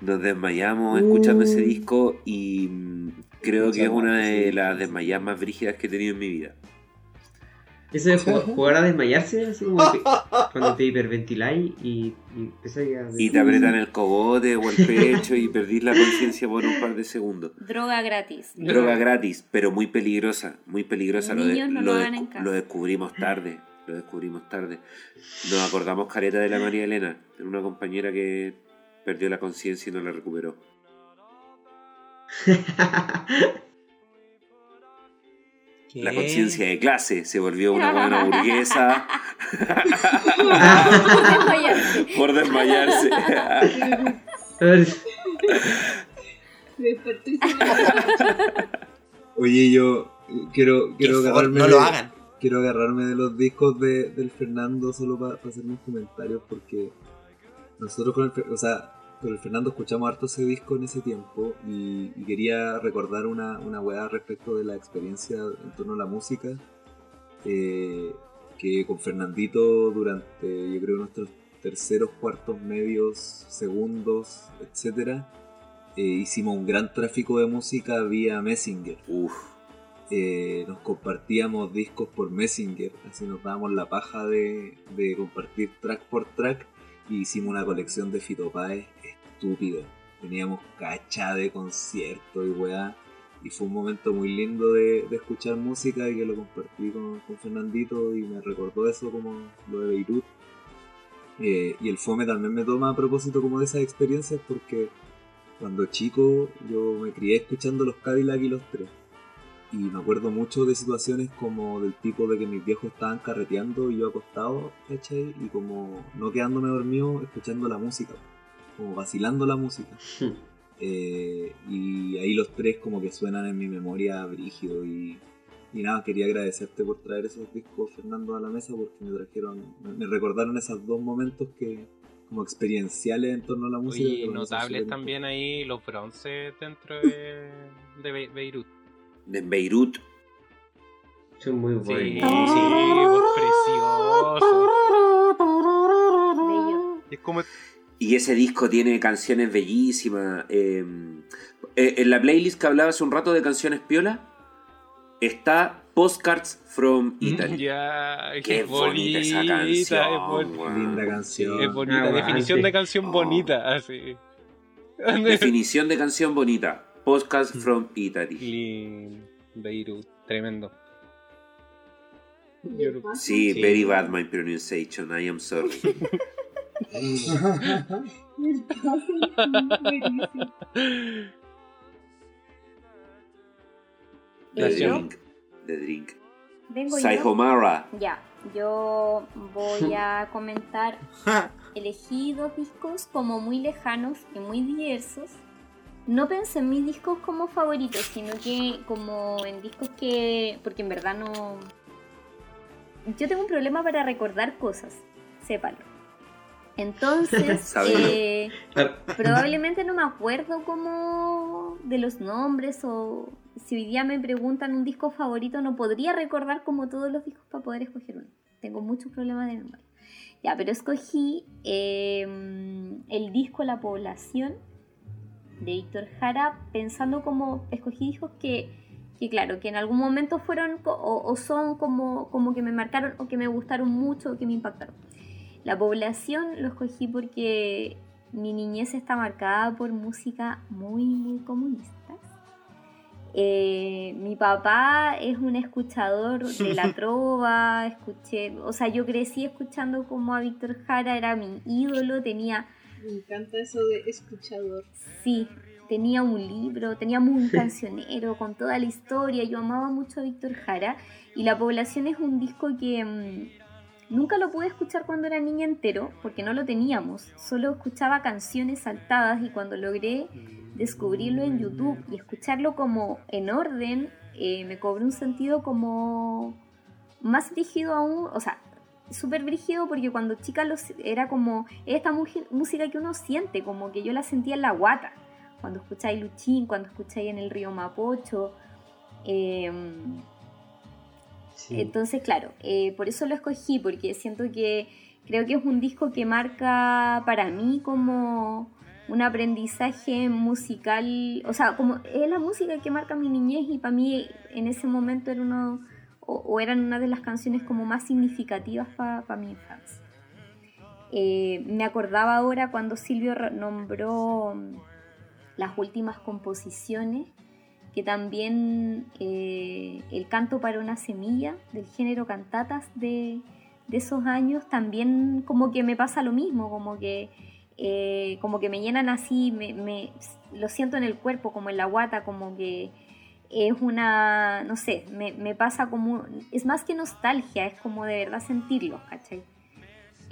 nos desmayamos escuchando ese disco y mm, creo que es una de las desmayadas más brígidas que he tenido en mi vida. Eso de ju- jugar a desmayarse, así como que <laughs> cuando te hiperventiláis y, y empezáis a... Y te apretan el cogote o el pecho y <laughs> perdís la conciencia por un par de segundos. Droga gratis. Droga gratis, pero muy peligrosa, muy peligrosa. Lo, de- Niños no lo lo de- hagan en casa. lo descubrimos tarde, lo descubrimos tarde. Nos acordamos careta de la María Elena, una compañera que perdió la conciencia y no la recuperó. La conciencia de clase se volvió una buena burguesa Desmayarse. <laughs> por desmayarse. Se despertó y se Oye, yo quiero, quiero agarrarme no de, lo hagan. quiero agarrarme de los discos de, del Fernando solo para hacer unos comentarios porque nosotros con el, o sea, con el Fernando escuchamos harto ese disco en ese tiempo y, y quería recordar una, una weá respecto de la experiencia en torno a la música eh, que con Fernandito durante yo creo nuestros terceros, cuartos, medios, segundos, etcétera eh, hicimos un gran tráfico de música vía Messenger. Uf, eh, nos compartíamos discos por Messenger, así nos dábamos la paja de, de compartir track por track y hicimos una colección de Fito Páez estúpida. Teníamos cacha de concierto y weá. Y fue un momento muy lindo de, de escuchar música y que lo compartí con, con Fernandito y me recordó eso como lo de Beirut. Eh, y el FOME también me toma a propósito como de esas experiencias porque cuando chico yo me crié escuchando los Cadillac y los tres. Y me acuerdo mucho de situaciones como del tipo de que mis viejos estaban carreteando y yo acostado, ¿cachai? Y como no quedándome dormido, escuchando la música, como vacilando la música. Eh, y ahí los tres como que suenan en mi memoria brígido y, y nada, quería agradecerte por traer esos discos, Fernando, a la mesa porque me trajeron, me, recordaron esos dos momentos que como experienciales en torno a la música. Son notables también ahí los bronces dentro de, de Be- Beirut. De Beirut. Son muy Sí, sí, buenos. pues, precioso. Bello. Es como Y ese disco tiene canciones bellísimas. eh, eh, en la playlist que hablaba hace un rato de canciones piola, está Postcards from Italy. Ya, Qué qué bonita esa canción. es bon-. Linda canción. Es bonita, Ah, definición sí. de canción Oh. bonita, así. Definición de canción bonita. Postcards from Italy. Lin- Beirut, tremendo. Sí, Sí. very bad my pronunciation. I am sorry. <laughs> <laughs> The drink. The drink. Vengo yo. Saihomara. Ya, yo voy a comentar. <laughs> Elegí dos discos como muy lejanos y muy diversos. No pensé en mis discos como favoritos, sino que como en discos que. Porque en verdad no. Yo tengo un problema para recordar cosas, sépalo. Entonces, <laughs> eh, probablemente no me acuerdo como de los nombres o si hoy día me preguntan un disco favorito no podría recordar como todos los discos para poder escoger uno. Tengo muchos problemas de memoria. Ya, pero escogí eh, el disco La Población de Víctor Jara pensando como escogí discos que, que claro, que en algún momento fueron o, o son como, como que me marcaron o que me gustaron mucho o que me impactaron. La población lo escogí porque mi niñez está marcada por música muy, muy comunista. Eh, mi papá es un escuchador <laughs> de la trova, escuché, o sea, yo crecí escuchando como a Víctor Jara, era mi ídolo, tenía, Me encanta eso de escuchador. sí, tenía un libro, teníamos un cancionero con toda la historia, yo amaba mucho a Víctor Jara y La Población es un disco que mm, nunca lo pude escuchar cuando era niña entero, porque no lo teníamos, solo escuchaba canciones saltadas y cuando logré descubrirlo en YouTube y escucharlo como en orden, eh, me cobró un sentido como más rígido aún, o sea, súper brígido porque cuando chica los, era como esta música que uno siente, como que yo la sentía en la guata, cuando escucháis Luchín, cuando escucháis en el río Mapocho. em, Sí. entonces, claro, eh, por eso lo escogí, porque siento que creo que es un disco que marca para mí como un aprendizaje musical, o sea, como es la música que marca mi niñez y para mí en ese momento era uno, o, eran una de las canciones como más significativas para mi infancia. Eh, me acordaba ahora cuando Silvio nombró mm, las últimas composiciones que también eh, el canto para una semilla del género cantatas de, de esos años también como que me pasa lo mismo, como que, eh, como que me llenan así, me- lo siento en el cuerpo, como en la guata, como que es una, no sé, me, me pasa como, es más que nostalgia, es como de verdad sentirlo, ¿cachai?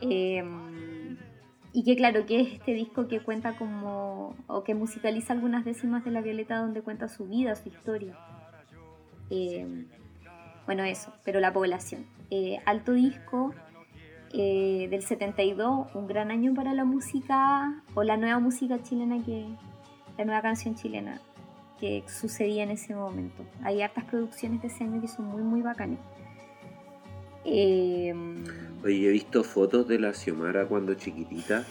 Em, y que claro, que es este disco que cuenta como, o que musicaliza algunas décimas de la Violeta donde cuenta su vida, su historia. Eh, bueno, eso, pero la población. Eh, alto disco eh, del 72, un gran año para la música, o la nueva música chilena que, la nueva canción chilena que sucedía en ese momento. Hay hartas producciones de ese año que son muy, muy bacanas. Eh, Oye, he visto fotos de la Xiomara cuando chiquitita.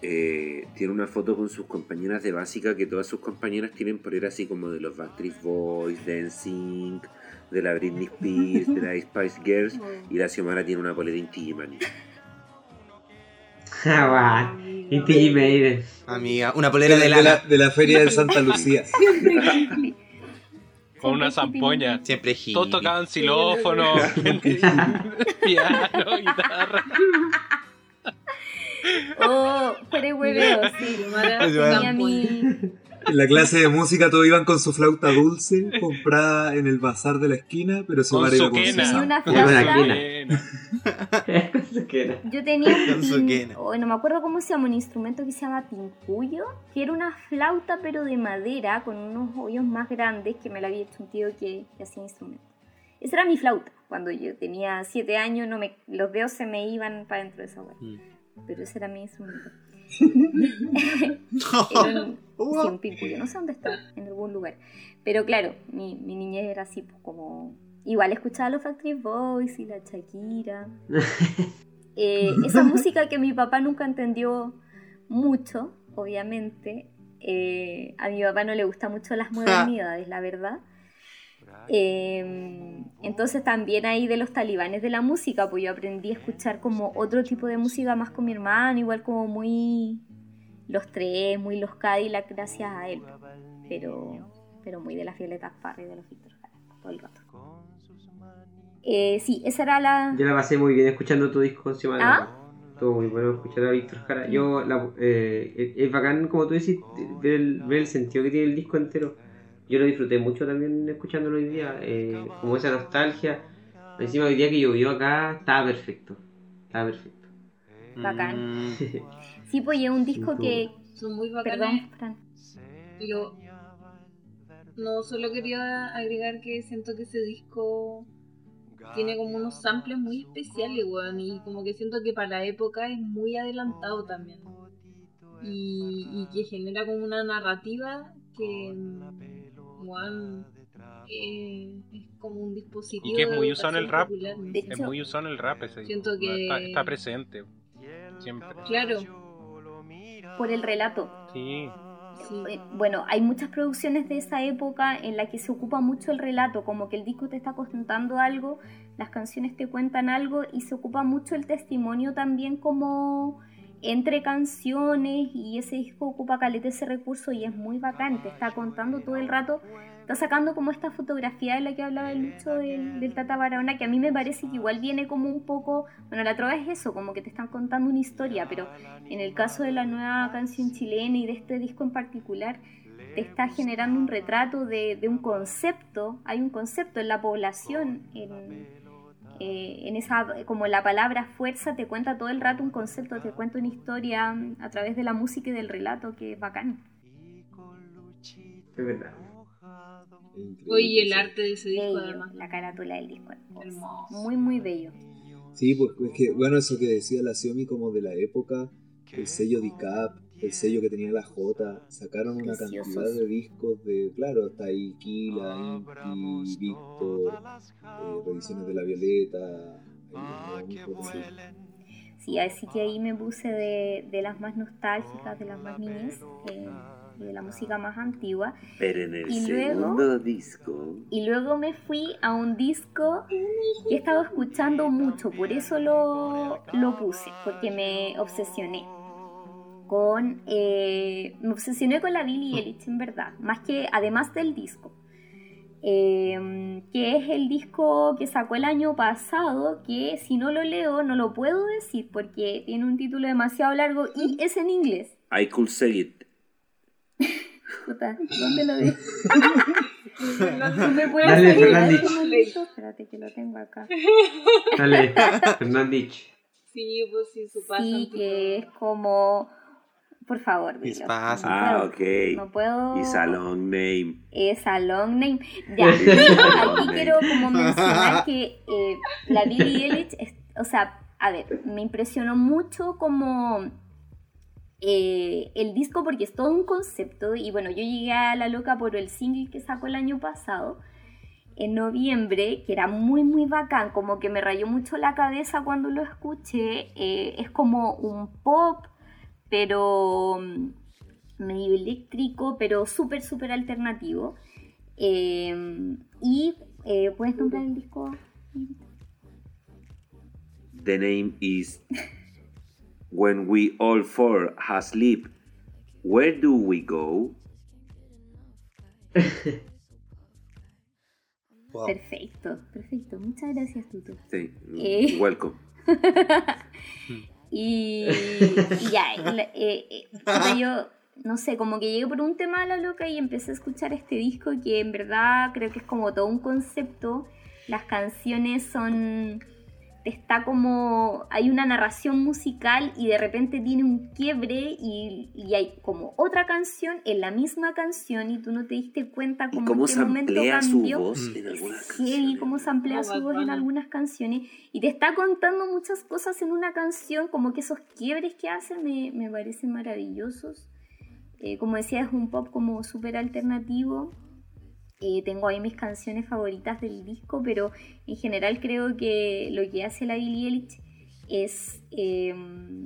Eh, tiene una foto con sus compañeras de básica que todas sus compañeras tienen por ir así como de los Backstreet Boys, de NSYNC, de la Britney Spears, de la Spice Girls <laughs> y la Xiomara tiene una polera Inti Gimani. <laughs> Inti. Maiden. Amiga, una polera De, de de la, de la feria de Santa Lucía. <laughs> Con una zampoña. Siempre hippie. Todos tocaban xilófono, <laughs> piano, guitarra. Oh, hueveo, sí. Tenía mi, En la clase de música todos iban con su flauta dulce, comprada en el bazar de la esquina, pero su Con madre su iba con su y una <laughs> Con la flauta. quena. Yo tenía Con su un, quena. oh, no me acuerdo cómo se llama, un instrumento que se llama pincuyo, que era una flauta pero de madera con unos hoyos más grandes que me la había hecho un tío que, que hacía instrumento. Esa era mi flauta. Cuando yo tenía 7 años, no me, los dedos se me iban para dentro de esa hueá. Mm. Pero ese era mi instrumento. <laughs> Era un, sí, un pincuyo, no sé dónde está, en algún lugar. Pero claro, mi, mi niñez era así, pues como. Igual escuchaba los Factory Boys y la Shakira. <laughs> Eh, esa música que mi papá nunca entendió mucho, obviamente. Eh, a mi papá no le gustan mucho las modernidades, la verdad. Eh, entonces también ahí de los talibanes de la música, pues yo aprendí a escuchar como otro tipo de música más con mi hermano, igual como muy los tres, muy los Cadillac gracias a él. Pero, pero muy de las Violetas Parra y de los Víctor Jara, todo el rato. Eh, sí, esa era la... Yo la pasé muy bien escuchando tu disco Xiomara. ¿Ah? Estuvo muy bueno escuchar a Víctor Jara. Yo, la, eh, es- bacán, como tú ver el, ver el sentido que tiene el disco entero. Yo lo disfruté mucho también escuchándolo hoy día, eh, como esa nostalgia. Encima hoy día que llovió acá, estaba perfecto. Estaba perfecto. Bacán. Mm, <laughs> Sí, pues es un disco que... Son muy bacanes. Perdón, Fran. Lo- No, solo quería agregar que siento que ese disco tiene como unos samples muy especiales, weón, y como que siento que para la época es muy adelantado también. Y, y que genera como una narrativa que, eh, es como un dispositivo. Y que es muy usado en el rap. popular. Es muy usado en el rap ese. Siento que- Está, está presente. Siempre. Claro, por el relato. Sí. sí. Eh, Bueno, hay muchas producciones de esa época en la que se ocupa mucho el relato, como que el disco te está contando algo, las canciones te cuentan algo y se ocupa mucho el testimonio también como entre canciones y ese disco ocupa caleta ese recurso y es muy bacán, te está contando todo el rato, está sacando como esta fotografía de la que hablaba el Lucho del, del Tata Barahona, que a mí me parece que igual viene como un poco, bueno, la trova es eso, como que te están contando una historia, pero en el caso de la nueva canción chilena y de este disco en particular, te está generando un retrato de, de un concepto, hay un concepto en la población, en, eh, en esa, como la palabra fuerza te cuenta todo el rato un concepto, te cuenta una historia mm, a través de la música y del relato, que es bacán. Es verdad. Increíble, Oye, el sí. arte de ese disco Bello, además. la carátula del disco, hermoso. Hermoso. muy muy bello. Sí, pues es que, bueno, eso que decía la Xiaomi como de la época, el sello DICAP, el sello que tenía la J, sacaron una Preciosos. cantidad de discos de, claro, está ahí Kila, Inti, Víctor, eh, Revisiones de la Violeta, de- Sí, así que ahí me puse de, de las más nostálgicas, de las más niñas, eh, y de la música más antigua. Pero en el Y luego- segundo disco. Y luego me fui a un disco que he estado escuchando mucho, por eso lo, lo puse, porque me obsesioné con... eh, me obsesioné con la Billie Eilish, en verdad, más que además del disco. eh, que es el disco que sacó el año pasado, que si no lo leo no lo puedo decir porque tiene un título demasiado largo y es en inglés. I could say it. <laughs> Puta, ¿dónde lo dejo? <laughs> ¿Tú me puedes Dale, Fernandich. Espérate que lo tengo acá. Dale, Fernandich. Sí, pues sí, su paso. Sí, que es como... Por favor, Mis dilo. No Ah, puedo, ok. No puedo... It's a long name. Es a long name. Ya, aquí quiero como mencionar que eh, la <laughs> Billie Eilish, es- o sea, a ver, me impresionó mucho como eh, el disco porque es todo un concepto y bueno, yo llegué a La Loca por el single que sacó el año pasado, en noviembre, que era muy muy bacán, como que me rayó mucho la cabeza cuando lo escuché, eh, es como un pop, pero mm, medio eléctrico, pero súper súper alternativo. Eh, y eh, puedes nombrar el disco. The name is When we all four asleep, where do we go? Wow. Perfecto, perfecto. Muchas gracias, Tuto. Sí, Eh. welcome. <laughs> y, <laughs> y ya, eh, eh, puta, yo no sé, como que llegué por un tema a la loca y empecé a escuchar este disco que en verdad creo que es como todo un concepto. Las canciones son. Está como. Hay una narración musical y de repente tiene un quiebre y, y hay como otra canción en la misma canción y tú no te diste cuenta ¿Y como cómo en qué momento samplea su cambió. voz en algunas Sí, cómo se amplía su voz en algunas canciones y te está contando muchas cosas en una canción, como que esos quiebres que hace me, me parecen maravillosos. Eh, como decía, es un pop como súper alternativo. Eh, tengo ahí mis canciones favoritas del disco, pero en general creo que lo que hace la Billie Eilish es eh,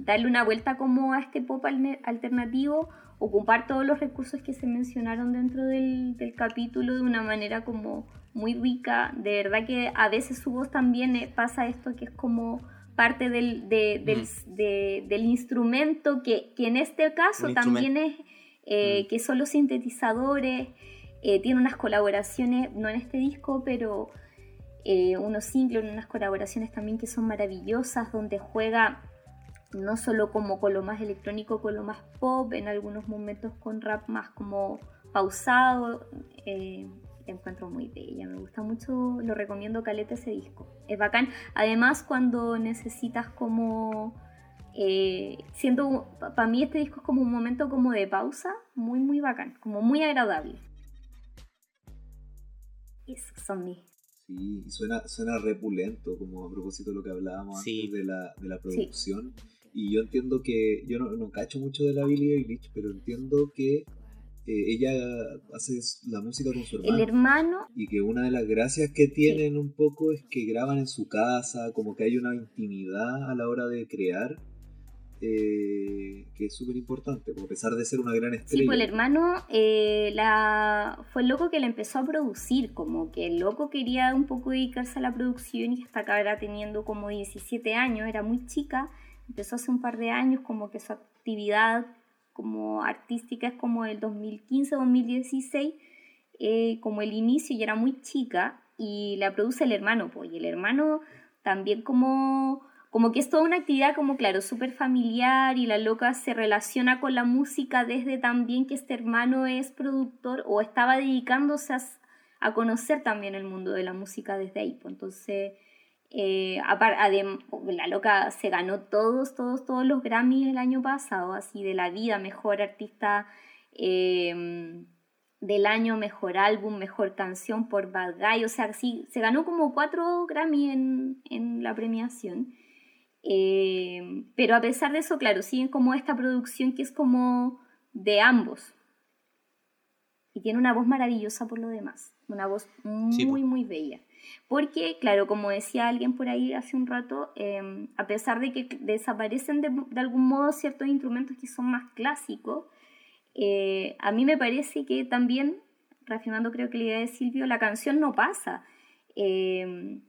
darle una vuelta como a este pop alternativo, ocupar todos los recursos que se mencionaron dentro del, del capítulo de una manera como muy rica. De verdad que a veces su voz también eh, pasa esto que es como parte del, de- del, de- del instrumento, que, que en este caso también es eh, Mm. que son los sintetizadores, eh, tiene unas colaboraciones, no en este disco, pero eh, unos singles, unas colaboraciones también que son maravillosas, donde juega no solo como con lo más electrónico, con lo más pop, en algunos momentos con rap más como pausado. Eh, la encuentro muy bella, me gusta mucho, lo recomiendo caleta ese disco. Es bacán. Además, cuando necesitas como. Eh, siento, para mí este disco es como un momento como de pausa, muy, muy bacán, como muy agradable. Son mis Sí, y suena, suena repulento, como a propósito de lo que hablábamos Sí. antes de la, de la producción. Y yo entiendo que, yo no, no cacho mucho de la Billie Eilish, pero entiendo que eh, ella hace la música con su hermano. El hermano, Y que una de las gracias que tienen un poco es que graban en su casa, como que hay una intimidad a la hora de crear, eh, que es súper importante, a pesar de ser una gran estrella. sí, pues el hermano eh, la, fue el loco que la empezó a producir, como que el loco quería un poco dedicarse a la producción y esta cabra teniendo como 17 años, era muy chica, empezó hace un par de años, como que su actividad como artística es como el 2015-2016, eh, como el inicio y era muy chica y la produce el hermano, pues, y el hermano también como, como que es toda una actividad como claro, súper familiar y la loca se relaciona con la música desde también que este hermano es productor o estaba dedicándose a, conocer también el mundo de la música desde ahí, pues, entonces... Eh, la loca se ganó todos, todos, todos los Grammys el año pasado, así de la vida, mejor artista eh, del año, mejor álbum, mejor canción por Bad Guy, o sea, sí, se ganó como cuatro Grammy en, en la premiación. Eh, pero a pesar de eso, claro, siguen como esta producción que es como de ambos. Y tiene una voz maravillosa por lo demás, una voz muy, Sí, muy bella. Porque, claro, como decía alguien por ahí hace un rato, eh, a pesar de que desaparecen de, de algún modo ciertos instrumentos que son más clásicos, eh, a mí me parece que también, reafirmando creo que la idea de Silvio, la canción no pasa. Eh,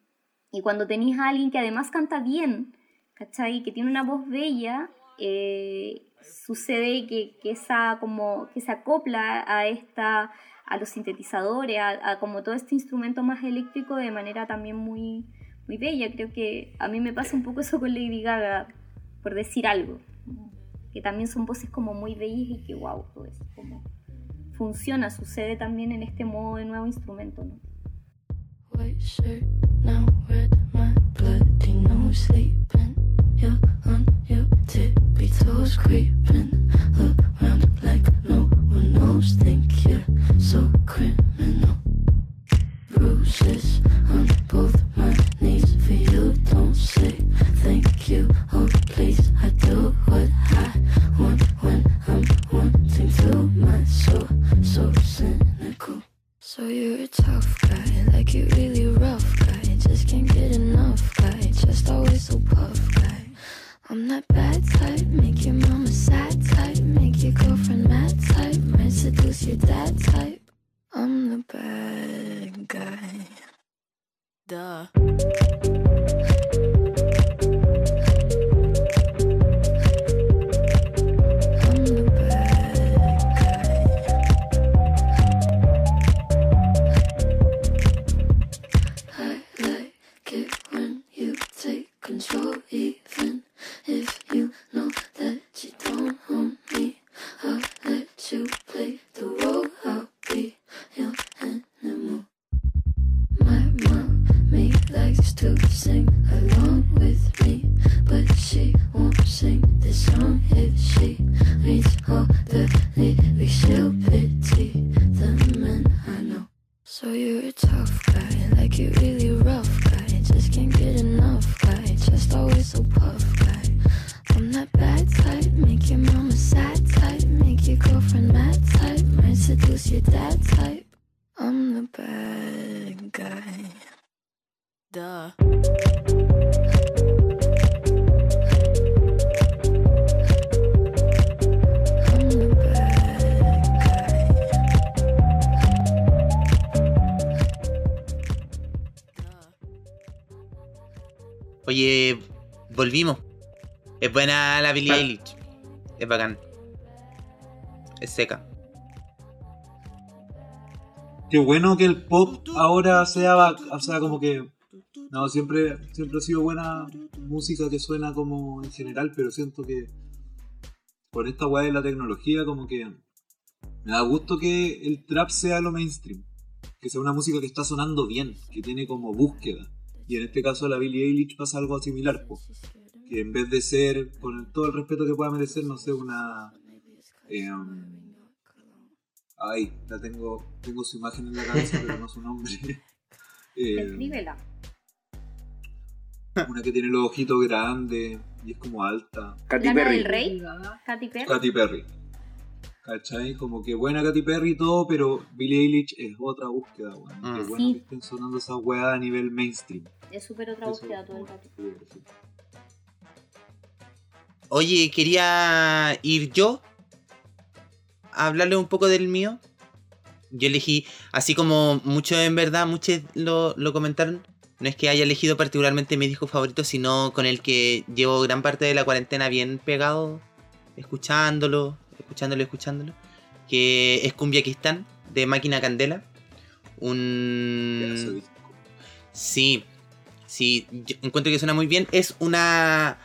y cuando tenéis a alguien que además canta bien, ¿cachai? Que tiene una voz bella, eh, sucede que, que, esa, como, que se acopla a esta a los sintetizadores, a, como todo este instrumento más eléctrico de manera también muy, muy bella. Creo que a mí me pasa un poco eso con Lady Gaga, por decir algo. Que también son voces como muy bellas y que wow, todo eso como funciona, sucede también en este modo de nuevo instrumento. You're on your tippy toes, creeping around like no one knows. Think you're so criminal. Bruises on Es bacán. Es seca. Qué bueno que el pop ahora sea, va- o sea, como que. No, siempre, siempre ha sido buena música que suena como en general, pero siento que por esta weá de la tecnología, como que me da gusto que el trap sea lo mainstream. Que sea una música que está sonando bien, que tiene como búsqueda. Y en este caso la Billie Eilish pasa algo similar, po. Que en vez de ser, con todo el respeto que pueda merecer, no sé, una... em, ay, la tengo, tengo su imagen en la cabeza, pero no su nombre. <laughs> Eh, Escríbela. una que tiene los ojitos grandes y es como alta. Katy Lana Perry. del Rey. Katy Perry. Katy Perry. ¿Cachai? Como que buena Katy Perry y todo, pero Billie Eilish es otra búsqueda, weón. Qué bueno Sí. que estén sonando esas weas a nivel mainstream. Es súper otra Eso, búsqueda todo el rato. Oye, quería ir yo a hablarle un poco del mío. Yo elegí, así como muchos en verdad, muchos lo, lo comentaron. No es que haya elegido particularmente mi disco favorito, sino con el que llevo gran parte de la cuarentena bien pegado, escuchándolo, escuchándolo, escuchándolo. Que es Cumbiaquistán, de Máquina Candela. Un... Sí, sí, encuentro que suena muy bien. Es una.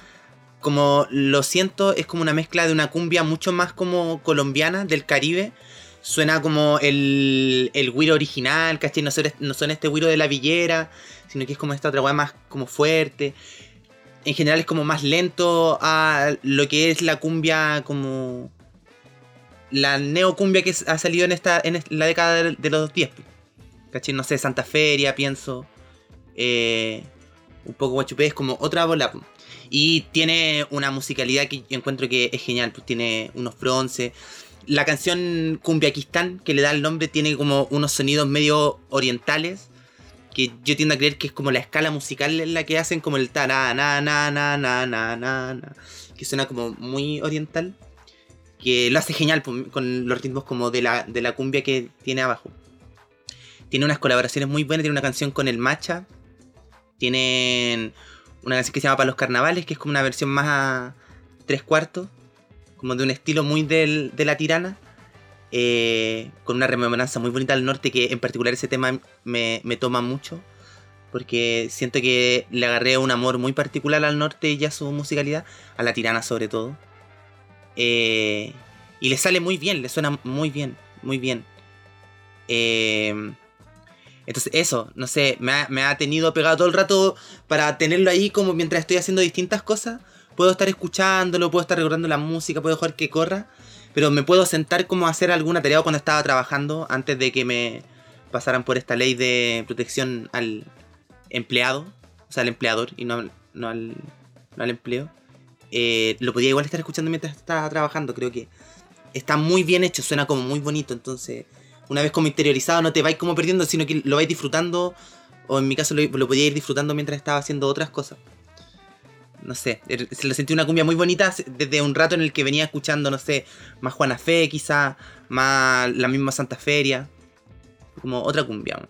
Como lo siento, es como una mezcla de una cumbia mucho más como colombiana, del Caribe. Suena como el, el güiro original, ¿cachai? No no son este güiro de la villera, sino que es como esta otra weá más como fuerte. En general es como más lento a lo que es la cumbia como... La neocumbia que ha salido en esta en la década de de los 10. ¿Cachai? No sé, Santa Feria, pienso. Eh, un poco guachupé, es como otra bola. Y tiene una musicalidad que yo encuentro que es genial, pues tiene unos bronces. La canción Cumbiaquistán, que le da el nombre, tiene como unos sonidos medio orientales, que yo tiendo a creer que es como la escala musical en la que hacen, como el ta na na na na na na na, que suena como muy oriental, que lo hace genial pues, con los ritmos como de la, de la cumbia que tiene abajo. Tiene unas colaboraciones muy buenas, tiene una canción con el Macha, tienen una canción que se llama Para los Carnavales, que es como una versión más a tres cuartos. Como de un estilo muy del- de la tirana. eh, con una rememoranza muy bonita al norte, que en particular ese tema me, me toma mucho. Porque siento que le agarré un amor muy particular al norte y a su musicalidad. A la tirana sobre todo. Eh, y le sale muy bien, le suena muy bien, muy bien. Eh, entonces eso, no sé, me ha, me ha tenido pegado todo el rato para tenerlo ahí como mientras estoy haciendo distintas cosas. Puedo estar escuchándolo, puedo estar recordando la música, puedo dejar que corra. Pero me puedo sentar como a hacer alguna tarea cuando estaba trabajando antes de que me pasaran por esta ley de protección al empleado, o sea, al empleador y no, no, al, no al empleo. Eh, lo podía igual estar escuchando mientras estaba trabajando, creo que está muy bien hecho, suena como muy bonito, entonces una vez como interiorizado no te vais como perdiendo, sino que lo vais disfrutando, o en mi caso lo, podía ir disfrutando mientras estaba haciendo otras cosas. No sé, er- se lo sentí una cumbia muy bonita desde un rato en el que venía escuchando, no sé, más Juana Fe quizá, más la misma Santa Feria, como otra cumbia,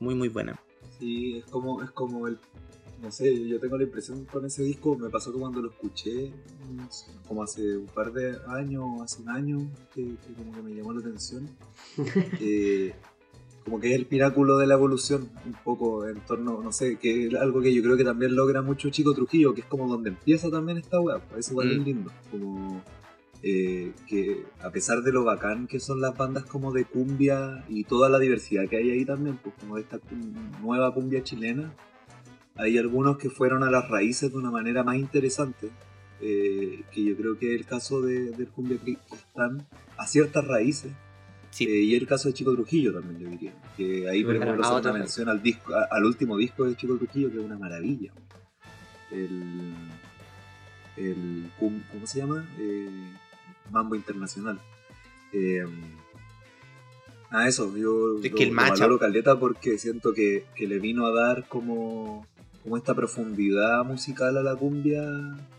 muy muy buena. Sí, es como, es como el. No sé, yo tengo la impresión con ese disco, me pasó que cuando lo escuché, como hace un par de años, hace un año, que, que como que me llamó la atención. <laughs> eh, como que es el pináculo de la evolución, un poco en torno, no sé, que es algo que yo creo que también logra mucho Chico Trujillo, que es como donde empieza también esta weá, pues igual es Mm. lindo, como eh, que a pesar de lo bacán que son las bandas como de cumbia y toda la diversidad que hay ahí también, pues como de esta nueva cumbia chilena, hay algunos que fueron a las raíces de una manera más interesante, eh, que yo creo que es el caso de, del cumbia que están a ciertas raíces. Sí. Eh, y el caso de Chico Trujillo también, yo diría. Que ahí, por ejemplo, a una mención al, disco, a- al último disco de Chico Trujillo, que es una maravilla. El, el ¿Cómo se llama? Eh, Mambo Internacional. Eh, ah, eso, yo Es lo, que el lo valoro caleta porque siento que, que le vino a dar como, como esta profundidad musical a la cumbia.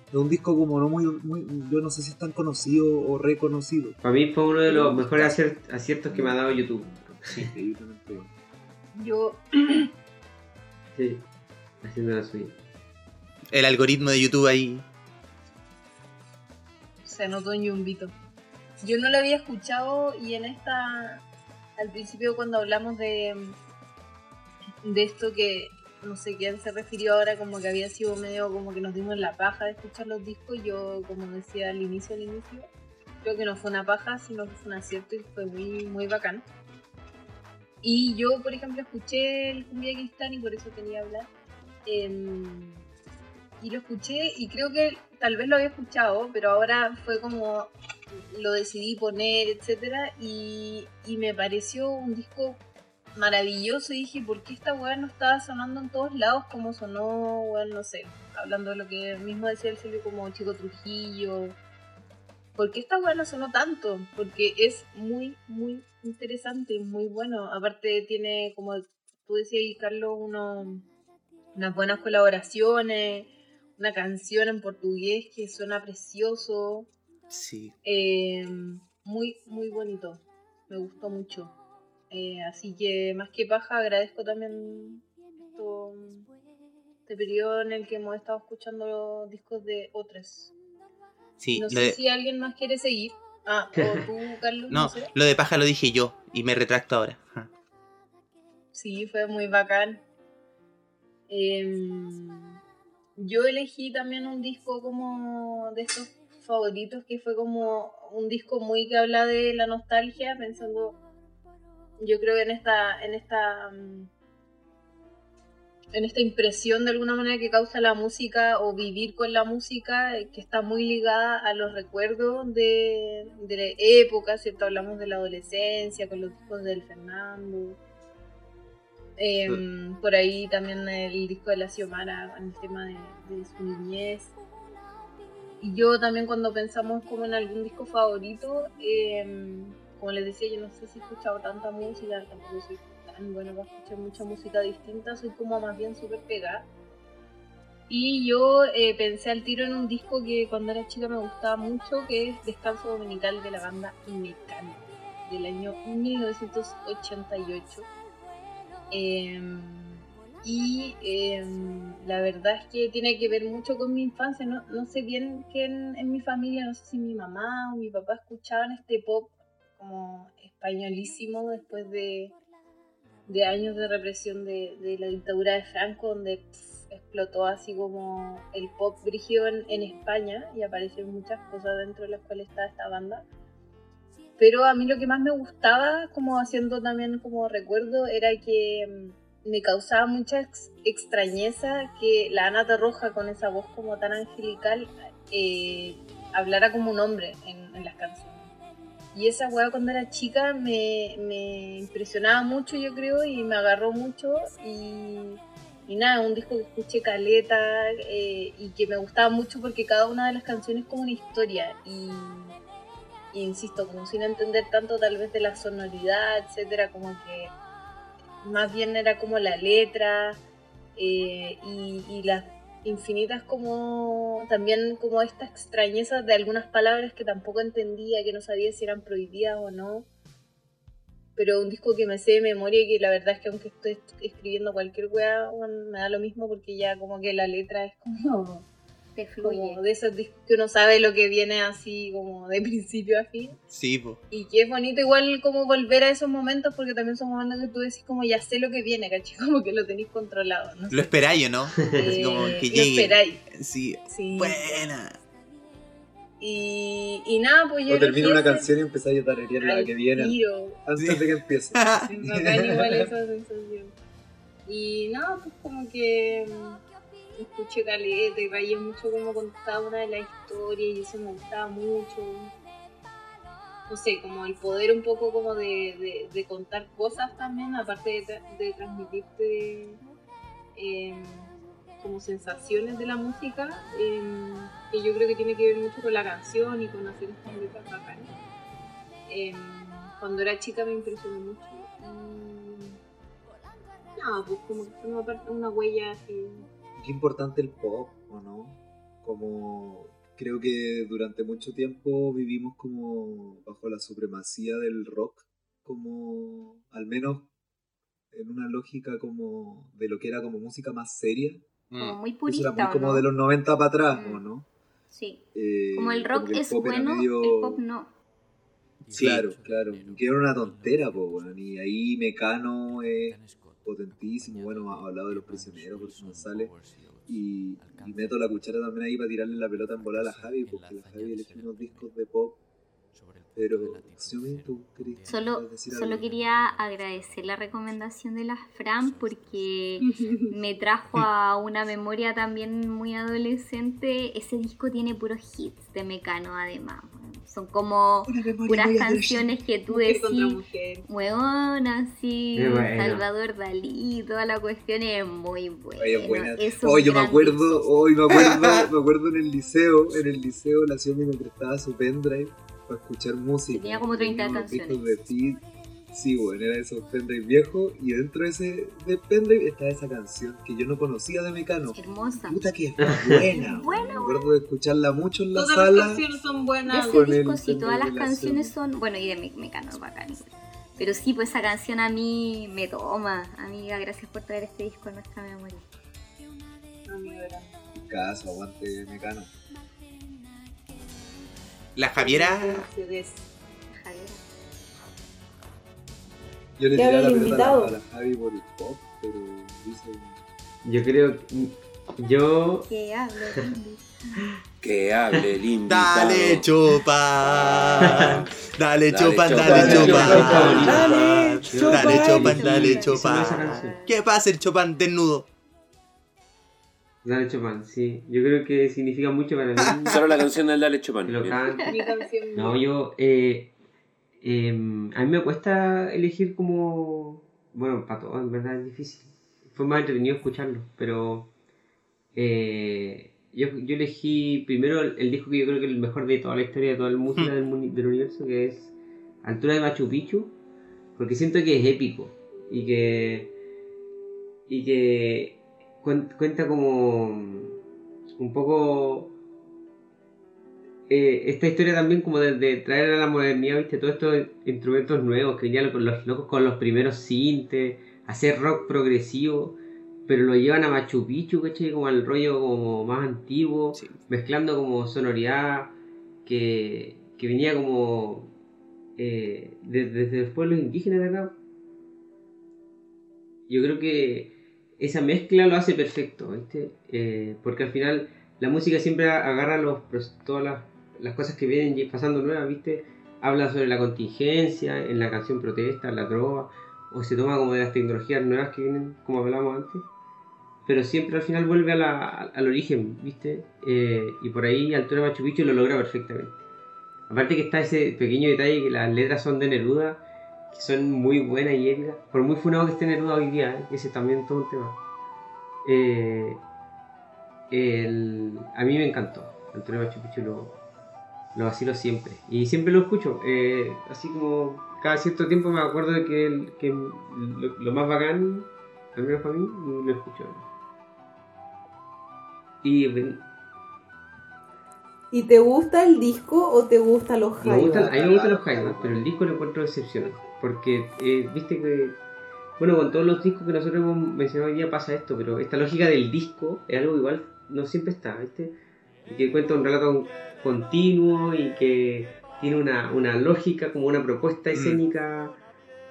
Es un disco como no muy, muy, yo no sé si es tan conocido o reconocido. Para mí fue uno de los mejores acier- aciertos que me ha dado YouTube. Increíblemente bueno. Yo, <clears throat> Sí, haciendo la suya. El algoritmo de YouTube ahí. se anotó en Yumbito. Yo no lo había escuchado y en esta, al principio cuando hablamos de, de esto que no sé quién se refirió ahora como que había sido medio como que nos dimos la paja de escuchar los discos, yo como decía al inicio, al inicio, creo que no fue una paja, sino que fue un acierto y fue muy, muy bacán. Y yo, por ejemplo, escuché el Cumbia Cristán y por eso quería hablar. Em, y lo escuché y creo que tal vez lo había escuchado, pero ahora fue como lo decidí poner, etcétera, y, y me pareció un disco maravilloso y dije, ¿por qué esta weá no estaba sonando en todos lados como sonó, weón, no sé, hablando de lo que mismo decía el Silvio como Chico Trujillo? ¿Por qué esta weá no sonó tanto? Porque es muy, muy interesante, muy bueno. Aparte tiene, como tú decías, Carlos, uno, unas buenas colaboraciones, una canción en portugués que suena precioso. Sí. Eh, muy, muy bonito. Me gustó mucho. Eh, así que más que paja, agradezco también esto- este periodo en el que hemos estado escuchando los discos de otras. Sí, no sé de, si alguien más quiere seguir. Ah, <laughs> o tú, Carlos. No, no, sé. lo de paja lo dije yo y me retracto ahora. Sí, fue muy bacán. Em, yo elegí también un disco como de estos favoritos que fue como un disco muy que habla de la nostalgia, pensando yo creo en esta en esta mm, en esta impresión de alguna manera que causa la música o vivir con la música eh, que está muy ligada a los recuerdos de, de la época, ¿cierto? Hablamos de la adolescencia con los discos del Fernando. Em, por ahí también el disco de la Xiomara con el tema de, de su niñez. Y yo también cuando pensamos como en algún disco favorito, em, como les decía, yo no sé si he escuchado tanta música, tampoco soy tan buena para escuchar mucha música distinta, soy como más bien súper pegada. Y yo eh, pensé al tiro en un disco que cuando era chica me gustaba mucho, que es Descanso Dominical de la banda Mecano, del año 1988. Em, y em, la verdad es que tiene que ver mucho con mi infancia. No, sé bien quién en mi familia, no sé si mi mamá o mi papá escuchaban este pop como españolísimo después de, de años de represión de, de la dictadura de Franco, donde pf, explotó así como el pop brígido en, en España y aparecieron muchas cosas dentro de las cuales está esta banda. Pero a mí lo que más me gustaba, como haciendo también como recuerdo, era que mm, me causaba mucha ex- extrañeza que la Ana Roja con esa voz como tan angelical eh, hablara como un hombre en, en las canciones. Y esa weá cuando era chica me, me impresionaba mucho, yo creo, y me agarró mucho. Y, nada, un disco que escuché caleta eh, y que me gustaba mucho porque cada una de las canciones es como una historia. Y, y insisto, como sin entender tanto tal vez de la sonoridad, etcétera, como que más bien era como la letra eh, y, y las infinitas como también como esta extrañeza de algunas palabras que tampoco entendía, que no sabía si eran prohibidas o no. Pero un disco que me sé de memoria y que la verdad es que aunque estoy escribiendo cualquier weá, me da lo mismo porque ya como que la letra es como Te fluye. Como de esos discos que uno sabe lo que viene así como de <laughs> principio a fin. Sí, po. Y que es bonito igual como volver a esos momentos porque también son momentos que tú decís como ya sé lo que viene, ¿cachai? <laughs> Como que lo tenéis controlado. No Lo esperáis, ¿o ¿no? Así Eh, como que lo llegue. esperáis. Sí. Sí. Buena. Y, y nada, pues yo O termina una canción y empezáis a tararear la que viene tiro. antes Sí. de que empiece. <laughs> Igual esa sensación. Y nada, pues como que mm, escuché caleta y rayé mucho como contaba una de las historias y eso me gustaba mucho. No sé, como el poder un poco como de, de, de contar cosas también, aparte de, de transmitirte em, como sensaciones de la música, em, que yo creo que tiene que ver mucho con la canción y con hacer estas letras bacanas. Em, cuando era chica me impresionó mucho. No, pues como que una, parte- una huella así. Qué importante el pop, ¿o no? Como creo que durante mucho tiempo vivimos como bajo la supremacía del rock, como al menos en una lógica como de lo que era como música más seria. Como muy Eso purista, era muy ¿o como no? de los 90 para atrás, Mm. ¿o no? Sí. Eh, Como el rock es bueno, medio- el pop no. Claro, claro. Que era una tontera, po, weón. Y ahí Mecano es potentísimo. Bueno, ha hablado de los prisioneros, no sale. Y, y meto la cuchara también ahí para tirarle la pelota en volar a Javi, porque la Javi elegí unos discos de pop. Pero, ¿tú querés Solo, solo quería agradecer la recomendación de la Fran porque <laughs> me trajo a una memoria también muy adolescente. Ese disco tiene puros hits de Mecano además. Son como puras canciones que tú decís, weón, así, bueno. Salvador Dalí, toda la cuestión es muy buena. Hoy yo me acuerdo, hoy me acuerdo, <laughs> me acuerdo en el liceo, en el liceo la Xiaomi me prestaba su pendrive para escuchar música. Tenía como 30 Tenía unos canciones. de Pete. Sí, bueno, era esos pendrive viejos y dentro de ese de pendrive estaba esa canción que yo no conocía de Mecano. Hermosa. Puta que es <laughs> buena. Buena, Me acuerdo de escucharla mucho en la Todas las sala. canciones son De buenas. ese con el disco sí, todas de las la canciones son, bueno, y de Me- Mecano es bacán. Pero sí, pues esa canción a mí me toma. Amiga, gracias por traer este disco a nuestra memoria. Amigo, era- Caso, aguante Mecano. La Javiera. Yo le ¿Qué tiré la el invitado? la, a la Javi por el pop, pero dice... Yo creo yo Que hablo Que hable el <laughs> invitado. Dale, chupan. Dale, chupan, dale, chupan. Dale, chupan, dale, canción. ¿Qué pasa el chupan desnudo? Dale Chopin, sí. Yo creo que significa mucho para mí. <laughs> Solo la canción del Dale Chopin. <laughs> lo. No, yo. Eh, em, a mí me cuesta elegir como. Bueno, para todo, en verdad es difícil. Fue más entretenido escucharlo, pero. eh, yo, yo elegí primero el, el disco que yo creo que es el mejor de toda la historia de toda la música del, muni- del universo, que es Altura de Machu Picchu, porque siento que es épico y que. y que cuenta como. un poco eh, esta historia también como de, de traer a la modernidad, viste, todos estos instrumentos nuevos que venían con los locos con los primeros sintes, hacer rock progresivo, pero lo llevan a Machu Picchu, ¿cachai? Como al rollo como más antiguo, Sí. mezclando como sonoridad que, que venía como eh, de- desde los pueblos indígenas de acá. Yo creo que esa mezcla lo hace perfecto, ¿viste? Eh, porque al final la música siempre agarra los, todas las, las cosas que vienen pasando nuevas, ¿viste? Habla sobre la contingencia, en la canción protesta, la trova, o se toma como de las tecnologías nuevas que vienen, como hablábamos antes. Pero siempre al final vuelve a la- al origen, ¿viste? Eh, y por ahí Altura Machu Picchu lo logra perfectamente. Aparte que está ese pequeño detalle que las letras son de Neruda, son muy buenas y épicas. Por muy funado que esté Neruda hoy día, ¿eh? ese también es todo un tema. Eh, el- a mí me encantó. Antonio Machu Picchu lo, lo siempre. Y siempre lo escucho. eh, así como cada cierto tiempo me acuerdo de que, que lo, más bacán, al menos para mí, lo escucho. Y ¿Y te gusta el disco o te gustan los me gustan- a mí me gustan los highlights, pero el disco lo encuentro excepcional. Porque, eh, viste que, bueno, con todos los discos que nosotros hemos mencionado hoy día pasa esto, pero esta lógica del disco es algo que igual no siempre está, ¿viste? que cuenta un relato continuo y que tiene una, una lógica, como una propuesta Mm. escénica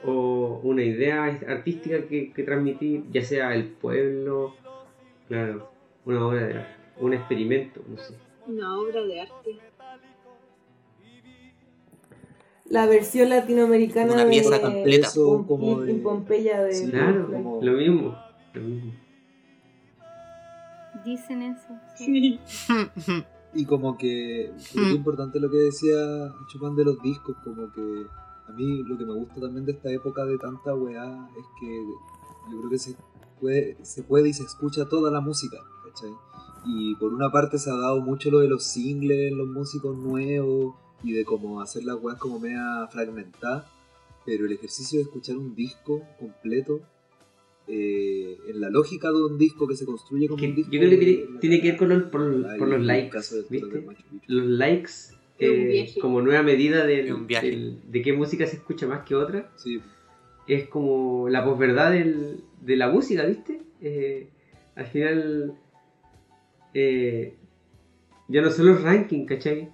o una idea artística que, que transmitir, ya sea el pueblo, claro, una obra de arte, un experimento, no sé. Una obra de arte. La versión latinoamericana Una de pieza completa. Eso como y- de- y Pompeya de Sí, Claro, como- lo mismo, lo mismo. Dicen eso. sí. Y como que, pero qué importante lo que decía Chupán de los discos, como que a mí lo que me gusta también de esta época de tanta weá es que yo creo que se puede, se puede y se escucha toda la música, ¿cachai? Y por una parte se ha dado mucho lo de los singles, los músicos nuevos y de cómo hacer las weas como media fragmentadas, pero el ejercicio de escuchar un disco completo eh, en la lógica de un disco que se construye como Que un disco. yo creo que tiene, la tiene que ver con, los- por, Ay, por los el likes. Los likes eh, como nueva medida del- del- de qué música se escucha más que otra. Sí, es como la posverdad del, de la música, ¿viste? Eh, al final, eh, ya no son los rankings, ¿cachai?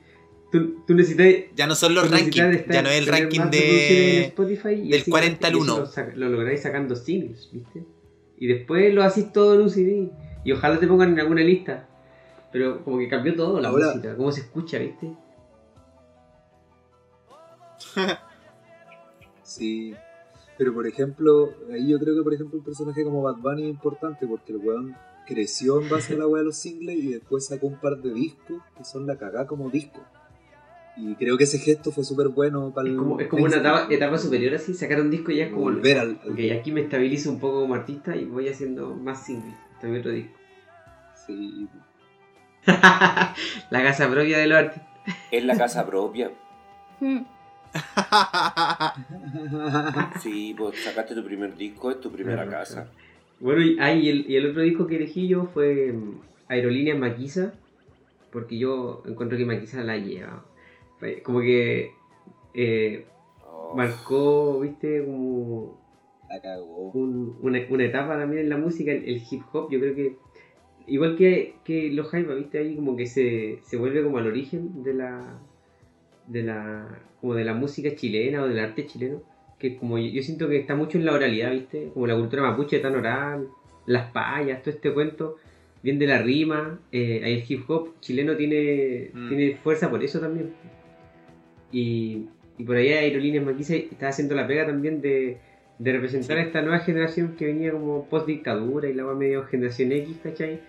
Tú, tú necesitas. Ya no son los rankings, estar- ya no es el ranking de... Spotify y del así, 40 al y eso 1. Lo, lo lográis sacando singles, ¿viste? Y después lo haces todo en un CD. Y ojalá te pongan en alguna lista. Pero como que cambió todo la Ahora- música, cómo se escucha, ¿viste? <laughs> Sí. Pero por ejemplo, ahí yo creo que por ejemplo un personaje como Bad Bunny es importante porque el weón creció en base a la weá de los singles y después sacó un par de discos que son la cagá como disco. Y creo que ese gesto fue súper bueno para Es el como, es como una etapa, etapa superior así, sacar un disco y ya es como... Volver al, al- Ok, aquí me estabilizo un poco como artista y voy haciendo más singles. Es mi otro disco. Sí. <laughs> la casa propia de los artistas. Es la casa propia. Mm. Sí, pues sacaste tu primer disco, es tu primera casa. Bueno, y, ah, y el, y el otro disco que elegí yo fue mm, Aerolíneas Maquisa, porque yo encuentro que Maquisa la lleva. Como que eh, Oh, marcó, viste, como La cagó. un- una, una etapa también en la música, el, el hip hop, yo creo que igual que, que los Jaima, viste ahí como que se, se vuelve como al origen de la de la como de la música chilena o del arte chileno, que como yo, yo siento que está mucho en la oralidad, viste, como la cultura mapuche tan oral, las payas, todo este cuento, bien de la rima, eh, ahí el hip hop chileno tiene, Mm. tiene fuerza por eso también. Y, y por ahí Aerolíneas Maquisa está haciendo la pega también de, de representar a esta nueva generación que venía como post dictadura y la va medio generación X, ¿cachai?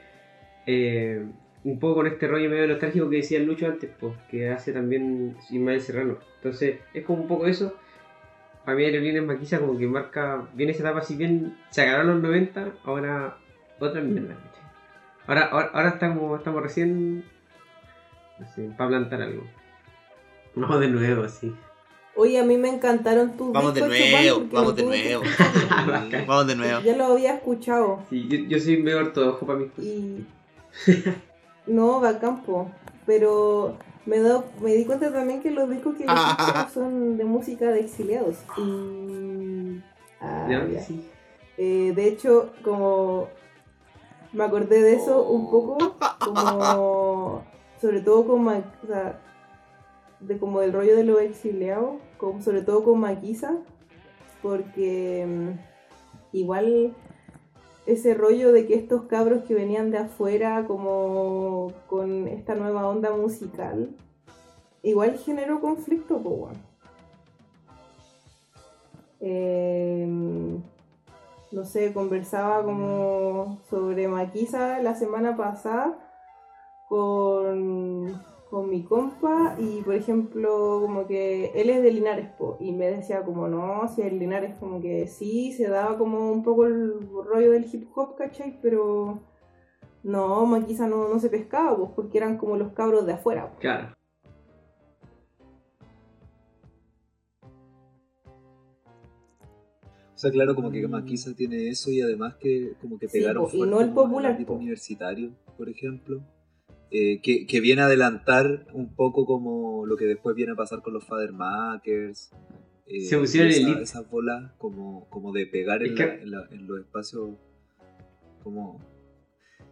Eh, un poco con este rollo medio nostálgico que decía Lucho antes, pues, que hace también Ismael Serrano. Entonces, es como un poco eso. Para mí Aerolíneas Maquisa como que marca bien esa etapa, si bien se agarraron los 90, ahora otra mierda. Ahora, ahora, ahora estamos, estamos recién no sé, para plantar algo. Vamos de nuevo, sí. Oye, a mí me encantaron tus Vamos de nuevo, vamos de nuevo. <laughs> Vamos de nuevo. Ya lo había escuchado. Sí, yo, yo soy medio ortodoxo para mis cosas. Y. <laughs> No, bacán, po. Pero me, do- me di cuenta también que los discos que <laughs> son de música de exiliados. Y. Ah, ¿Ya? Sí. Eh, de hecho, como me acordé de eso un poco, como sobre todo con o sea, de como el rollo de los exiliados, como, sobre todo con Maquisa, porque mm, igual ese rollo de que estos cabros que venían de afuera como con esta nueva onda musical, igual generó conflicto, pues no sé, conversaba como sobre Maquisa la semana pasada con, con mi compa y por ejemplo como que él es de Linares po, y me decía como no, si el Linares como que sí, se daba como un poco el rollo del hip hop, ¿cachai? Pero no, Maquisa no, no se pescaba pues porque eran como los cabros de afuera. po. Claro. O sea, claro, como que Maquisa tiene eso y además que como que Sí, pegaron po, y fuerte no el popular, po. universitario, por ejemplo. Eh, que, que viene a adelantar un poco como lo que después viene a pasar con los Fathermakers. Eh, Se pusieron esa- elite. esas bolas como, como de pegar en, que- la- en la- en los espacios como...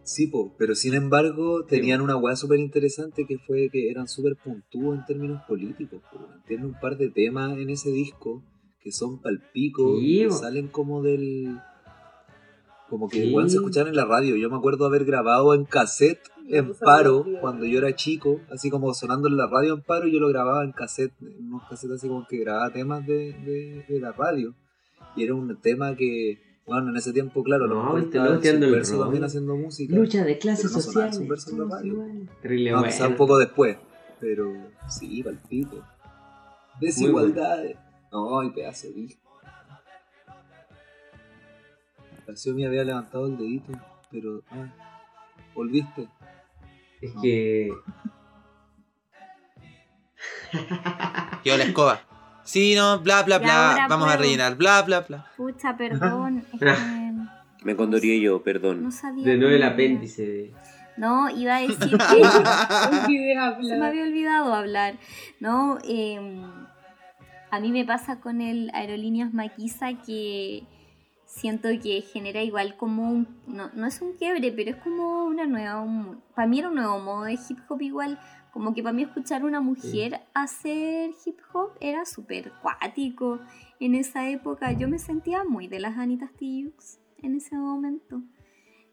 Sí, po, pero sin embargo tenían una weá súper interesante que fue que eran súper puntúos en términos políticos. Tienen un par de temas en ese disco que son palpico Sí, y que salen como del... Como que Sí. weón, se escuchaban en la radio. Yo me acuerdo haber grabado en cassette en paro sabía. cuando yo era chico, así como sonando en la radio en paro, yo lo grababa en cassette, en unos cassettes así como que grababa temas de, de, de la radio. Y era un tema que, bueno, en ese tiempo, claro, No, lo mejor estaba loco tirando el rol. también haciendo música. Lucha de clases Pero no sociales. Subverso en la radio. Terrible No, bueno. un poco después, pero sí, palpito. Desigualdades. No, y pedazo de disco. La me había levantado el dedito, pero. Ah, volviste. Es que. Quedó la escoba. Sí, no, bla, bla, bla. Vamos a rellenar, bla, bla, bla. Pucha, perdón. Es que <laughs> Me condorié yo, perdón. no sabía. De nuevo el apéndice de. No, iba a decir <laughs> que se me había olvidado hablar. No, Eh, a mí me pasa con el Aerolíneas Maquisa que siento que genera igual como un. No, no es un quiebre, pero es como una nueva. para mí era un nuevo modo de hip hop igual. Como que para mí escuchar a una mujer hacer hip hop era súper cuático en esa época. Yo me sentía muy de las Anitas Tijoux en ese momento.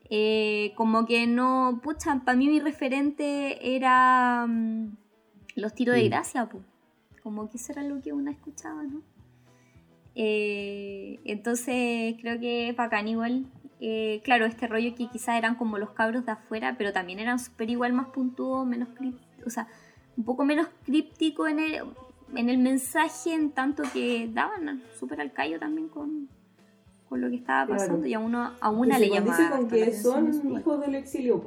Eh, como que no, pucha, para mí mi referente era mm, los tiros de gracia, po. como que eso era lo que una escuchaba, ¿no? Eh, entonces creo que bacán igual. Eh, claro, este rollo que quizás eran como los cabros de afuera, pero también eran súper igual más puntuos, menos o sea, un poco menos críptico en el, en el mensaje, en tanto que daban súper al callo también con, con lo que estaba Claro. pasando y a uno a una Que le llamaba con que son hijos del exilio.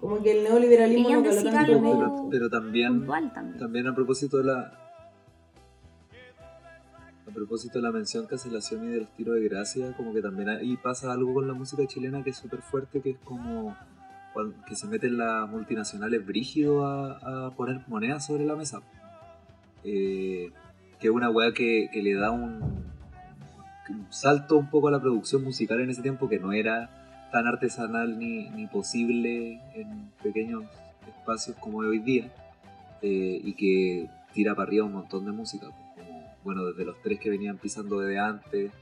Como que el neoliberalismo no caló decir tanto en algo- ellos. Pero, pero también, también. también a propósito de la. A propósito de la mención que hace la Xiaomi de los tiros de gracia, como que también ahí pasa algo con la música chilena que es súper fuerte, que es como que se meten las multinacionales brígidos a, a poner monedas sobre la mesa. Eh, que es una weá que, que le da un, un salto un poco a la producción musical en ese tiempo que no era tan artesanal ni, ni posible en pequeños espacios como hoy día eh, y que tira para arriba un montón de música pues, como, bueno desde los tres que venían pisando desde antes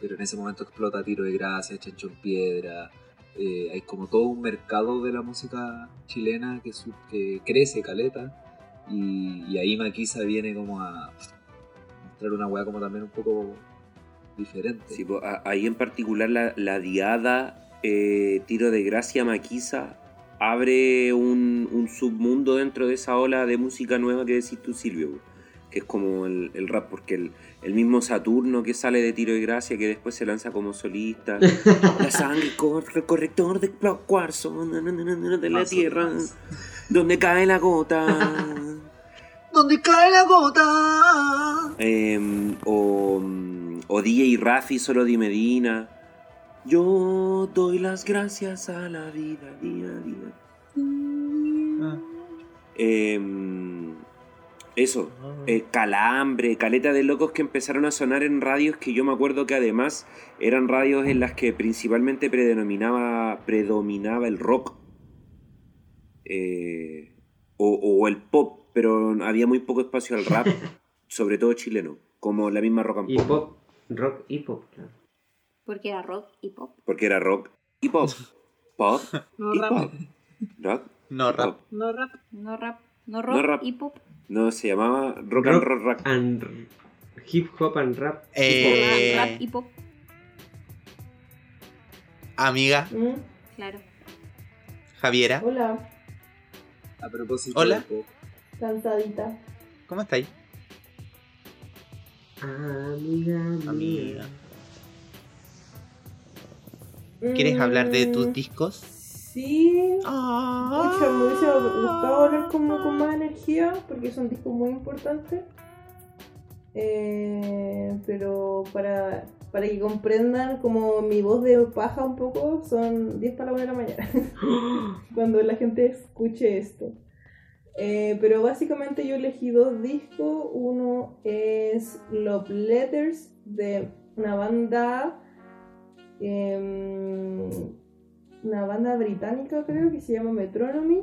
pero en ese momento explota Tiro de Gracia, Chancho en Piedra eh, hay como todo un mercado de la música chilena que, su- que crece caleta y, y ahí Maquisa viene como a mostrar una weá como también un poco diferente. Sí, a- ahí en particular la, la diada eh, Tiro de Gracia Maquisa abre un, un submundo dentro de esa ola de música nueva que decís tú, Silvio, que es como el, el rap, porque el, el mismo Saturno que sale de Tiro de Gracia, que después se lanza como solista, <laughs> la sangre corre el corrector de cuarzo de la tierra, donde cae la gota. <laughs> ¿Dónde cae la gota? Em, o, o DJ Rafi, solo di Medina. Yo doy las gracias a la vida día a día. Em, eso, eh, Calambre, caleta de locos que empezaron a sonar en radios que yo me acuerdo que además eran radios en las que principalmente predominaba, predominaba el rock. Eh, o, o el pop, pero había muy poco espacio al rap, <laughs> sobre todo chileno, como la misma rock and Y pop, pop. Rock y pop, claro. Porque era rock y pop. porque era rock y pop, pop <laughs> No y rap. pop, rock, No, rap. pop. No rap. No rap. No rock, rap. y pop. No, se llamaba rock, and roll rap. and hip hop and rap. Eh, Rap y pop, amiga, ¿Mm? claro. Javiera, Hola, A propósito Hola. cansadita. ¿cómo estáis? Amiga, Amiga. ¿Quieres hablar de tus Mm, discos? Sí. Ah. Mucho, me hubiese gustado hablar como con más energía porque es un disco muy importante. Eh, pero para, para que comprendan como mi voz de paja un poco, son 10 para la 1 de la mañana. <laughs> Cuando la gente escuche esto. Eh, pero básicamente yo elegí dos discos. Uno es Love Letters de una banda em, una banda británica creo que se llama Metronomy.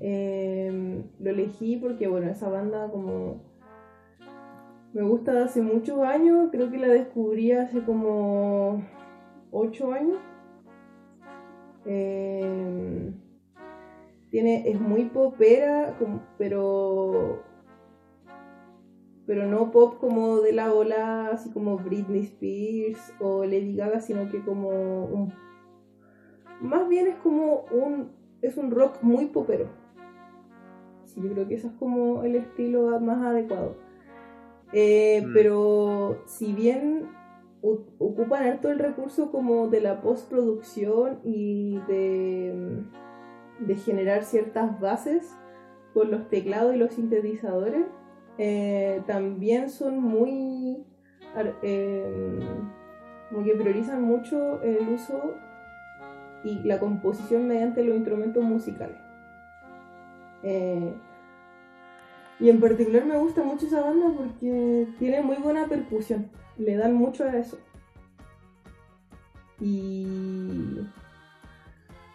Em, lo elegí porque bueno, esa banda como me gusta de hace muchos años, creo que la descubrí hace como 8 años. Em, tiene, es muy popera, pero pero no pop como de la ola, así como Britney Spears o Lady Gaga, sino que como un... Más bien es como un... es un rock muy popero. Sí, yo creo que eso es como el estilo más adecuado. Eh, Mm. Pero si bien ocupan harto el recurso como de la postproducción y de, de generar ciertas bases con los teclados y los sintetizadores, eh, también son muy eh, como que priorizan mucho el uso y la composición mediante los instrumentos musicales. Eh, y en particular me gusta mucho esa banda porque tiene muy buena percusión, le dan mucho a eso. Y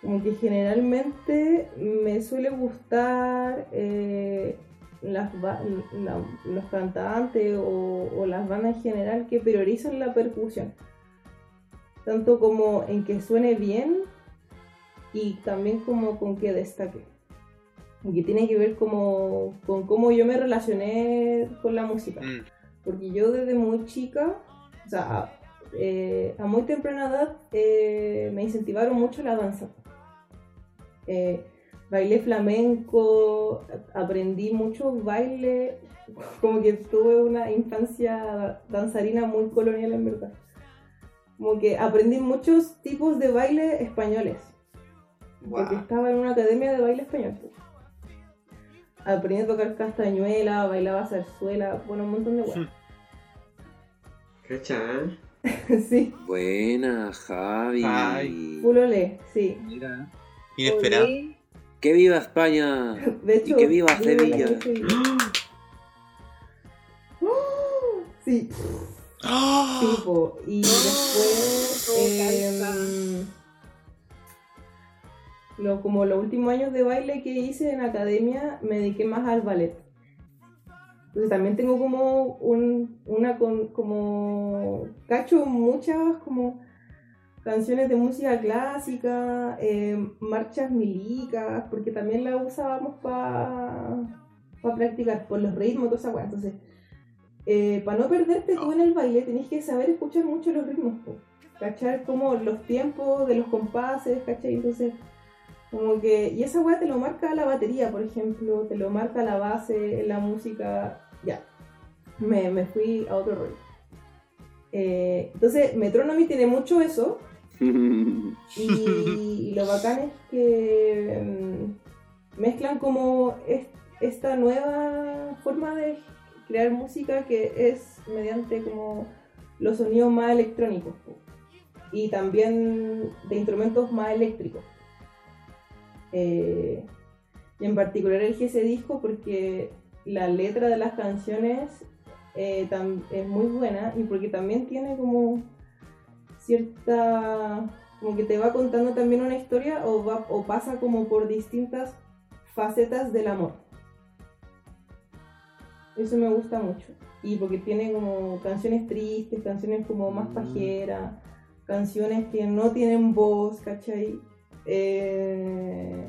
como que generalmente me suele gustar eh, las la- los cantantes o, o las bandas en general que priorizan la percusión. Tanto como en que suene bien y también como con que destaque. Y que tiene que ver como con cómo yo me relacioné con la música. Mm. Porque yo desde muy chica, o sea, a, eh, a muy temprana edad, eh, me incentivaron mucho la danza. Eh, bailé flamenco, aprendí mucho baile, como que tuve una infancia danzarina muy colonial en verdad. Como que aprendí muchos tipos de baile españoles. Porque estaba en una academia de baile español. Aprendí a tocar castañuela, bailaba zarzuela, bueno, un montón de cosas. ¿Cacha? <laughs> sí, Buena, Javi. Ay. full olé, sí. Mira, Inesperado. Olé. ¡Que viva España! <laughs> De hecho, y que viva Sevilla. <gasps> Sí, ¡Ah! sí, po. Y después, em, lo, como los últimos años de baile que hice en academia, me dediqué más al ballet. Entonces también tengo como un, una con, como cacho muchas como canciones de música clásica, eh, marchas milicas, porque también la usábamos para practicar por los ritmos, toda esa weá. Entonces, para no perderte tú en el baile, tenés que saber escuchar mucho los ritmos, cachar como los tiempos de los compases, ¿cachai? Entonces, como que, y esa weá te lo marca la batería, por ejemplo, te lo marca la base la música, ya. Me, me fui a otro rollo. Eh, entonces, Metronomy tiene mucho eso, <laughs> y lo bacán es que mm, mezclan como es- esta nueva forma de crear música que es mediante como los sonidos más electrónicos y también de instrumentos más eléctricos. Eh, y en particular elegí ese disco porque la letra de las canciones eh, es muy buena y porque también tiene como cierta como que te va contando también una historia o va o pasa como por distintas facetas del amor eso me gusta mucho y porque tiene como canciones tristes canciones como más Mm. pajeras canciones que no tienen voz ¿cachai? Eh,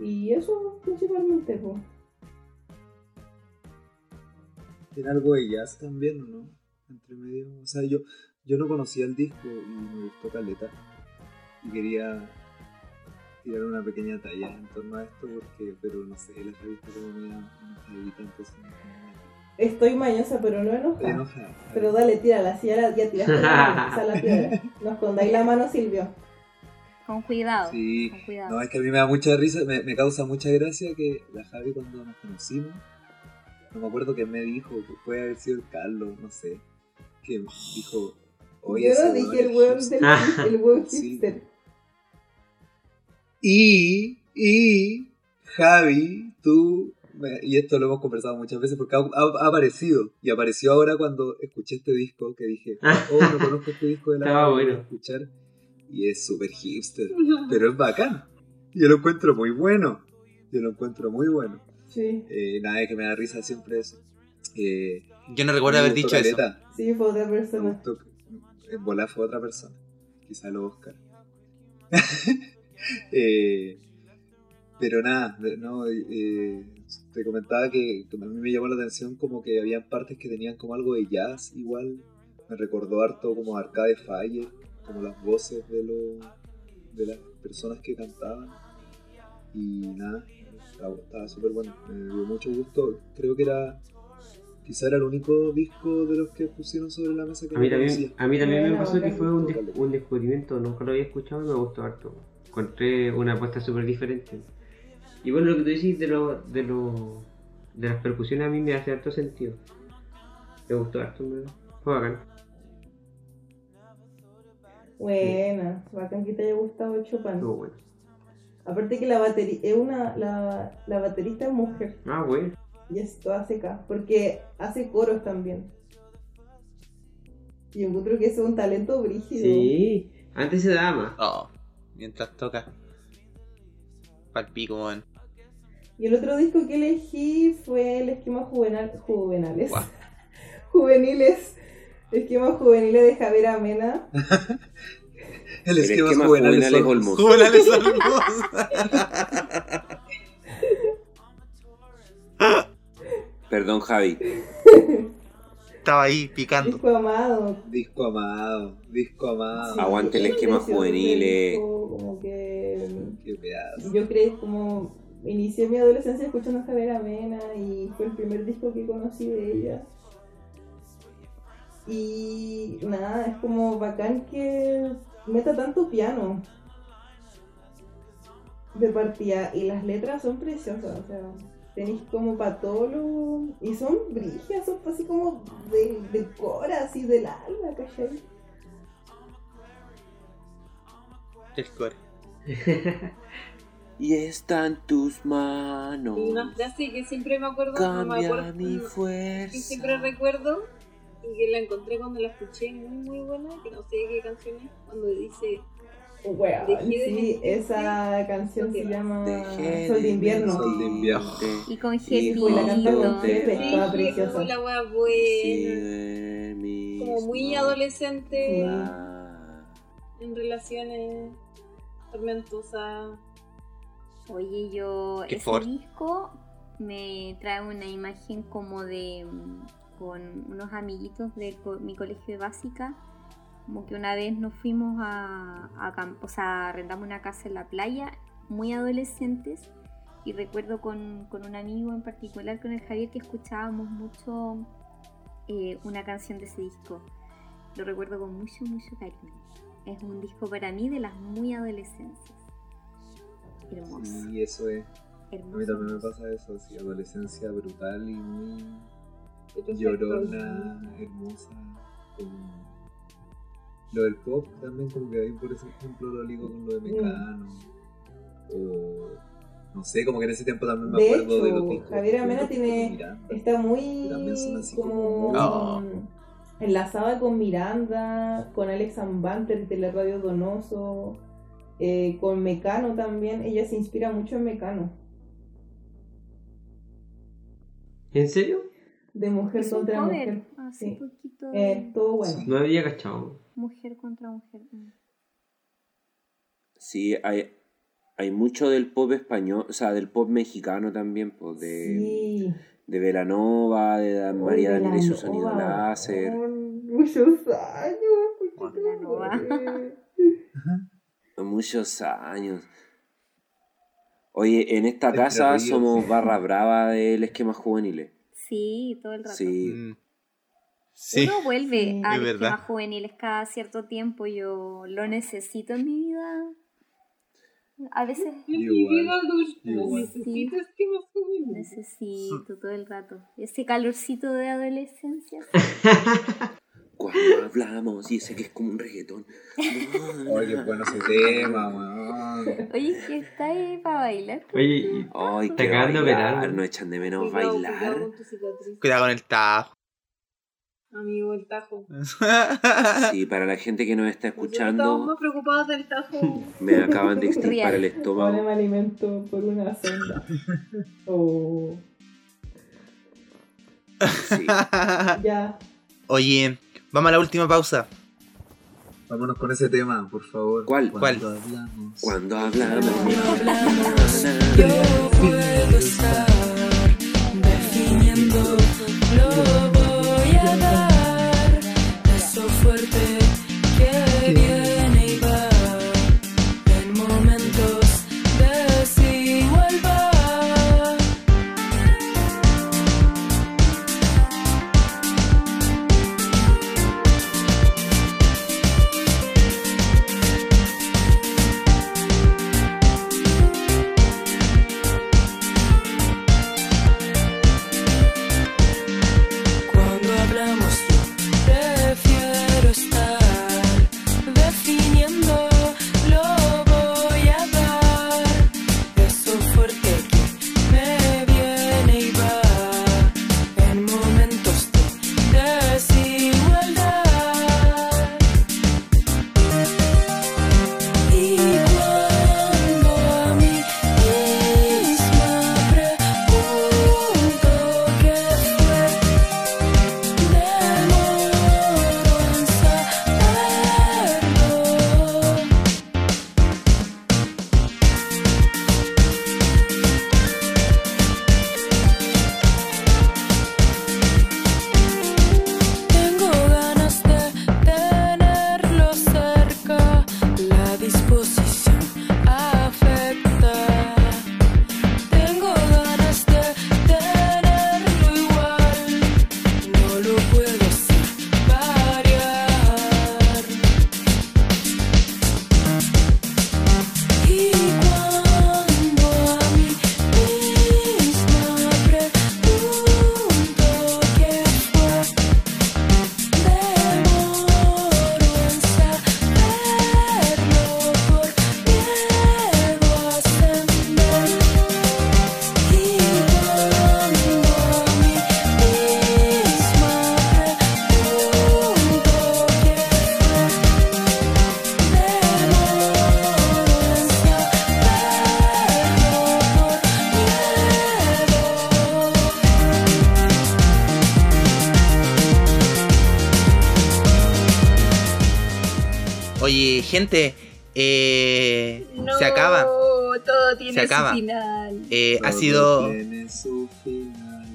y eso principalmente pues. Tiene algo de jazz también, ¿o ¿no? Entre medio. O sea, yo, yo no conocía el disco y me gustó Caleta. Y quería tirar una pequeña talla en torno a esto, porque, pero no sé, la revista como me enojadita, entonces estoy mañosa pero no enojada. Pero dale, tírala, si ya, la- ya tiraste la, <laughs> la piedra. No escondáis la mano, Silvio. Con cuidado. Sí, Con cuidado. no, es que a mí me da mucha risa, me, me causa mucha gracia que la Javi cuando nos conocimos, no me acuerdo que me dijo, que puede haber sido el Carlos, no sé, que dijo, oye, Yo no dije el es hueón hipster". del el hueón <laughs> Sí. hipster. Y, y, Javi, tú y esto lo hemos conversado muchas veces porque ha, ha- ha aparecido. Y apareció ahora cuando escuché este disco que dije, oh, no conozco este disco de la <laughs> Estaba lo voy a bueno. escuchar. Y es súper hipster, pero es bacán. Yo lo encuentro muy bueno. Yo lo encuentro muy bueno. Sí, Eh, nada, que me da risa siempre eso. Eh, Yo no recuerdo me haber dicho eso. caleta. sí, fue otra Me persona. gustó En volar fue otra persona. Quizá lo Oscar. <laughs> Eh, pero nada, no, eh, te comentaba que, que a mí me llamó la atención como que habían partes que tenían como algo de jazz igual. Me recordó harto como Arcade Fire, como las voces de, los de las personas que cantaban. Y nada, estaba, estaba súper bueno. Me dio mucho gusto. Creo que era, quizá era el único disco de los que pusieron sobre la mesa que A mí no también, a mí también me pasó que fue un, des- un descubrimiento, nunca lo había escuchado y me gustó harto. Encontré una apuesta súper diferente. Y bueno, lo que tú decís de, lo, de, lo, de las percusiones a mí me hace harto sentido. Me gustó harto, me fue bacán. Buena, bacán que te haya gustado Chopin. Estuvo bueno. Aparte que la batería es una la, la baterista es mujer Ah, bueno. Y es toda seca, porque hace coros también. Y encuentro que es un talento brígido. Sí, antes se daba más. Oh, mientras toca. Palpico, weón. Y el otro disco que elegí fue el esquema juvenal, juvenales. Guau. <laughs> juveniles. Esquema juveniles de Javier Amena. <laughs> El El esquema, esquema juvenal juvenal es es Olmos. Olmos. Juvenales <laughs> Olmos. Perdón, Javi. Estaba ahí picando. Disco amado. Disco amado, disco amado. Sí, Aguante el es esquema juvenil, eh. Como que Qué pedazo. yo creí como inicié mi adolescencia escuchando a Javier Amena y fue el primer disco que conocí de ella. Y nada, es como bacán que meta tanto piano de partida y las letras son preciosas, o sea, tenéis como para y son brígidas, son así como de, de cora, así del alma, ¿cachai? El core. <laughs> Y está en tus manos. Y una frase que siempre me acuerdo, no me Cambia acuerdo, mi que fuerza. siempre recuerdo y que la encontré cuando la escuché muy muy buena, que no sé qué canción es, cuando dice Weón, de sí, esa canción se llama Dejé Sol de invierno. Sol de invierno. Y con Y Jefito. la estaba vas. preciosa. "Sí, la wea buena, como muy adolescente en relaciones tormentosas. Oye, yo Qué ese disco me trae una imagen como de mm, con unos amiguitos de co- mi colegio de básica, como que una vez nos fuimos a, a cam- o sea, arrendamos una casa en la playa, muy adolescentes, y recuerdo con, con un amigo en particular, con el Javier, que escuchábamos mucho eh, una canción de ese disco. Lo recuerdo con mucho, mucho cariño. Es un disco para mí de las muy adolescencias. Hermoso. Sí, eso es. A hermoso. mí también me pasa eso, sí, adolescencia brutal y muy llorona, hermosa. como- Lo del pop también como que ahí por ejemplo lo ligo con lo de Mecano. O no sé, como que en ese tiempo también me De acuerdo de los hecho, discos. Javier Amena tiene- Miranda. Está muy Que también son así como como- No. enlazada con Miranda, con Alex Banter de la radio Donoso, eh, con Mecano también. Ella se inspira mucho en Mecano, ¿En serio? de mujer contra mujer. hace Sí. poquito. Eh, todo bueno. No había cachado. Mujer contra mujer. mm. Sí, hay, hay mucho del pop español, o sea, del pop mexicano también, pues de, Sí. de Velanova, de Dan- Oh, María Daniela y su sonido láser. Oh, muchos años. <laughs> Muchos años. Oye, en esta casa somos barra <laughs> brava del esquema juveniles. Sí, todo el rato. Sí. Mm. Sí. Uno vuelve Sí. a verdad. esquemas juveniles cada cierto tiempo. Yo lo necesito en mi vida. A veces En mi vida necesito juveniles. necesito todo el rato. Ese calorcito de adolescencia. <laughs> Cuando hablamos, y sé que es como un reggaetón. <laughs> Oye, qué bueno ese tema, weón. Oye, ¿qué está ahí para bailar? Oye, y- Ay, operar, bailar, ¿no? echan de menos Cuidado, bailar. cuidado con tu cicatriz. Cuidado con el tajo. Amigo, el tajo. <laughs> Sí, para la gente que nos está Nosotros estamos escuchando, más preocupados del tajo. me acaban de extirpar Real. el Ahora estómago. me alimento por una sonda. Oh, Sí. <laughs> ya. Oye, vamos a la última pausa. Vámonos con ese tema, por favor. ¿Cuál? ¿Cuál? Cuando hablamos. Cuando hablamos, Yo puedo estar definiendo, lo fuerte gente, eh, No, se acaba. Todo tiene Se acaba. su final. Eh, ha sido. tiene su final.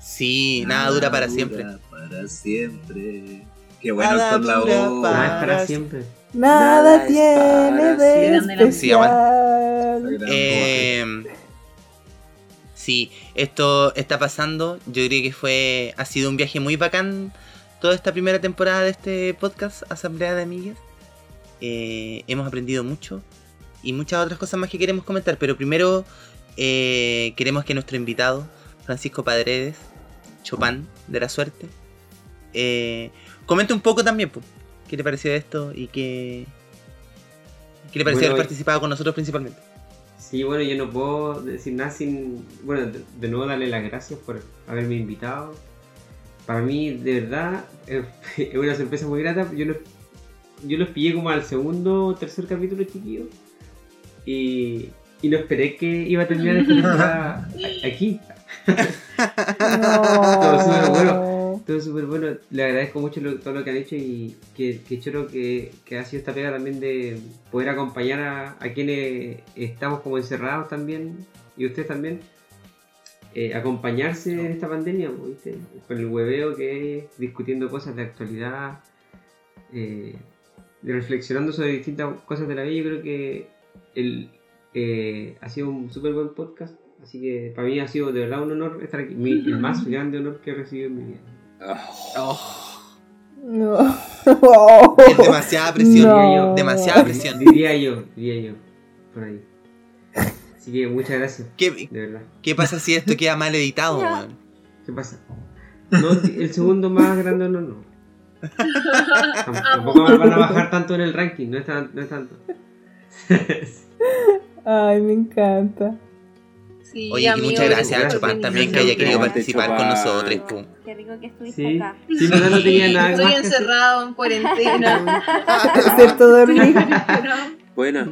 Sí, nada dura para siempre. Para siempre. Qué bueno Nada con la dura voz. para- nada es para siempre. Nada tiene de siempre. Sí, aguanta. especial. Gran Eh, sí, esto está pasando. Yo creo que fue. Ha sido un viaje muy bacán toda esta primera temporada de este podcast, Asamblea de Amigas. Eh, hemos aprendido mucho y muchas otras cosas más que queremos comentar. Pero primero eh, queremos que nuestro invitado, Francisco Padredes, Chopin de la Suerte, eh, comente un poco también pues, qué le pareció esto y qué, qué le pareció Bueno, haber participado con nosotros principalmente. Sí, bueno, yo no puedo decir nada sin. Bueno, de, de nuevo darle las gracias por haberme invitado. Para mí, de verdad, <laughs> es una sorpresa muy grata. Yo los, yo los pillé como al segundo o tercer capítulo, chiquillo. Y, y no esperé que iba a terminar esta temporada <laughs> aquí. Todo súper bueno. Todo súper bueno. Le agradezco mucho lo- todo lo que han hecho y que, que choro que, que ha sido esta pega también de poder acompañar a, a quienes estamos como encerrados también y ustedes también. eh, acompañarse en esta pandemia, ¿viste? Con el hueveo que es discutiendo cosas de actualidad, eh, reflexionando sobre distintas cosas de la vida. Yo creo que el, eh, ha sido un súper buen podcast. Así que para mí ha sido de verdad un honor estar aquí. Mi- el más <laughs> grande honor que he recibido en mi vida. No. Es <laughs> demasiada presión. No. Demasiada presión. Diría yo, diría yo. Por ahí. Así que muchas gracias. ¿Qué, De verdad. qué pasa si esto queda mal editado, weón? ¿Qué pasa? No, el segundo más grande honor no. Tam- <laughs> Tampoco me van a bajar tanto en el ranking, no es, tan- no es tanto. <laughs> Ay, me encanta. Sí, Oye, y muchas gracias a Chopin también que haya querido Chopin. participar con nosotros. Qué rico que estuviste Sí. acá. Sí, no, no tenía <laughs> nada Estoy más que hacer. encerrado en cuarentena. Excepto dormir. Buena.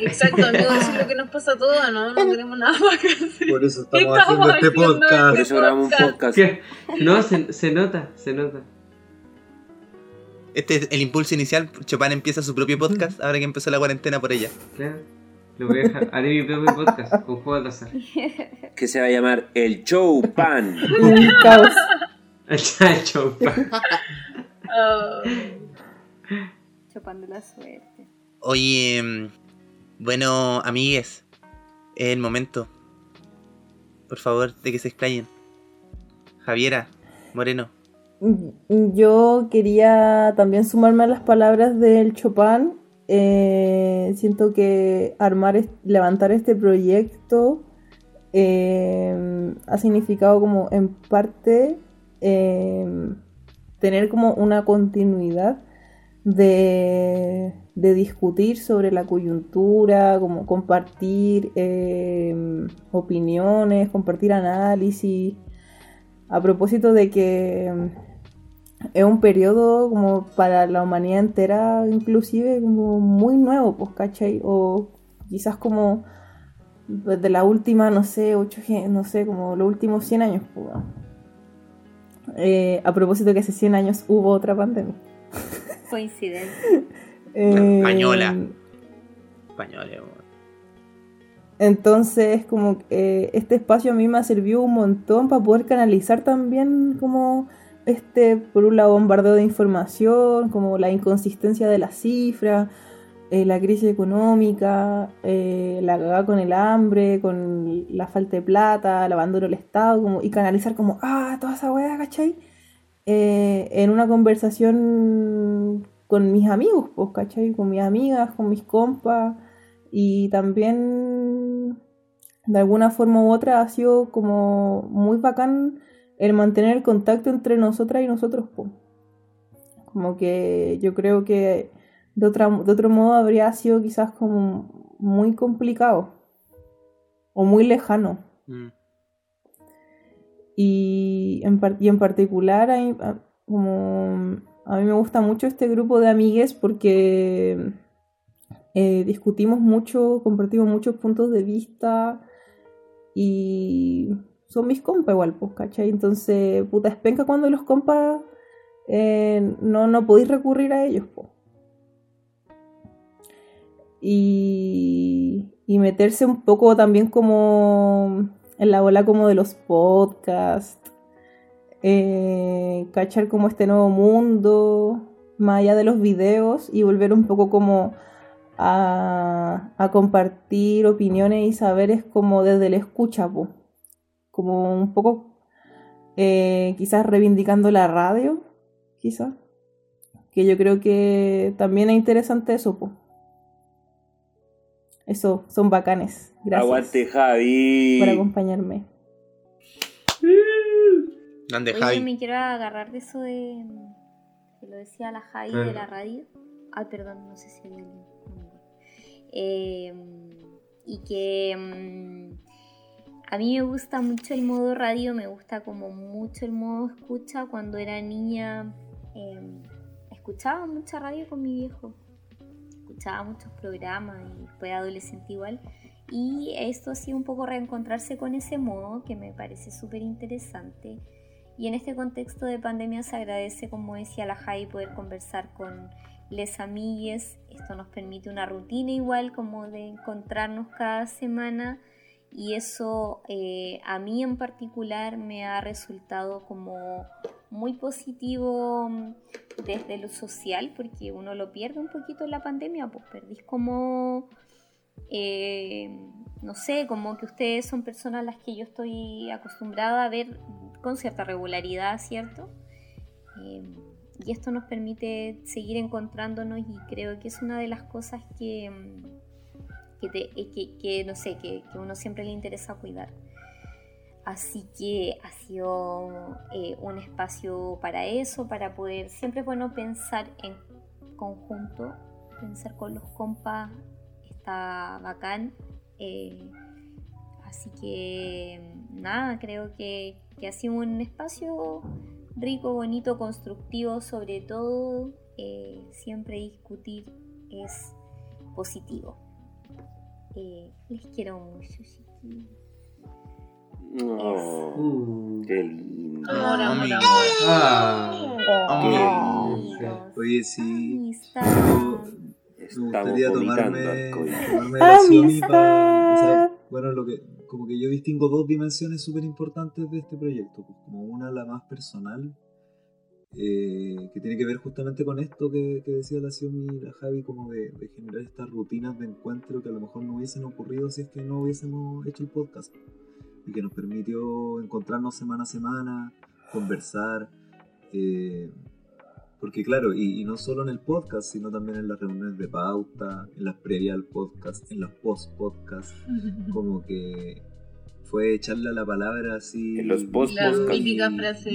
Exacto, amigo, eso es lo que nos pasa a todos, ¿no? No tenemos nada más que hacer. Por eso ¿Qué estamos haciendo este haciendo podcast. Por eso grabamos un podcast? podcast. ¿Qué? No, se, se nota, se nota. Este es el impulso inicial. Chopin empieza su propio podcast ahora que empezó la cuarentena por ella. Claro. Lo voy a dejar. Haré mi propio podcast con juegos de azar. <laughs> Que se va a llamar El Show Pan. Y caos. <laughs> El show. Ah, Chopando la suerte. Oye, mm, bueno, amigues, es el momento. Por favor, de que se explayen. Javiera, Moreno. Yo quería también sumarme a las palabras del Chopin. Eh, siento que armar, levantar este proyecto eh, ha significado como en parte eh, tener como una continuidad de, de discutir sobre la coyuntura, como compartir opiniones, compartir análisis. A propósito de que es un periodo como para la humanidad entera, inclusive como muy nuevo, pues, ¿cachai? O quizás como de la última, no sé, ocho, gen- no sé, como los últimos 100 años, pues. Eh, a propósito que hace 100 años hubo otra pandemia. Coincidencia. <laughs> Eh, Española. Español, eh, Entonces, como que este espacio a mí me ha servido un montón para poder canalizar también como este, por un lado, bombardeo de información, como la inconsistencia de las cifras, eh, la crisis económica, eh, la cagada con el hambre, con la falta de plata, el abandono del Estado, como, y canalizar como, ah, toda esa weá, ¿cachai? Eh, en una conversación con mis amigos, pues, ¿cachai? Con mis amigas, con mis compas. Y también, de alguna forma u otra, ha sido como muy bacán el mantener el contacto entre nosotras y nosotros. po. Como que yo creo que de, otra, de otro modo habría sido quizás como muy complicado o muy lejano. Mm. Y en, y en particular, a, mí- a- como a mí me gusta mucho este grupo de amigues porque eh, discutimos mucho, compartimos muchos puntos de vista y son mis compas igual, pues, ¿cachai? Entonces, puta, es penca cuando los compas eh, no, no podéis recurrir a ellos, pues. Y, y meterse un poco también como en la bola como de los podcasts, eh, cachar como este nuevo mundo, más allá de los videos y volver un poco como a, a compartir opiniones y saberes como desde el escucha, po. Como un poco eh, quizás reivindicando la radio, quizás, que yo creo que también es interesante eso, po. Eso, son bacanes. Gracias Aguante, Javi. por acompañarme. Grande Oye, Javi. me quiero agarrar de eso de. que lo decía la Javi Ah. de la radio. Ay, perdón, no sé si hay alguien. Eh, y que. A mí me gusta mucho el modo radio, me gusta como mucho el modo escucha. Cuando era niña, eh, escuchaba mucha radio con mi viejo. Escuchaba muchos programas y fue adolescente igual. Y esto ha sido un poco reencontrarse con ese modo que me parece súper interesante. Y en este contexto de pandemia se agradece, como decía la Jai, poder conversar con les amigues. Esto nos permite una rutina igual, como de encontrarnos cada semana. Y eso eh, a mí en particular me ha resultado como muy positivo mm, desde lo social, porque uno lo pierde un poquito en la pandemia, pues perdís como eh, no sé, como que ustedes son personas a las que yo estoy acostumbrada a ver con cierta regularidad, ¿cierto? Eh, y esto nos permite seguir encontrándonos y creo que es una de las cosas que, mm, que, te- eh, que- que, no sé, que, que uno siempre le interesa cuidar. Así que ha sido eh, un espacio para eso, para poder, siempre es bueno pensar en conjunto, pensar con los compas, está bacán. Eh, así que nada, creo que, que ha sido un espacio rico, bonito, constructivo, sobre todo siempre discutir es positivo. Eh, les quiero mucho, chiquillos. Oh, Uh. qué lindo. Amor, amor, amor. Ah. Amigos, Oye, sí. amistad. Me Estamos gustaría tomarme, tomarme la Xiaomi Amistad. pa- o sea, bueno, lo que, como que yo distingo dos dimensiones súper importantes de este proyecto. pues, como una, la más personal, eh, que tiene que ver justamente con esto que, que decía la Xiaomi y la Javi, como de, de generar estas rutinas de encuentro que a lo mejor no hubiesen ocurrido si es que no hubiésemos hecho el podcast. Y que nos permitió encontrarnos semana a semana, conversar. eh, porque claro, y, y no solo en el podcast, sino también en las reuniones de pauta, en las previas al podcast, en las post-podcast, <laughs> como que fue echarle a la palabra así... En los post- La mítica frase,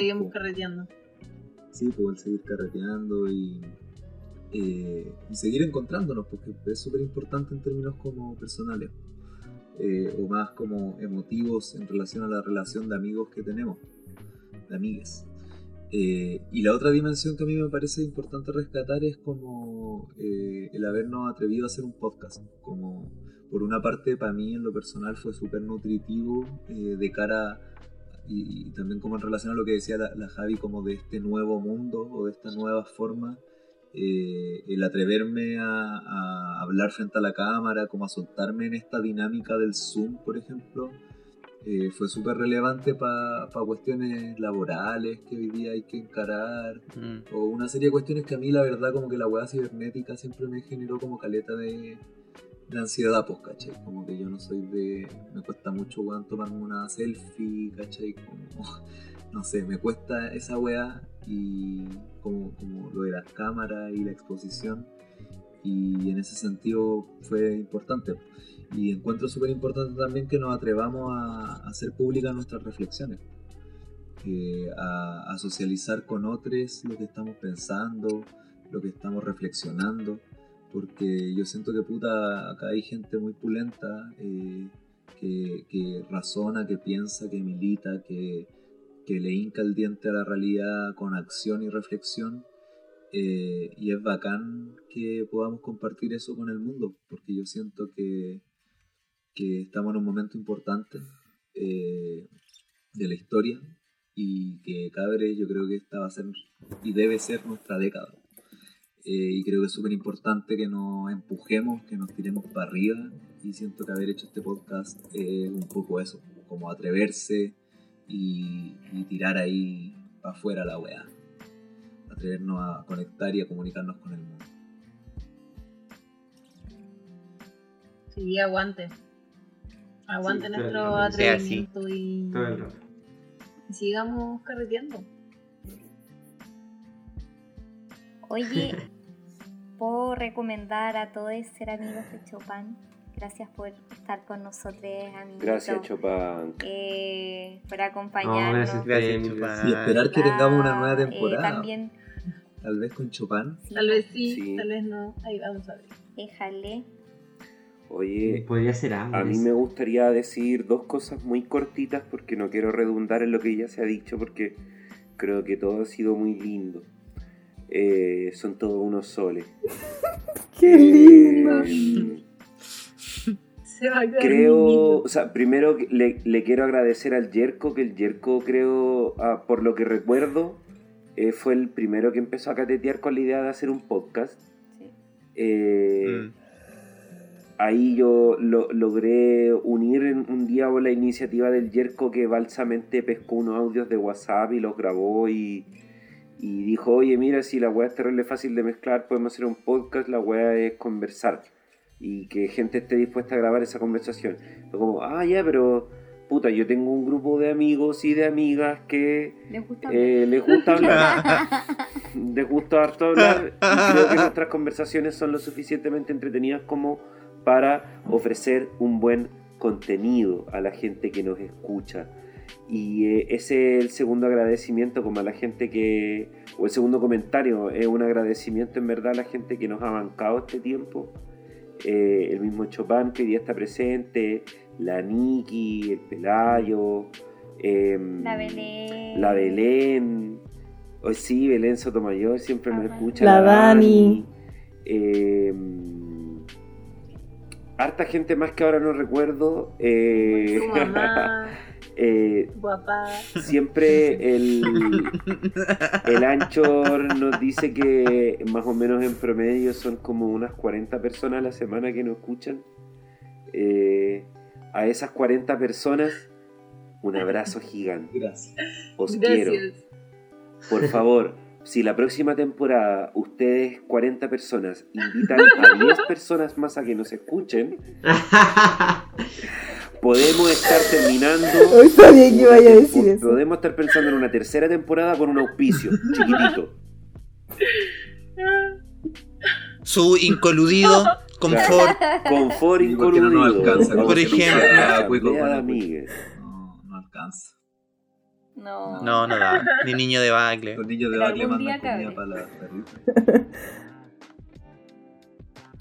seguimos carreteando. Sí, pues el seguir carreteando y, eh, y seguir encontrándonos, porque es súper importante en términos como personales, eh, o más como emotivos en relación a la relación de amigos que tenemos, de amigues. Eh, y la otra dimensión que a mí me parece importante rescatar es como eh, el habernos atrevido a hacer un podcast. Como por una parte para mí en lo personal fue súper nutritivo eh, de cara y, y también como en relación a lo que decía la, la Javi como de este nuevo mundo o de esta nueva forma. eh, el atreverme a, a hablar frente a la cámara, como a soltarme en esta dinámica del Zoom, por ejemplo, eh, fue súper relevante para cuestiones laborales que hoy día hay que encarar, Mm. o una serie de cuestiones que a mí la verdad como que la weá cibernética siempre me generó como caleta de, de ansiedad, pues, ¿cachai? Como que yo no soy de... me cuesta mucho, weón, tomarme una selfie, ¿cachai? Como, <laughs> no sé, me cuesta esa weá y como, como lo de las cámaras y la exposición y en ese sentido fue importante. Y encuentro súper importante también que nos atrevamos a, a hacer públicas nuestras reflexiones, eh, a, a socializar con otros lo que estamos pensando, lo que estamos reflexionando, porque yo siento que puta, acá hay gente muy pulenta, eh, que, razona, que piensa, que milita, que, le hinca el diente a la realidad con acción y reflexión. eh, y es bacán que podamos compartir eso con el mundo, porque yo siento que, estamos en un momento importante eh, de la historia y que cabre yo creo que esta va a ser y debe ser nuestra década. Eh, y creo que es súper importante que nos empujemos, que nos tiremos para arriba y siento que haber hecho este podcast es un poco eso, como atreverse y, y tirar ahí para afuera la weá, atrevernos a conectar y a comunicarnos con el mundo. Sí, aguante. Aguante Sí, nuestro atrevimiento y, Todo el rato. y sigamos carreteando. Oye, <laughs> puedo recomendar a todos ser amigos de Chopin. Gracias por estar con nosotros, amiguitos. Gracias, Chopin. Eh, por No, acompañarnos. gracias, Gracias, Chupán. Y esperar que tengamos una nueva Eh, temporada, también, tal vez con Chopin. sí, Tal vez sí, Sí. tal vez no. Ahí vamos a ver. déjale. Oye, Podría ser ambos. a mí me gustaría decir dos cosas muy cortitas porque no quiero redundar en lo que ya se ha dicho porque creo que todo ha sido muy lindo. Eh, son todos unos soles. <laughs> ¡Qué Eh, lindo! <laughs> Se va a quedar creo, o sea, primero que le, le quiero agradecer al Yerko, que el Yerko creo, ah, por lo que recuerdo, eh, fue el primero que empezó a catetear con la idea de hacer un podcast. Sí. Eh, Mm. Ahí yo lo- logré unir en un día la iniciativa del Yerko que balsamente pescó unos audios de WhatsApp y los grabó y, y dijo, oye, mira, si la weá es terrible fácil de mezclar, podemos hacer un podcast, la weá es conversar y que gente esté dispuesta a grabar esa conversación. Como, ah, ya, pero puta, yo tengo un grupo de amigos y de amigas que ¿Les gusta? eh, les gusta hablar, <laughs> les gusta harto hablar y creo que nuestras conversaciones son lo suficientemente entretenidas como para ofrecer un buen contenido a la gente que nos escucha. Y eh, ese es el segundo agradecimiento como a la gente que, o el segundo comentario, es un agradecimiento en verdad a la gente que nos ha bancado este tiempo eh, el mismo Chopin que hoy día está presente, la Niki, el Pelayo, em, La Belén. la Belén, hoy sí, Belén Sotomayor siempre nos Ajá. escucha. La Dani. em, harta gente más que ahora no recuerdo. eh, <laughs> eh, tu papá. siempre el, el Anchor nos dice que más o menos en promedio son como unas 40 personas a la semana que nos escuchan. Eh, a esas 40 personas, un abrazo gigante. Gracias. Os quiero. Gracias. Por favor, si la próxima temporada ustedes, 40 personas, invitan a 10 personas más a que nos escuchen, <laughs> podemos estar terminando. <laughs> Hoy sabía que iba a decir eso. Podemos estar pensando en una tercera temporada con un auspicio, <laughs> chiquitito. Su incoludido <laughs> confort. Confort porque no incoludido. alcanza, Por ejemplo. Ah. No, no alcanza. No. No, no da. Ni niño de bacle. Los niños de Pero Bacle mandan comida para.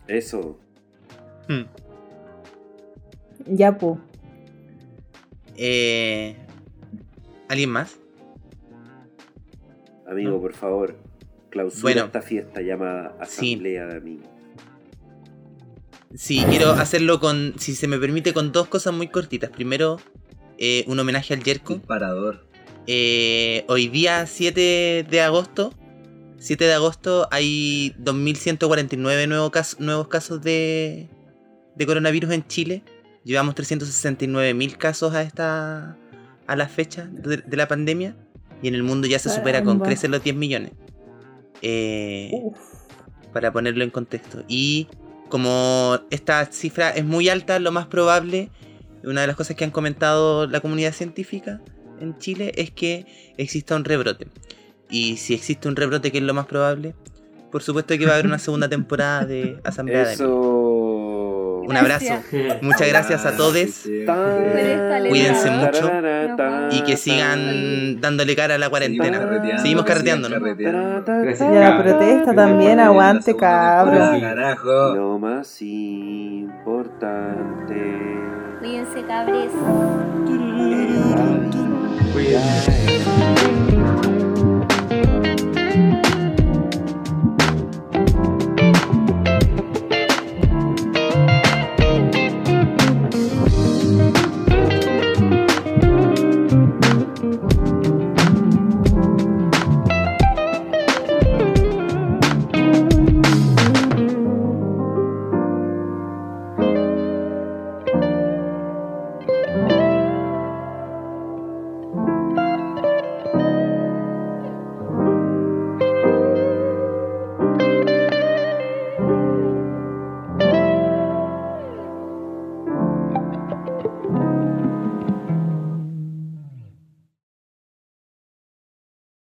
Eso. Hmm. Ya, po. Eh, ¿Alguien más? Amigo, No. por favor, clausura Bueno. esta fiesta llamada Sí. Asamblea de Amigos. Sí, quiero hacerlo con, si se me permite, con dos cosas muy cortitas. Primero, eh, un homenaje al Yerko. Disparador. Eh, hoy día 7 de agosto, 7 de agosto hay 2.149 nuevos casos, nuevos casos de, de coronavirus en Chile. Llevamos 369.000 casos a esta a la fecha de, de la pandemia y en el mundo ya se supera con creces los 10 millones. Eh, para ponerlo en contexto. Y como esta cifra es muy alta, lo más probable, una de las cosas que han comentado la comunidad científica en Chile es que exista un rebrote. Y si existe un rebrote, que es lo más probable, por supuesto que va a haber una segunda <laughs> temporada de Asamblea de. Eso. Un abrazo. Muchas gracias a todos Cuídense mucho y que sigan dándole cara a la cuarentena. Seguimos carreteando, ¿no? Gracias, Y a la protesta también, aguante, cabros. Carajo. Lo más importante. Cuídense, cabres. Cuídense.